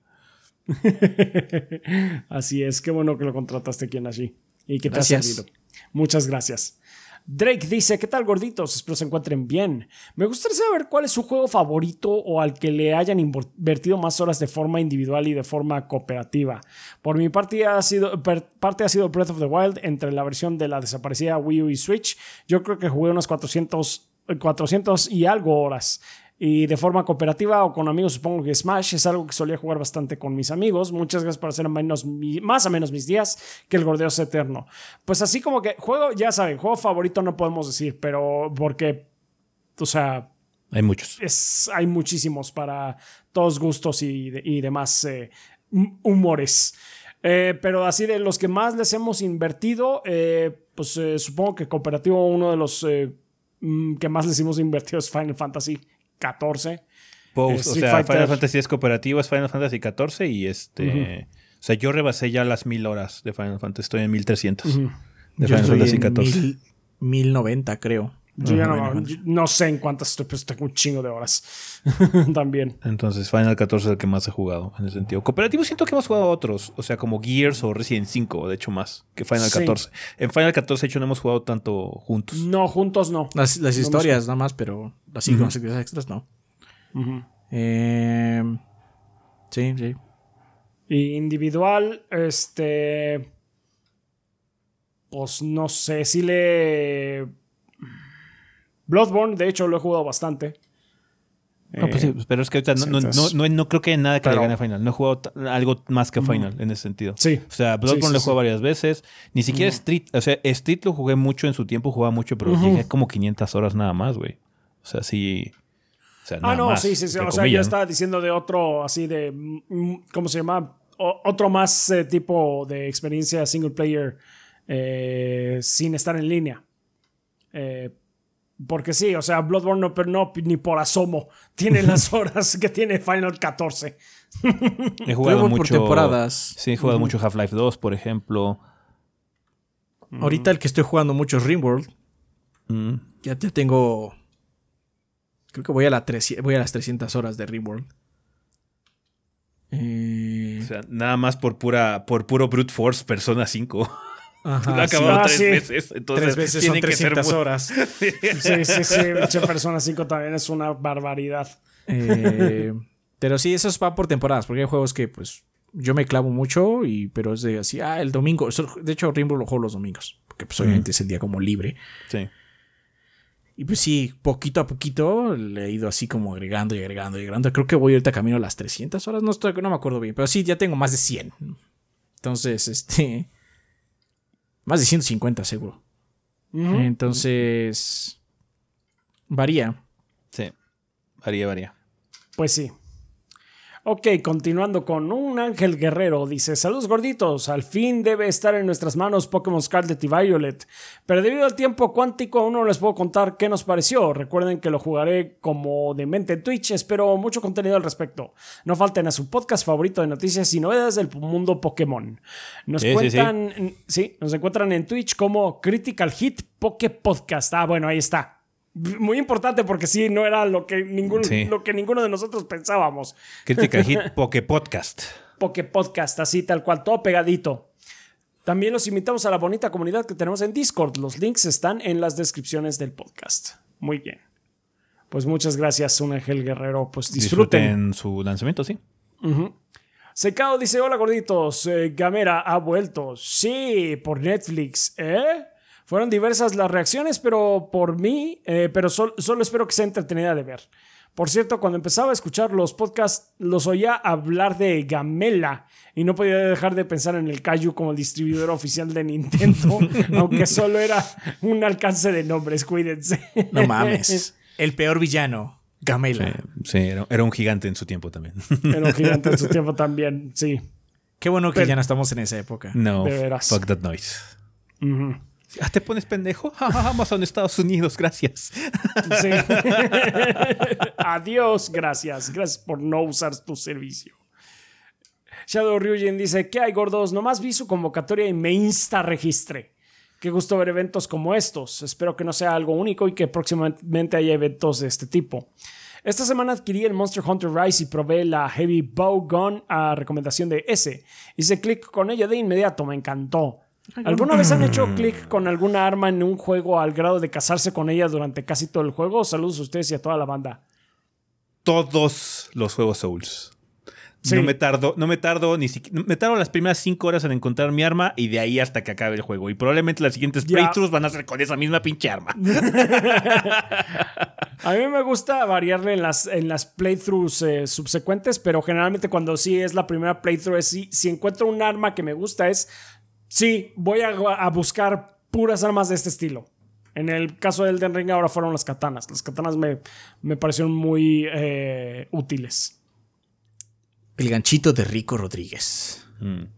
<laughs> Así es, qué bueno que lo contrataste aquí en allí y que te ha Gracias. servido. Muchas gracias. Drake dice, ¿qué tal gorditos? Espero se encuentren bien. Me gustaría saber cuál es su juego favorito o al que le hayan invertido más horas de forma individual y de forma cooperativa. Por mi parte ha sido, parte ha sido Breath of the Wild entre la versión de la desaparecida Wii U y Switch. Yo creo que jugué unas 400, 400 y algo horas. Y de forma cooperativa o con amigos, supongo que Smash es algo que solía jugar bastante con mis amigos. Muchas gracias por hacer menos, más o menos mis días que el gordeo es eterno. Pues así como que juego, ya saben, juego favorito no podemos decir, pero porque, o sea, Hay muchos. es, hay muchísimos para todos gustos y, y demás eh, hum- humores. Eh, pero así de los que más les hemos invertido, eh, pues supongo que Cooperativo uno de los mm, que más les hemos invertido es Final Fantasy XIV. Post, Eh, o sea, Fighter. Final Fantasy es cooperativo, es Final Fantasy 14 y este... O sea, yo rebasé ya las mil horas de Final Fantasy, estoy en 1300 de Yo Final estoy Fantasy en 14. mil- 1090, creo. Yo ya no, yo no sé en cuántas estoy, pero tengo un chingo de horas. <laughs> También. Entonces, Final 14 es el que más he jugado en ese sentido. Cooperativo siento que hemos jugado otros, o sea, como Gears o Resident 5, de hecho más que Final Sí. 14. En Final 14, de hecho, no hemos jugado tanto juntos. No, juntos no. Las, las No historias nada más, pero así con las actividades extras no. Eh, sí, sí. Y individual, este. Pues no sé, si le. Bloodborne, de hecho, lo he jugado bastante. No, pues sí, pero es que ahorita no, sí, no, entonces- no, creo que haya nada que le gane a Final. No he jugado algo más que Final en ese sentido. Sí. O sea, Bloodborne Sí, lo he jugado varias veces. Ni siquiera Street. O sea, Street lo jugué mucho en su tiempo, jugaba mucho, pero Ujú. llegué como 500 horas nada más, güey. O sea, sí. O sea, Ah, no, más, sí, sí, sí. O sea, yo estaba diciendo de otro, así de. mm, ¿Cómo se llama? O- otro más eh, tipo de experiencia single player eh, sin estar en línea. Eh, porque sí, o sea, Bloodborne no, pero no ni por asomo <laughs> tiene las horas que tiene Final 14. He jugado Luego por mucho. temporadas. Sí, he jugado mucho Half-Life 2, por ejemplo. Ahorita el que estoy jugando mucho es Rimworld. Mm. Ya te tengo. Creo que voy a, la 300 voy a las 300 horas de Rimworld. Eh, O sea, nada más por pura, por puro brute force, Persona 5. Ajá, sí. acabado Ah, tres sí. veces. Entonces, Tres veces son tiene que ser 300 muy- horas. <laughs> Sí, sí, sí. <laughs> Persona 5 también es una barbaridad. Eh, pero sí, eso va por temporadas, porque hay juegos que pues yo me clavo mucho, y, pero es de así, ah, el domingo. De hecho, Rimworld lo juego los domingos, porque pues obviamente es el día como libre. Sí. Y pues sí, poquito a poquito le he ido así como agregando y agregando y agregando. Creo que voy ahorita camino a las 300 horas, no, estoy, no me acuerdo bien, pero sí, ya tengo más de 100. Entonces, este... Más de 150 seguro. Entonces... Varía. Sí. Varía, varía. Pues sí. Ok, continuando con un Ángel Guerrero, dice, saludos gorditos, al fin debe estar en nuestras manos Pokémon Scarlet y Violet, pero debido al tiempo cuántico aún no les puedo contar qué nos pareció, recuerden que lo jugaré como de mente en Twitch, espero mucho contenido al respecto, no falten a su podcast favorito de noticias y novedades del mundo Pokémon. Nos Sí, sí, cuentan, sí, nos encuentran en Twitch como Critical Hit Poké Podcast, ah bueno, ahí está. Muy importante porque sí, no era lo que, ningún, Sí. lo que ninguno de nosotros pensábamos. Crítica Hit <laughs> Poke Podcast. Poke Podcast, así tal cual, todo pegadito. También los invitamos a la bonita comunidad que tenemos en Discord. Los links están en las descripciones del podcast. Muy bien. Pues muchas gracias, un Ángel Guerrero. Pues disfruten. Disfruten su lanzamiento, sí. Secao dice: Hola gorditos, eh, Gamera ha vuelto. Sí, por Netflix. ¿Eh? Fueron diversas las reacciones, pero por mí, eh, pero sol- solo espero que sea entretenida de ver. Por cierto, cuando empezaba a escuchar los podcasts, los oía hablar de Gamela y no podía dejar de pensar en el Kaiju como distribuidor oficial de Nintendo, <laughs> aunque solo era un alcance de nombres, cuídense. No mames. El peor villano. Gamela. Sí, sí, era, era un gigante en su tiempo también. Era un gigante en su <laughs> tiempo también, sí. Qué bueno que Pero- ya no estamos en esa época. No, De veras. fuck that noise. Ujú. Ah, ¿Te pones pendejo? <laughs> Amazon Estados Unidos, gracias. Sí. <laughs> Adiós, gracias. Gracias por no usar tu servicio. Shadow Ryujin dice: ¿Qué hay, gordos? Nomás vi su convocatoria y me insta registre. Qué gusto ver eventos como estos. Espero que no sea algo único y que próximamente haya eventos de este tipo. Esta semana adquirí el Monster Hunter Rise y probé la Heavy Bow Gun a recomendación de S. Hice clic con ella de inmediato, me encantó. ¿Alguna vez han hecho clic con alguna arma en un juego al grado de casarse con ella durante casi todo el juego? Saludos a ustedes y a toda la banda. Todos los juegos Souls. Sí. No me tardo, no me tardo ni siquiera. Me tardo las primeras cinco horas en encontrar mi arma y de ahí hasta que acabe el juego. Y probablemente las siguientes playthroughs van a ser con esa misma pinche arma. <laughs> <laughs> A mí me gusta variarle en las, en las playthroughs eh, subsecuentes, pero generalmente cuando sí es la primera playthrough, es si, si encuentro un arma que me gusta, es sí, voy a, a buscar puras armas de este estilo. En el caso de Elden Ring ahora fueron las katanas. Las katanas me, me parecieron muy eh, útiles. El ganchito de Rico Rodríguez. Mm. <laughs>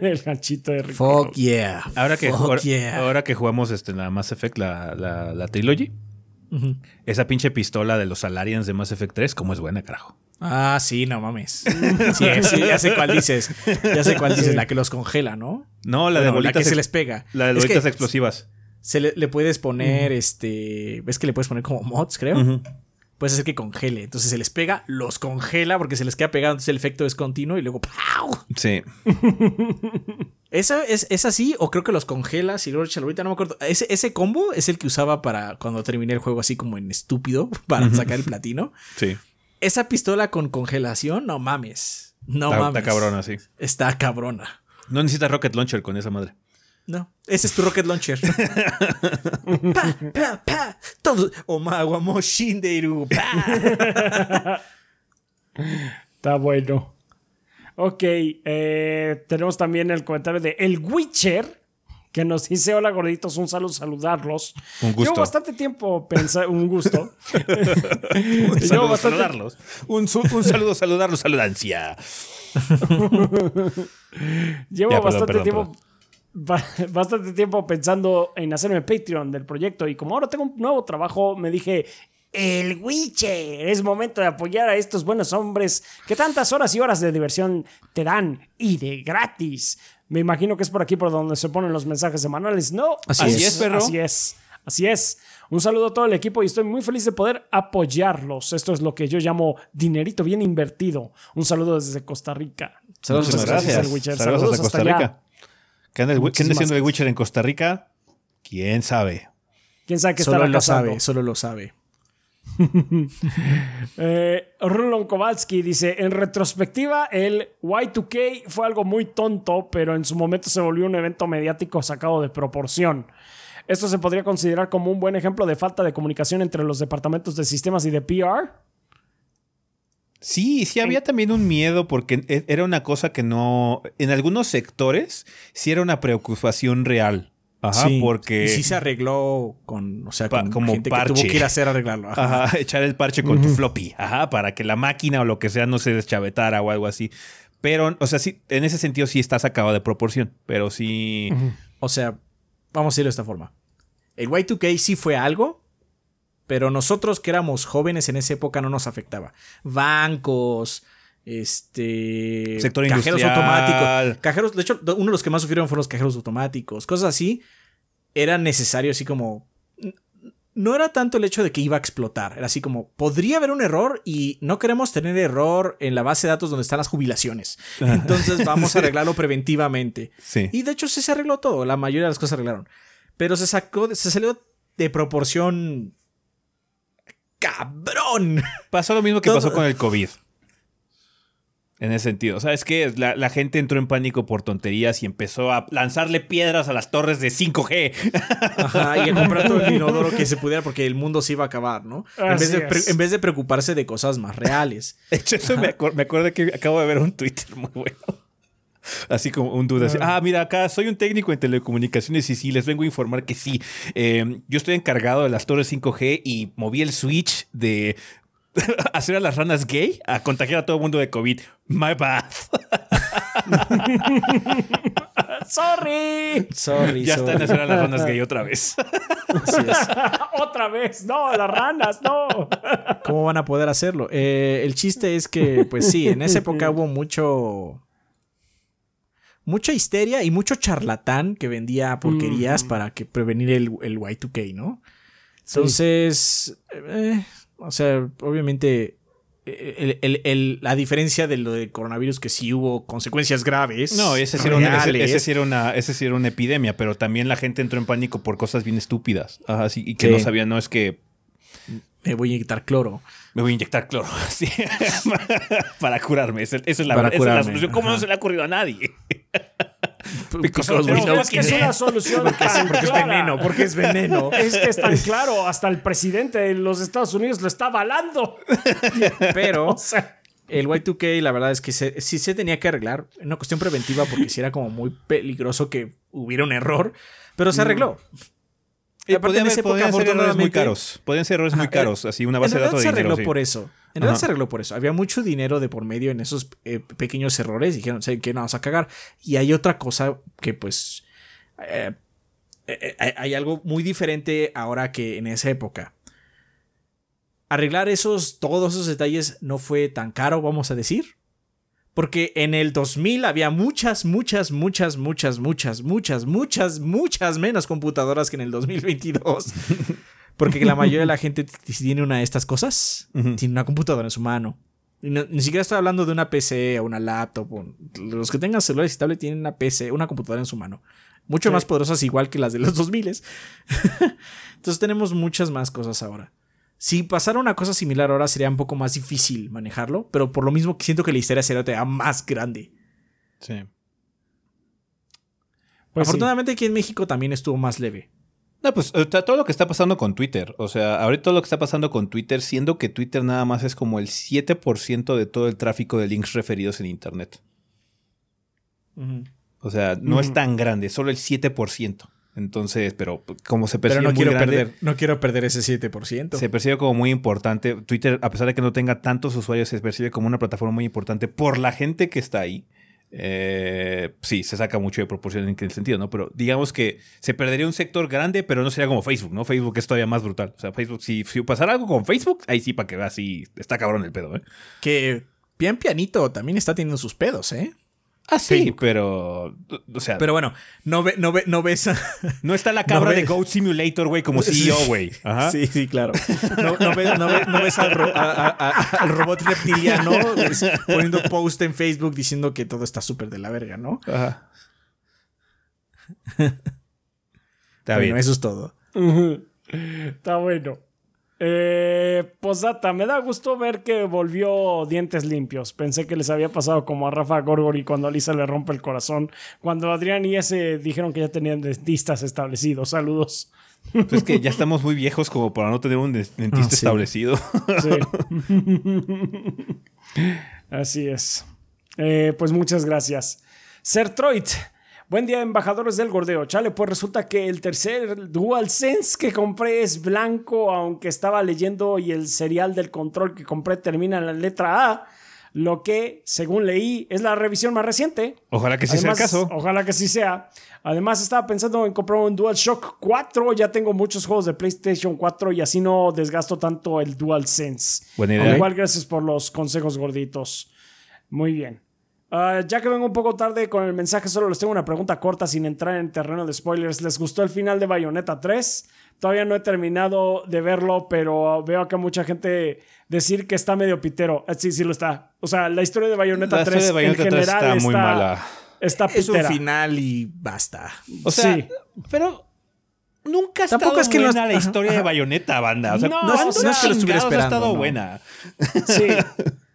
el ganchito de Rico. Fuck yeah. Ahora que, Fuck ahora, yeah. ahora que jugamos este, la Mass Effect, la, la, la trilogy, Esa pinche pistola de los Salarians de Mass Effect 3, ¿cómo es buena, carajo? Ah, sí, no mames. <laughs> Sí, sí, ya sé cuál dices. Ya sé cuál dices, la que los congela, ¿no? No, la de Bueno, la bolitas que se les pega. La de Es que bolitas explosivas. Se le, le puedes poner, este. ¿Ves que le puedes poner como mods, creo? Puedes hacer que congele. Entonces se les pega, los congela porque se les queda pegado. Entonces el efecto es continuo y luego ¡pau! Sí. <laughs> ¿Esa es, es así? ¿O creo que los congelas y luego ahorita? No me acuerdo. Ese, ese combo es el que usaba para cuando terminé el juego así como en estúpido <laughs> para sacar el platino. Sí. Esa pistola con congelación, no mames. No está, mames. está cabrona, sí. Está cabrona. No necesitas rocket launcher con esa madre. No, ese es tu rocket launcher. <laughs> pa, pa, pa. Todos. Omawa mo shinderu. Pa. <laughs> Está bueno. Ok, eh, tenemos también el comentario de El Witcher, que nos dice, hola gorditos, un saludo, saludarlos. Un gusto. Llevo bastante tiempo pensando, un gusto. <laughs> Un Llevo saludo, bastante- saludarlos. Un, un saludo, saludarlos, saludancia. Llevo Ya, perdón, bastante perdón, tiempo. <laughs> Bastante tiempo pensando en hacerme Patreon del proyecto y como ahora tengo un nuevo trabajo, me dije, el Witcher, es momento de apoyar a estos buenos hombres que tantas horas y horas de diversión te dan y de gratis. Me imagino que es por aquí por donde se ponen los mensajes semanales, ¿no? Así es. es, perro. Así es. Así es. Un saludo a todo el equipo y estoy muy feliz de poder apoyarlos. Esto es lo que yo llamo dinerito bien invertido. Un saludo desde Costa Rica. Saludos, Muchas gracias. Saludos, hasta hasta Costa allá. ¿Qué anda, el, qué anda haciendo el Witcher en Costa Rica? ¿Quién sabe? ¿Quién sabe qué Solo estará lo pasando? sabe, solo lo sabe. <laughs> Eh, Rulon Kowalski dice, en retrospectiva, el Y2K fue algo muy tonto, pero en su momento se volvió un evento mediático sacado de proporción. Esto se podría considerar como un buen ejemplo de falta de comunicación entre los departamentos de sistemas y de PR. Sí, sí había también un miedo porque e- era una cosa que no... En algunos sectores sí era una preocupación real. Ajá, Sí, porque... Y sí se arregló con. O sea, Pa- como gente que parche. tuvo que ir a hacer arreglarlo. Ajá. Ajá, <laughs> echar el parche con tu floppy. Ajá, para que la máquina o lo que sea no se deschavetara o algo así. Pero, o sea, sí, en ese sentido sí está sacado de proporción. Pero sí. O sea, vamos a decirlo de esta forma. El Y2K sí fue algo, pero nosotros que éramos jóvenes en esa época no nos afectaba. Bancos, este. Sector cajeros industrial. automáticos. Cajeros, de hecho, uno de los que más sufrieron fueron los cajeros automáticos. Cosas así. Era necesario, así como. No era tanto el hecho de que iba a explotar. Era así como, podría haber un error y no queremos tener error en la base de datos donde están las jubilaciones. <laughs> Entonces vamos a arreglarlo preventivamente. Sí. Y de hecho sí se arregló todo, la mayoría de las cosas se arreglaron. Pero se sacó, se salió de proporción. ¡Cabrón! Pasó lo mismo que Todo- pasó con el COVID. En ese sentido. ¿Sabes qué? La, la gente entró en pánico por tonterías y empezó a lanzarle piedras a las torres de 5G. Ajá, y a comprar todo el inodoro que se pudiera porque el mundo se iba a acabar, ¿no? En vez, de pre- es. en vez de preocuparse de cosas más reales. <laughs> De hecho, eso me, me acuerdo que acabo de ver un Twitter muy bueno. Así como un duda así, ah, mira, acá soy un técnico en telecomunicaciones y sí, les vengo a informar que sí. eh, yo estoy encargado de las torres 5G y moví el switch de <laughs> hacer a las ranas gay a contagiar a todo el mundo de COVID. My bad. <laughs> ¡Sorry! Sorry, ya sorry. están hacer a las ranas gay otra vez. Así es. <laughs> Otra vez. No, las ranas, no. ¿Cómo van a poder hacerlo? Eh, el chiste es que, pues sí, en esa época hubo mucho. Mucha histeria y mucho charlatán que vendía porquerías para que prevenir el, el Y2K, ¿no? Entonces, eh, o sea, obviamente, eh, el- el- el- la diferencia de lo del coronavirus, que sí hubo consecuencias graves. No, ese sí, era una, ese- reales. ese sí era una, ese sí era una epidemia, pero también la gente entró en pánico por cosas bien estúpidas. Ajá, sí, y que no sabían, no es que Me voy a inyectar cloro. Me voy a inyectar cloro. <laughs> Sí. <laughs> para curarme. Esa, esa es la, Para esa es la solución. ¿Cómo no se le ha ocurrido a nadie? Because No, we know es que es una solución tan porque es clara. veneno, porque es veneno. <laughs> Es que es tan claro, hasta el presidente de los Estados Unidos lo está avalando. Pero O sea, el Y2K, la verdad es que se- sí se tenía que arreglar. Una cuestión preventiva, porque sí era como muy peligroso que hubiera un error. Pero se arregló. Y aparte, en esa haber- época, podían ser errores muy caros. Podían ser errores muy caros. Así una En base de datos se de dinero. arregló sí. por eso. En realidad se arregló por eso. Había mucho dinero de por medio en esos eh, pequeños errores. Y dijeron, ¿saben qué? No vamos a cagar. Y hay otra cosa que, pues. eh, eh, hay algo muy diferente ahora que en esa época. arreglar esos, todos esos detalles no fue tan caro, vamos a decir. Porque en el 2000 había muchas, muchas, muchas, muchas, muchas, muchas, muchas, muchas menos computadoras que en el 2022. <laughs> Porque la mayoría de la gente tiene una de estas cosas, tiene una computadora en su mano. No- ni siquiera estoy hablando de una PC o una laptop. o- los que tengan celulares y tablet tienen una PC, una computadora en su mano. Mucho Sí. más poderosas igual que las de los 2000. <laughs> Entonces tenemos muchas más cosas ahora. Si pasara una cosa similar ahora sería un poco más difícil manejarlo, pero por lo mismo que siento que la historia sería todavía más grande. Sí. Pues sí. Afortunadamente aquí en México también estuvo más leve. No, pues todo lo que está pasando con Twitter. O sea, ahorita todo lo que está pasando con Twitter, siendo que Twitter nada más es como el 7% de todo el tráfico de links referidos en Internet. O sea, no es tan grande, solo el 7%. Entonces, pero como se Pero percibe no muy quiero, grande, perder, no quiero perder ese 7%. se percibe como muy importante. Twitter, a pesar de que no tenga tantos usuarios, se percibe como una plataforma muy importante por la gente que está ahí. Eh, sí, se saca mucho de proporción en el sentido, ¿no? Pero digamos que se perdería un sector grande, pero no sería como Facebook, ¿no? Facebook es todavía más brutal. O sea, Facebook, si, si pasara algo con Facebook, ahí sí, para que veas, sí, está cabrón el pedo, ¿eh? Que bien pianito también está teniendo sus pedos, ¿eh? Ah, sí, pero, o sea, Pero bueno, no, ve, no, ve, no ves a... no está la <laughs> cabra ve- de Goat Simulator, güey, como CEO, güey. <laughs> Ajá. Sí, sí, claro. No, no ves, no ves- no ves al, ro- a- a- a- al robot reptiliano pues, poniendo post en Facebook diciendo que todo está súper de la verga, ¿no? Ajá. <laughs> Está bueno, bien. eso es todo. Está bueno. Eh, posdata, me da gusto ver que volvió dientes limpios. Pensé que les había pasado como a Rafa Gorgori cuando a Lisa le rompe el corazón. Cuando Adrián y ese dijeron que ya tenían dentistas establecidos. Saludos. Pues es que ya estamos muy viejos como para no tener un dentista Ah, sí. establecido. Sí. <laughs> Así es. Eh, pues muchas gracias. Sertroid. Buen día, embajadores del gordeo. Chale, pues resulta que el tercer DualSense que compré es blanco, aunque estaba leyendo y el serial del control que compré termina en la letra A. Lo que, según leí, es la revisión más reciente. Ojalá que sí sea el caso. Ojalá que sí sea. Además, estaba pensando en comprar un DualShock 4. Ya tengo muchos juegos de PlayStation 4 y así no desgasto tanto el DualSense. Buena Al idea. Igual, gracias por los consejos gorditos. Muy bien. Ah, ya que vengo un poco tarde con el mensaje, solo les tengo una pregunta corta sin entrar en terreno de spoilers. ¿Les gustó el final de Bayonetta 3? Todavía no he terminado de verlo, pero veo acá mucha gente decir que está medio pitero. Eh, Sí, sí lo está. O sea, la historia de Bayonetta La 3 historia de Bayonetta en 3 general está muy mala. Está Es un pitera. final y basta. O sea, Sí. pero nunca ha Tampoco estado es que no buena es- la ajá, historia de. Bayonetta, banda. O sea, No, ¿cuándo no es que lo estuviera chingados ha esperando, estado no. buena? Sí. <laughs>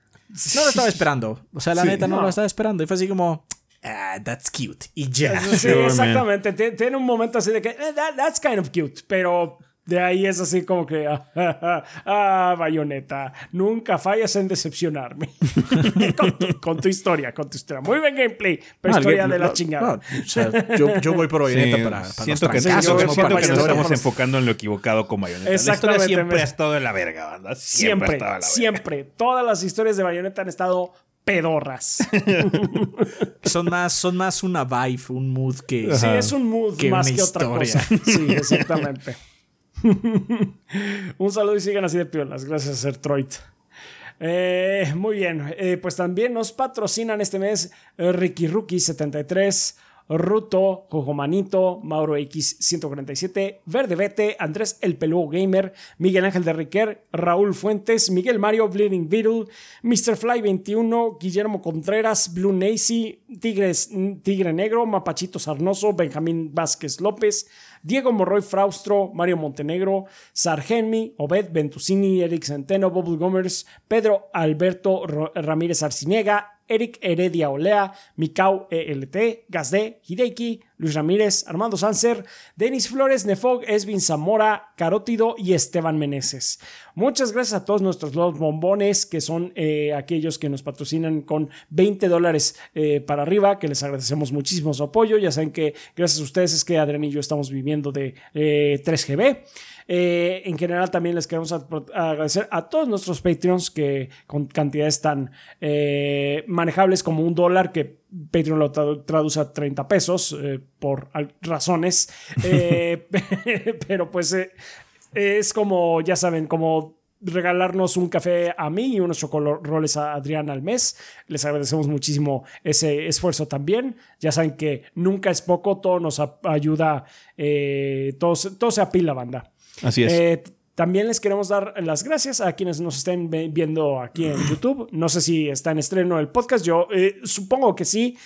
No lo estaba esperando. O sea, la Sí. neta no, No. lo estaba esperando. Y fue así como, ah, that's cute. Y ya. Sí, exactamente. Tie- Tiene un momento así de que eh, that- that's kind of cute, pero de ahí es así como que ah, <laughs> ah, bayoneta, nunca fallas en decepcionarme <laughs> con, tu, con tu historia, con tu historia. Muy buen gameplay, pero historia de la no, chingada. no, o sea, yo, yo voy por Bayonetta Sí, para, para siento los que, siento para nos estamos enfocando en lo equivocado con Bayonetta. La historia siempre me- ha estado de la verga, banda. Siempre, Siempre, la verga. siempre. Todas las historias de bayoneta han estado pedorras. <laughs> Son más, son más una vibe, un mood que. Sí, es un mood Que más que otra cosa. Sí, exactamente. Un saludo y sigan así de piolas. Gracias, Sertroid. Eh, muy bien, eh, pues también nos patrocinan este mes Ricky Rookie 73, Ruto, Jojomanito, Mauro X147, Verde Vete, Andrés El Peludo Gamer, Miguel Ángel de Riquer, Raúl Fuentes, Miguel Mario, Bleeding Beetle, Mr. Fly 21, Guillermo Contreras, Blue Nacy, Tigres, Tigre Negro, Mapachito Sarnoso, Benjamín Vázquez López, Diego Morroy Fraustro, Mario Montenegro, Sargenmi, Obed Ventusini, Eric Centeno, Bubble Gomers, Pedro Alberto Ramírez Arciniega, Eric Heredia Olea, Mikau ELT, Gazde, Hideki, Luis Ramírez, Armando Sanser, Denis Flores, Nefog, Esvin Zamora, Carótido y Esteban Meneses. Muchas gracias a todos nuestros dos bombones, que son eh, aquellos que nos patrocinan con 20 dólares eh, para arriba, que les agradecemos muchísimo su apoyo. Ya saben que gracias a ustedes es que Adrián y yo estamos viviendo de eh, 3GB. Eh, en general también les queremos agradecer a todos nuestros Patreons que con cantidades tan eh, manejables como un dólar que Patreon lo tradu- traduce a 30 pesos eh, por razones. <laughs> <laughs> Pero pues es como, ya saben, como regalarnos un café a mí y unos chocoroles a Adrián al mes. Les agradecemos muchísimo ese esfuerzo también. Ya saben que nunca es poco, todo nos ayuda, eh, todo, todo se apila, banda. Así es. Eh, también les queremos dar las gracias a quienes nos estén viendo aquí en YouTube. No sé si está en estreno el podcast, yo eh, supongo que sí.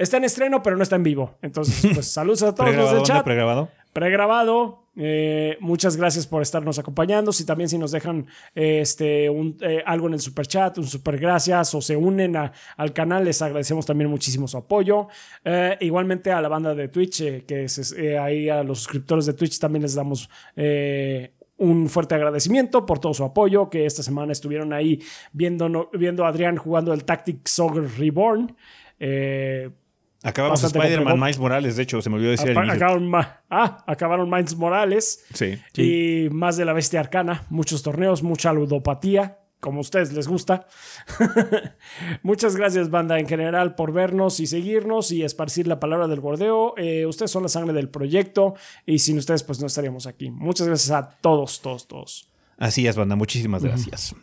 Está en estreno, pero no está en vivo. Entonces, <laughs> pues saludos a todos los del chat. ¿Pregrabado? Pregrabado. Eh, muchas gracias por estarnos acompañando. Si también si nos dejan este, un, eh, algo en el super chat, un super gracias o se unen al canal, les agradecemos también muchísimo su apoyo. Eh, igualmente a la banda de Twitch, que es ahí a los suscriptores de Twitch también les damos un fuerte agradecimiento por todo su apoyo, que esta semana estuvieron ahí viendo, viendo a Adrián jugando el Tactics Soccer Reborn. Eh, Acabamos Spider-Man Miles Morales, de hecho, se me olvidó decir acabaron, ah, acabaron Miles Morales. Sí. Y más de la bestia arcana, muchos torneos, mucha ludopatía, como a ustedes les gusta. <laughs> Muchas gracias, banda, en general, por vernos y seguirnos y esparcir la palabra del bordeo. Eh, ustedes son la sangre del proyecto y sin ustedes, pues no estaríamos aquí. Muchas gracias a todos, todos, todos. Así es, banda. Muchísimas gracias.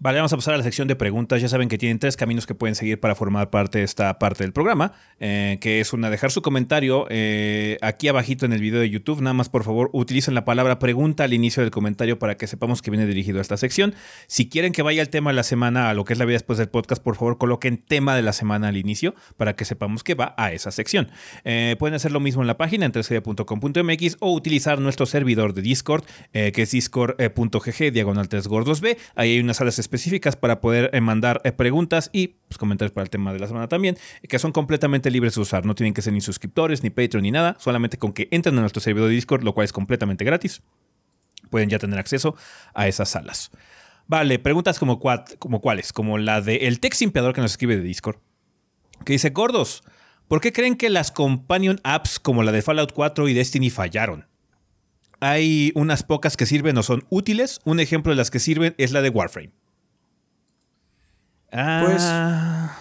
Vale, vamos a pasar a la sección de preguntas. Ya saben que tienen tres caminos que pueden seguir para formar parte de esta parte del programa, eh, que es una, dejar su comentario eh, aquí abajito en el video de YouTube. Nada más, por favor, utilicen la palabra pregunta al inicio del comentario para que sepamos que viene dirigido a esta sección. Si quieren que vaya el tema de la semana a lo que es la vida después del podcast, por favor, coloquen tema de la semana al inicio para que sepamos que va a esa sección. Eh, pueden hacer lo mismo en la página en 3 o utilizar nuestro servidor de Discord, que es discord.gg diagonal 3 gordos B. Ahí hay unas salas específicas para poder eh, mandar eh, preguntas y pues, comentarios para el tema de la semana también, que son completamente libres de usar. No tienen que ser ni suscriptores, ni Patreon, ni nada. Solamente con que entren a nuestro servidor de Discord, lo cual es completamente gratis, pueden ya tener acceso a esas salas. Vale, preguntas como, como cuáles, como la de el Tex Simpeador que nos escribe de Discord, que dice, gordos, ¿por qué creen que las companion apps como la de Fallout 4 y Destiny fallaron? Hay unas pocas que sirven o son útiles. Un ejemplo de las que sirven es la de Warframe. Pues. Ah.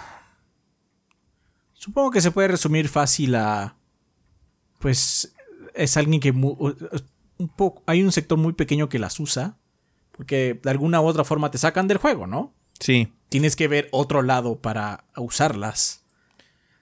Supongo que se puede resumir fácil a. Pues. Es alguien que. Un poco, hay un sector muy pequeño que las usa. Porque de alguna u otra forma te sacan del juego, ¿no? Sí. Tienes que ver otro lado para usarlas.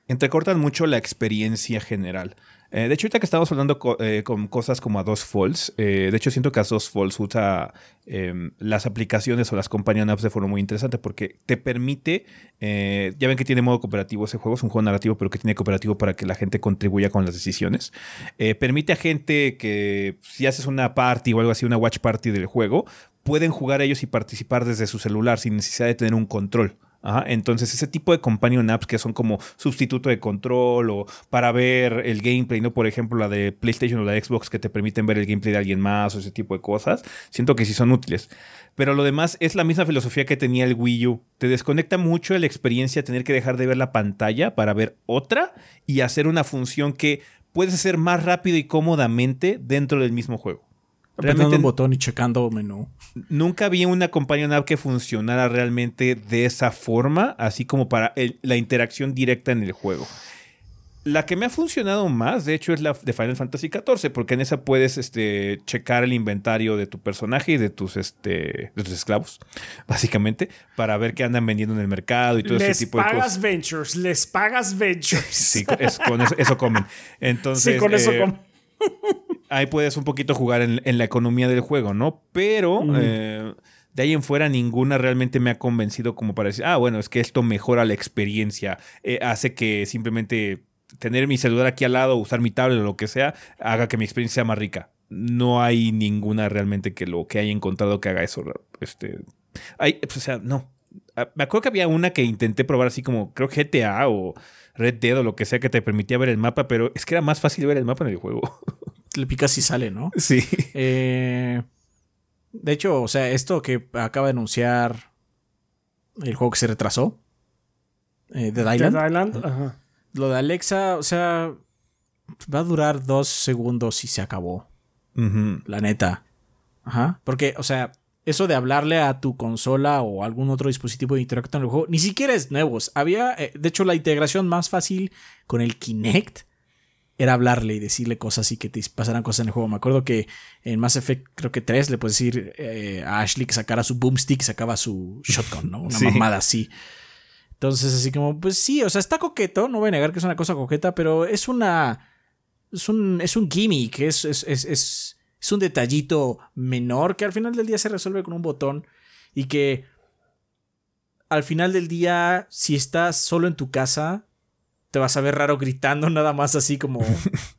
Entrecortan mucho la experiencia general. Eh, de hecho, ahorita que estamos hablando eh, con cosas como a dos Falls, eh, de hecho siento que a dos Falls usa em, las aplicaciones o las companion apps de forma muy interesante porque te permite, ya ven que tiene modo cooperativo ese juego, es un juego narrativo pero que tiene cooperativo para que la gente contribuya con las decisiones. permite a gente que si haces una party o algo así, una watch party del juego, pueden jugar ellos y participar desde su celular sin necesidad de tener un control entonces, ese tipo de companion apps que son como sustituto de control o para ver el gameplay, ¿no? Por ejemplo, la de PlayStation o la Xbox que te permiten ver el gameplay de alguien más o ese tipo de cosas, siento que sí son útiles. Pero lo demás es la misma filosofía que tenía el Wii U. Te desconecta mucho de la experiencia tener que dejar de ver la pantalla para ver otra y hacer una función que puedes hacer más rápido y cómodamente dentro del mismo juego. Realmente un botón y checando menú. Nunca vi una companion app que funcionara realmente de esa forma, así como para la interacción directa en el juego. La que me ha funcionado más, de hecho, es la de Final Fantasy XIV, porque en esa puedes este, checar el inventario de tu personaje y de tus, este, de tus esclavos, <laughs> básicamente, para ver qué andan vendiendo en el mercado y todo ese tipo de cosas. Les pagas ventures, les pagas ventures. sí, con eso, comen. Entonces, sí, con eso eh, comen ahí puedes un poquito jugar en, la economía del juego, ¿no? Pero eh, de ahí en fuera ninguna realmente me ha convencido como para decir, ah, bueno, es que esto mejora la experiencia, eh, hace que simplemente tener mi celular aquí al lado, usar mi tablet o lo que sea, haga que mi experiencia sea más rica. No hay ninguna realmente que lo que haya encontrado que haga eso. Este, hay, o sea, no. Ah, me acuerdo que había una que intenté probar así como, creo GTA o Red Dead o lo que sea que te permitía ver el mapa, pero es que era más fácil ver el mapa en el juego. <laughs> Le picas y sale, ¿no? Sí. Eh, de hecho, o sea, esto que acaba de anunciar el juego que se retrasó, eh, Dead Island. Ajá. Lo de Alexa, o sea, va a durar dos segundos y se acabó. La neta. Ajá. Porque, o sea, eso de hablarle a tu consola o algún otro dispositivo de interactuar en el juego, ni siquiera es nuevo. Había, eh, de hecho, la integración más fácil con el Kinect era hablarle y decirle cosas y que te pasaran cosas en el juego. Me acuerdo que en Mass Effect, creo que 3, le puedes decir eh, a Ashley que sacara su boomstick y sacaba su shotgun, ¿no? Una <laughs> mamada así. Entonces, así como, pues sí, o sea, está coqueto, no voy a negar que es una cosa coqueta, pero es una. Es un, es un gimmick, es, es, es, es, un detallito menor que al final del día se resuelve con un botón y que al final del día, si estás solo en tu casa, te vas a ver raro gritando <laughs> nada más así como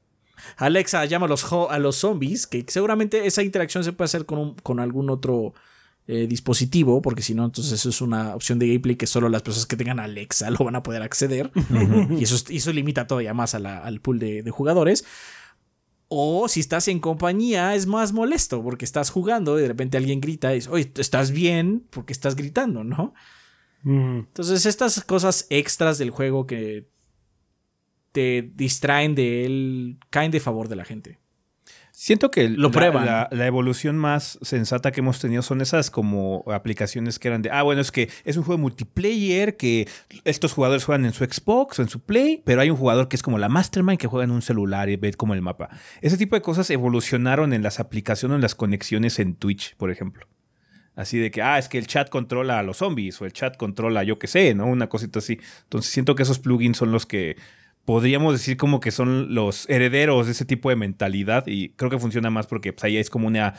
<laughs> Alexa llama a los, a los zombies, que seguramente esa interacción se puede hacer con, con algún otro eh, dispositivo, porque si no, entonces eso es una opción de gameplay que solo las personas que tengan Alexa <laughs> lo van a poder acceder. y, eso, eso limita todavía más al pool de, jugadores. O si estás en compañía es más molesto porque estás jugando y de repente alguien grita y dice, oye, ¿estás bien? Porque estás gritando, ¿no? Entonces estas cosas extras del juego que te distraen de él, caen de favor de la gente. Siento que lo la, La, evolución más sensata que hemos tenido son esas como aplicaciones que eran de, ah, bueno, es que es un juego multiplayer que estos jugadores juegan en su Xbox o en su Play, pero hay un jugador que es como la Mastermind que juega en un celular y ve como el mapa. Ese tipo de cosas evolucionaron en las aplicaciones, en las conexiones en Twitch, por ejemplo. Así de que, ah, es que el chat controla a los zombies o el chat controla yo qué sé, ¿no? Una cosita así. Entonces siento que esos plugins son los que podríamos decir como que son los herederos de ese tipo de mentalidad y creo que funciona más porque pues, ahí es como una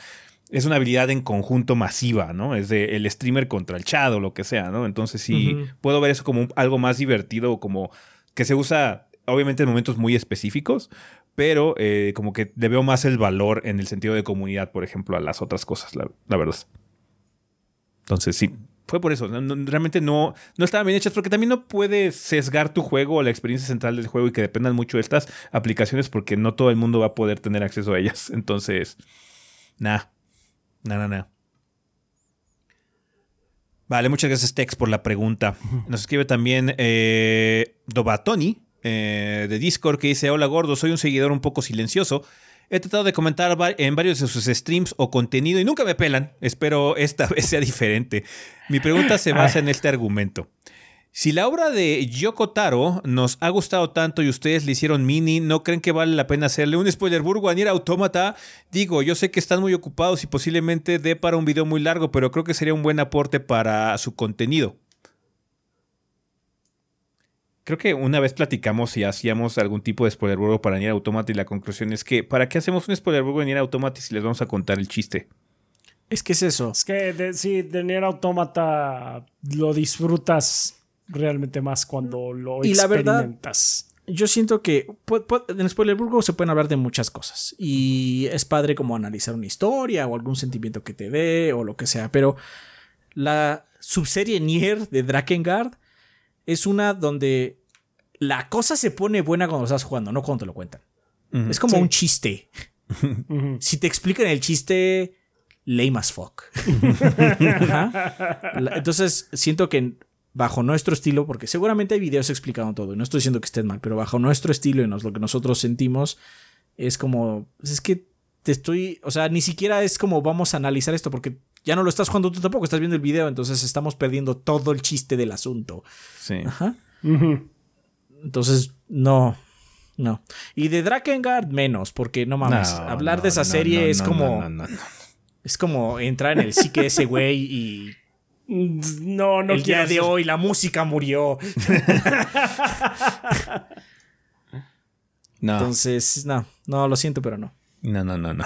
es una habilidad en conjunto masiva, ¿no? Es de el streamer contra el chat o lo que sea, ¿no? Entonces sí puedo ver eso como algo más divertido, como que se usa obviamente en momentos muy específicos, pero eh, como que le veo más el valor en el sentido de comunidad, por ejemplo, a las otras cosas, la verdad. Entonces sí, fue por eso. realmente no, no estaban bien hechas porque también no puedes sesgar tu juego o la experiencia central del juego y que dependan mucho de estas aplicaciones porque no todo el mundo va a poder tener acceso a ellas. <laughs> Entonces, nada, nada, nada. Vale, muchas gracias Tex por la pregunta. Nos escribe también eh, Dobatoni eh, de Discord que dice, hola gordo, soy un seguidor un poco silencioso He tratado de comentar en varios de sus streams o contenido y nunca me pelan. Espero esta <laughs> vez sea diferente. Mi pregunta se basa en este argumento. Si la obra de Yoko Taro nos ha gustado tanto y ustedes le hicieron mini, ¿no creen que vale la pena hacerle un spoiler burgo a Nier Automata? Digo, yo sé que están muy ocupados y posiblemente dé para un video muy largo, pero creo que sería un buen aporte para su contenido. Creo que una vez platicamos y hacíamos algún tipo de spoiler para Nier Automata y la conclusión es que ¿para qué hacemos un spoiler de Nier Automata si les vamos a contar el chiste? Es que es eso. Es que de, sí, de Nier Automata lo disfrutas realmente más cuando lo y experimentas. La verdad, yo siento que en Spoiler se pueden hablar de muchas cosas y es padre como analizar una historia o algún sentimiento que te dé o lo que sea, pero la subserie Nier de Drakengard es una donde la cosa se pone buena cuando estás jugando, no cuando te lo cuentan. es como un chiste. Si te explican el chiste, lame as fuck. Entonces, siento que bajo nuestro estilo, porque seguramente hay videos explicando todo, y no estoy diciendo que estén mal, pero bajo nuestro estilo y lo que nosotros sentimos, es como, pues es que te estoy, o sea, ni siquiera es como vamos a analizar esto, porque ya no lo estás jugando tú tampoco, estás viendo el video, entonces estamos perdiendo todo el chiste del asunto. Sí. Ajá. Entonces, no. No. Y de Drakengard menos, porque no mames. hablar de esa serie es como. Es como entrar en el psique de ese güey y. No, no El día de hoy la música murió. <laughs> no. Entonces, no, no, lo siento, pero no. No, no, no, no.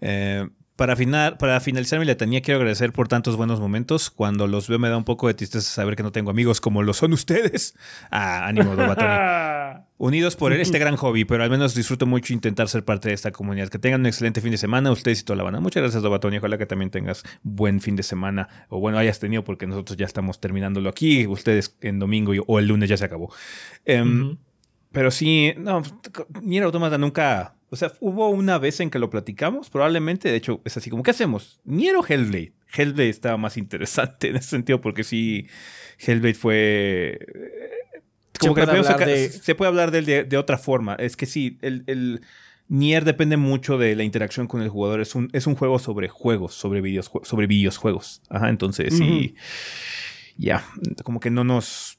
Eh, para, para finalizar mi letanía, quiero agradecer por tantos buenos momentos. Cuando los veo me da un poco de tristeza saber que no tengo amigos como lo son ustedes. <laughs> Ah, ánimo, Dobatoni. <laughs> Unidos por este <laughs> gran hobby, pero al menos disfruto mucho intentar ser parte de esta comunidad. Que tengan un excelente fin de semana, ustedes y toda la banda. Muchas gracias, Dobatoni. Ojalá que también tengas buen fin de semana. O bueno, hayas tenido, porque nosotros ya estamos terminándolo aquí. Ustedes en domingo o el lunes ya se acabó. Em, pero sí, no, ni era automata nunca o sea, hubo una vez en que lo platicamos, probablemente, de hecho, es así como, ¿qué hacemos? Niero Hellblade. Hellblade estaba más interesante <laughs> en ese sentido, porque sí, Hellblade fue... Eh, como que se puede hablar de él de, otra forma. Es que sí, el, el, Nier depende mucho de la interacción con el jugador. Es un, es un juego sobre juegos, sobre, videos, sobre videojuegos. Ajá, entonces sí. Ya, como que no nos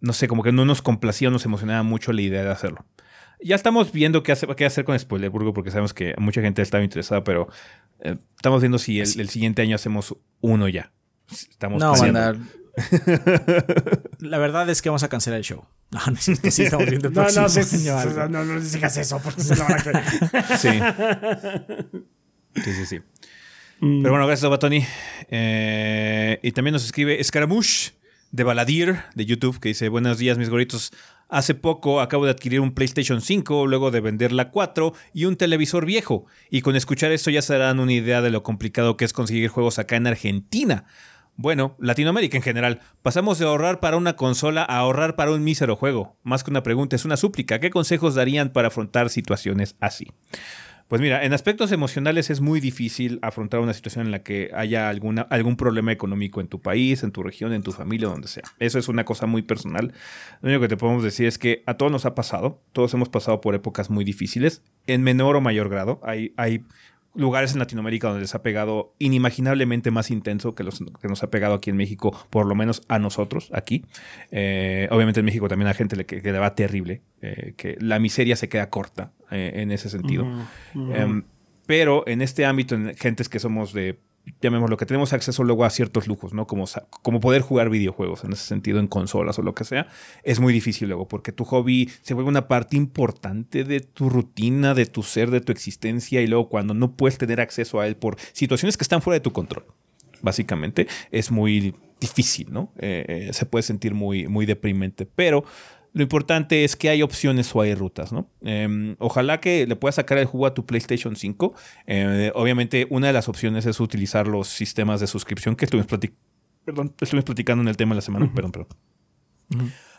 no sé, como que no nos complacía, nos emocionaba mucho la idea de hacerlo. Ya estamos viendo qué hacer, qué hacer con Spoilerburgo porque sabemos que mucha gente estaba interesada, pero eh, estamos viendo si el, el, siguiente año hacemos uno ya. Estamos no, banda. <laughs> La verdad es que vamos a cancelar el show. No, no es que sí estamos viendo el No, no, sí, sí, año sí, algo. no, no les digas eso porque se lo van a creer. Sí. Sí, sí, sí. Pero bueno, gracias, Batoni. Eh, y también nos escribe Scaramouche de Baladir de YouTube que dice: Buenos días, mis gorritos. Hace poco acabo de adquirir un PlayStation 5, luego de vender la 4 y un televisor viejo. Y con escuchar esto ya se darán una idea de lo complicado que es conseguir juegos acá en Argentina. Bueno, Latinoamérica en general. Pasamos de ahorrar para una consola a ahorrar para un mísero juego. Más que una pregunta, es una súplica. ¿Qué consejos darían para afrontar situaciones así? Pues mira, en aspectos emocionales es muy difícil afrontar una situación en la que haya alguna, algún problema económico en tu país, en tu región, en tu familia, donde sea. Eso es una cosa muy personal. Lo único que te podemos decir es que a todos nos ha pasado, todos hemos pasado por épocas muy difíciles, en menor o mayor grado. Hay, hay lugares en Latinoamérica donde les ha pegado inimaginablemente más intenso que los que nos ha pegado aquí en México, por lo menos a nosotros aquí. Eh, obviamente en México también a gente le, que, que le va terrible, eh, que la miseria se queda corta eh, en ese sentido. Em, pero en este ámbito, en gentes que somos de, llamémoslo, que tenemos acceso luego a ciertos lujos, ¿no? Como, como poder jugar videojuegos en ese sentido, en consolas o lo que sea, es muy difícil luego, porque tu hobby se vuelve una parte importante de tu rutina, de tu ser, de tu existencia, y luego cuando no puedes tener acceso a él por situaciones que están fuera de tu control, básicamente, es muy difícil, ¿no? Eh, eh, se puede sentir muy, muy deprimente, pero lo importante es que hay opciones o hay rutas, ¿no? Eh, ojalá que le puedas sacar el jugo a tu PlayStation 5. Eh, obviamente, una de las opciones es utilizar los sistemas de suscripción que estuvimos, platic- perdón, estuvimos platicando en el tema de la semana. Perdón, perdón.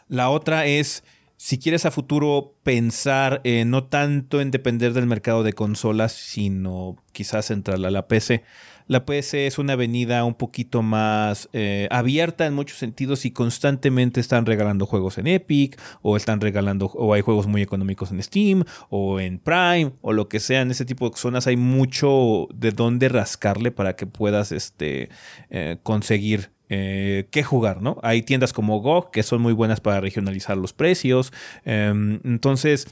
La otra es, si quieres a futuro pensar eh, no tanto en depender del mercado de consolas, sino quizás entrar a la PC. La PC es una avenida un poquito más eh, abierta en muchos sentidos y constantemente están regalando juegos en Epic o están regalando o hay juegos muy económicos en Steam o en Prime o lo que sea. En ese tipo de zonas hay mucho de dónde rascarle para que puedas este, eh, conseguir eh, qué jugar, ¿no? Hay tiendas como GOG que son muy buenas para regionalizar los precios. Em, entonces,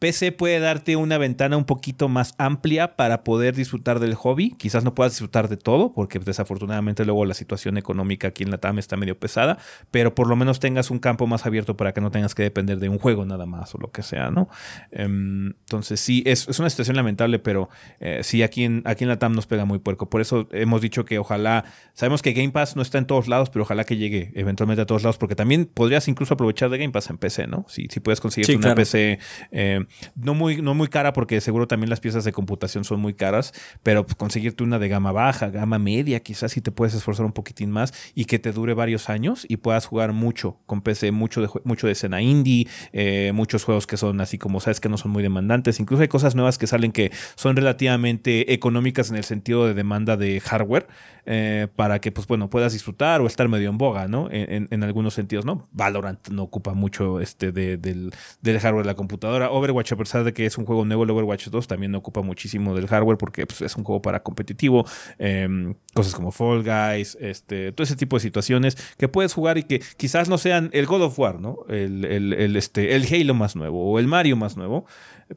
PC puede darte una ventana un poquito más amplia para poder disfrutar del hobby. Quizás no puedas disfrutar de todo, porque desafortunadamente luego la situación económica aquí en la TAM está medio pesada, pero por lo menos tengas un campo más abierto para que no tengas que depender de un juego nada más o lo que sea, ¿no? Em, entonces, sí, es, es una situación lamentable, pero eh, sí, aquí en, aquí en la TAM nos pega muy puerco. Por eso hemos dicho que ojalá, sabemos que Game Pass no está en todos lados, pero ojalá que llegue eventualmente a todos lados, porque también podrías incluso aprovechar de Game Pass en PC, ¿no? Si, si puedes conseguir Sí, una claro. PC eh, no, muy, no muy cara, porque seguro también las piezas de computación son muy caras, pero pues, conseguirte una de gama baja, gama media, quizás si te puedes esforzar un poquitín más y que te dure varios años y puedas jugar mucho con PC, mucho de, mucho de escena indie, eh, muchos juegos que son así como sabes que no son muy demandantes, incluso hay cosas nuevas que salen que son relativamente económicas en el sentido de demanda de hardware eh, para que pues bueno puedas disfrutar o estar medio en boga, ¿no? En, algunos sentidos, ¿no? Valorant no ocupa mucho este de- del, del hardware de la computadora. Overwatch, a pesar de que es un juego nuevo, el Overwatch 2 también ocupa muchísimo del hardware porque pues, es un juego para competitivo. Em, cosas como Fall Guys, este, todo ese tipo de situaciones que puedes jugar y que quizás no sean el God of War, ¿no? El- el, este, el Halo más nuevo o el Mario más nuevo.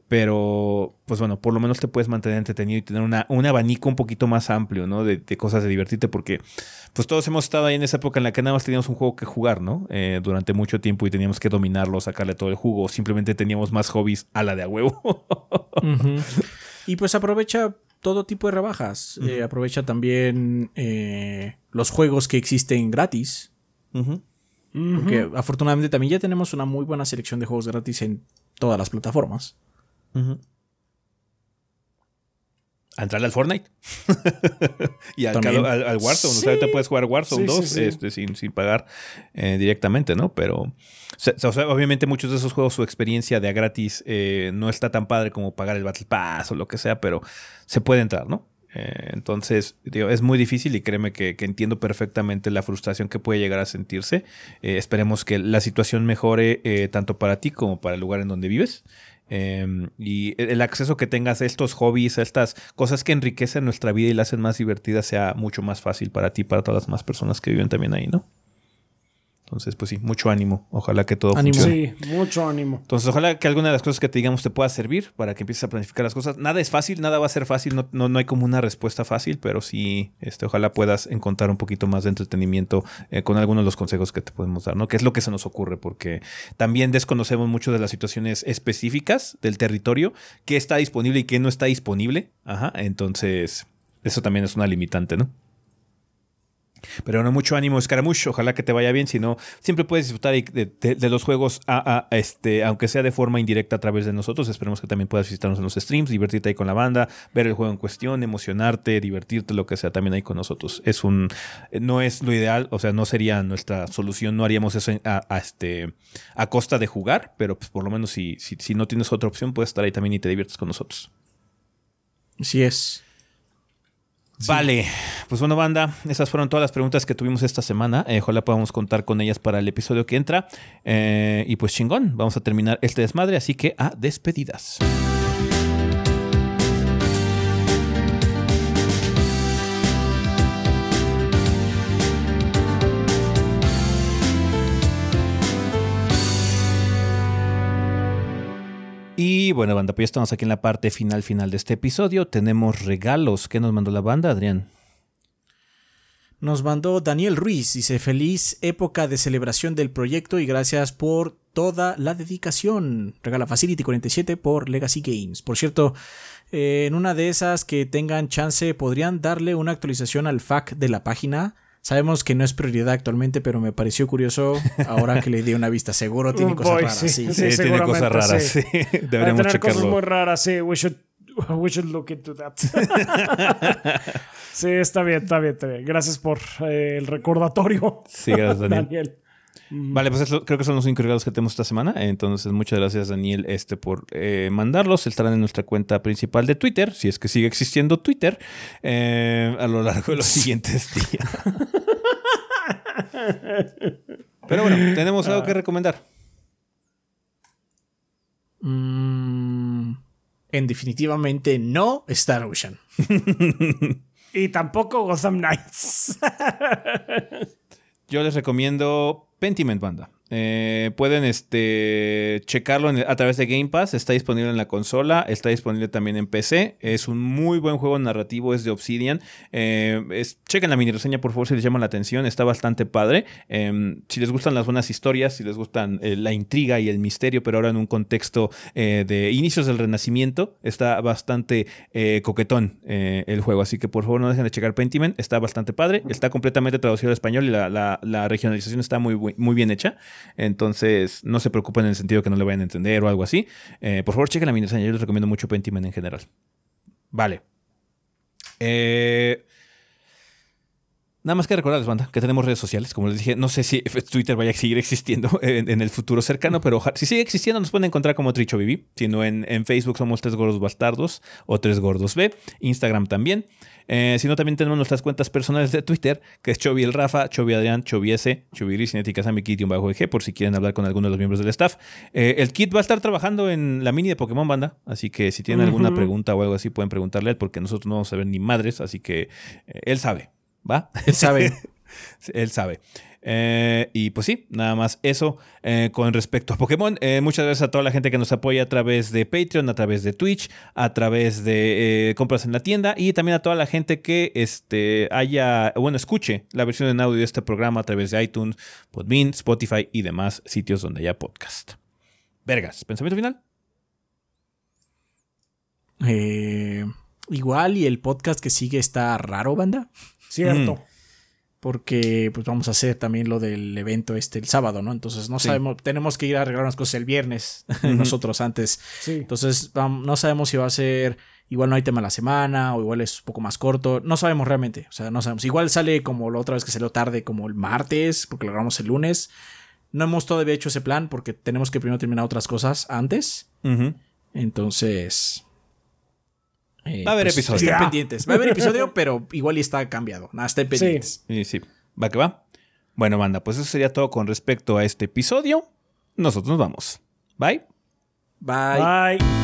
Pero, pues bueno, por lo menos te puedes mantener entretenido y tener una, un abanico un poquito más amplio, ¿no? De, de cosas de divertirte, porque pues todos hemos estado ahí en esa época en la que nada más teníamos un juego que jugar, ¿no? Eh, durante mucho tiempo y teníamos que dominarlo, sacarle todo el jugo, o simplemente teníamos más hobbies a la de a huevo. <laughs> Y pues aprovecha todo tipo de rebajas. Eh, aprovecha también eh, los juegos que existen gratis. Porque afortunadamente también ya tenemos una muy buena selección de juegos gratis en todas las plataformas. A entrarle al Fortnite. <laughs> y al, Warzone. O Sí. sea, ahorita puedes jugar Warzone Sí, sí, 2 sí. Este, sin, sin pagar eh, directamente, ¿no? Pero, o sea, obviamente muchos de esos juegos, su experiencia de a gratis eh, no está tan padre como pagar el Battle Pass o lo que sea, pero se puede entrar, ¿no? Eh, entonces, digo, es muy difícil y créeme que, que entiendo perfectamente la frustración que puede llegar a sentirse. Eh, esperemos que la situación mejore eh, tanto para ti como para el lugar en donde vives. Eh, y el acceso que tengas a estos hobbies, a estas cosas que enriquecen nuestra vida y la hacen más divertida, sea mucho más fácil para ti para todas las demás personas que viven también ahí, ¿no? Entonces, pues sí, mucho ánimo. Ojalá que todo Ánimo. funcione. Sí, mucho ánimo. Entonces, ojalá que alguna de las cosas que te digamos te pueda servir para que empieces a planificar las cosas. Nada es fácil, nada va a ser fácil, no, no, no hay como una respuesta fácil, pero sí, este, ojalá puedas encontrar un poquito más de entretenimiento eh, con algunos de los consejos que te podemos dar, ¿no? Que es lo que se nos ocurre, porque también desconocemos mucho de las situaciones específicas del territorio, qué está disponible y qué no está disponible. Ajá, entonces, eso también es una limitante, ¿no? Pero no mucho ánimo, Scaramouche. Ojalá que te vaya bien. Si no, siempre puedes disfrutar de, los juegos, a- este, aunque sea de forma indirecta a través de nosotros. Esperemos que también puedas visitarnos en los streams, divertirte ahí con la banda, ver el juego en cuestión, emocionarte, divertirte, lo que sea, también ahí con nosotros. Es un, no es lo ideal, o sea, no sería nuestra solución. No haríamos eso a, a este, a costa de jugar, pero pues por lo menos si, si, si no tienes otra opción, puedes estar ahí también y te diviertes con nosotros. Así es. Vale, pues bueno, banda, esas fueron todas las preguntas que tuvimos esta semana. Eh, ojalá podamos contar con ellas para el episodio que entra. Eh, y pues chingón, vamos a terminar este desmadre, así que a despedidas. Y bueno, banda, pues ya estamos aquí en la parte final final de este episodio. Tenemos regalos. ¿Qué nos mandó la banda, Adrián? Nos mandó Daniel Ruiz, dice feliz época de celebración del proyecto y gracias por toda la dedicación. Regala Facility 47 por Legacy Games. Por cierto, eh, en una de esas que tengan chance, podrían darle una actualización al FAQ de la página. Sabemos que no es prioridad actualmente, pero me pareció curioso ahora que le di una vista. Seguro tiene cosas boy, raras. sí. sí. Sí, tiene cosas raras. sí. <laughs> Deberíamos tener cosas muy raras, sí. We should, <laughs> we should look into that. <laughs> sí, está bien, está bien, está bien. Gracias por eh, el recordatorio, Sí, gracias, Daniel. Daniel. Vale, pues eso- creo que son los regalos que tenemos esta semana. Entonces, muchas gracias, Daniel, este, por eh, mandarlos. Estarán en nuestra cuenta principal de Twitter, si es que sigue existiendo Twitter, eh, a lo largo de los <laughs> siguientes días. Pero bueno, tenemos algo que recomendar. Mm, en definitivamente no Star Ocean. <laughs> Y tampoco Gotham Knights. <laughs> Yo les recomiendo Pentiment Banda. Eh, pueden este, checarlo a través de Game Pass. Está disponible en la consola. Está disponible también en PC. Es un muy buen juego narrativo. Es de Obsidian. Eh, chequen la mini reseña, por favor, si les llama la atención. Está bastante padre. Eh, si les gustan las buenas historias, si les gustan eh, la intriga y el misterio, pero ahora en un contexto eh, de inicios del Renacimiento, está bastante coquetón el juego. Así que por favor no dejen de checar Pentiment. Está bastante padre. Está completamente traducido al español y la, la- regionalización está muy, muy bien hecha. Entonces no se preocupen en el sentido que no le vayan a entender o algo así. Eh, por favor chequen la mini reseña. Yo les recomiendo mucho Pentiment en general. Vale. Eh, Nada más que recordarles, banda, que tenemos redes sociales. Como les dije, no sé si <laughs> Twitter vaya a seguir existiendo <laughs> en, el futuro cercano, pero si sigue existiendo, nos pueden encontrar como Tricho. Si no, en Facebook somos Tres Gordos Bastardos o Tres Gordos B. Instagram también. Eh, si no, también tenemos nuestras cuentas personales de Twitter, que es Chovy el Rafa, Chovy Adrián, Chovy S, Chovy Gris, Cinética Sammy Kit y un bajo EG, por si quieren hablar con alguno de los miembros del staff. Eh, el Kit va a estar trabajando en la mini de Pokémon Banda, así que si tienen alguna pregunta o algo así, pueden preguntarle a él, porque nosotros no vamos a ver ni madres, así que eh, él sabe, ¿va? Él sabe. <laughs> Él sabe. Eh, y pues sí, nada más eso eh, con respecto a Pokémon. Eh, muchas gracias a toda la gente que nos apoya a través de Patreon, a través de Twitch, a través de eh, compras en la tienda y también a toda la gente que este, haya, bueno, escuche la versión en audio de este programa a través de iTunes, Podbean, Spotify y demás sitios donde haya podcast. Vergas, pensamiento final. Eh, igual y el podcast que sigue está raro, banda. Cierto. Mm. Porque pues vamos a hacer también lo del evento este el sábado, ¿no? Entonces no Sí. sabemos, tenemos que ir a arreglar unas cosas el viernes <laughs> nosotros antes. Sí. Entonces no sabemos si va a ser, igual no hay tema la semana o igual es un poco más corto. No sabemos realmente, o sea, no sabemos. Igual sale como la otra vez que salió tarde, como el martes, porque lo grabamos el lunes. No hemos todavía hecho ese plan porque tenemos que primero terminar otras cosas antes. Entonces. Eh, Va a haber pues, episodio. Estén pendientes. Va a haber episodio, pero igual y está cambiado. Nada, estén pendientes. Y sí, va que va. Bueno, banda, pues eso sería todo con respecto a este episodio. Nosotros nos vamos. Bye. Bye. Bye.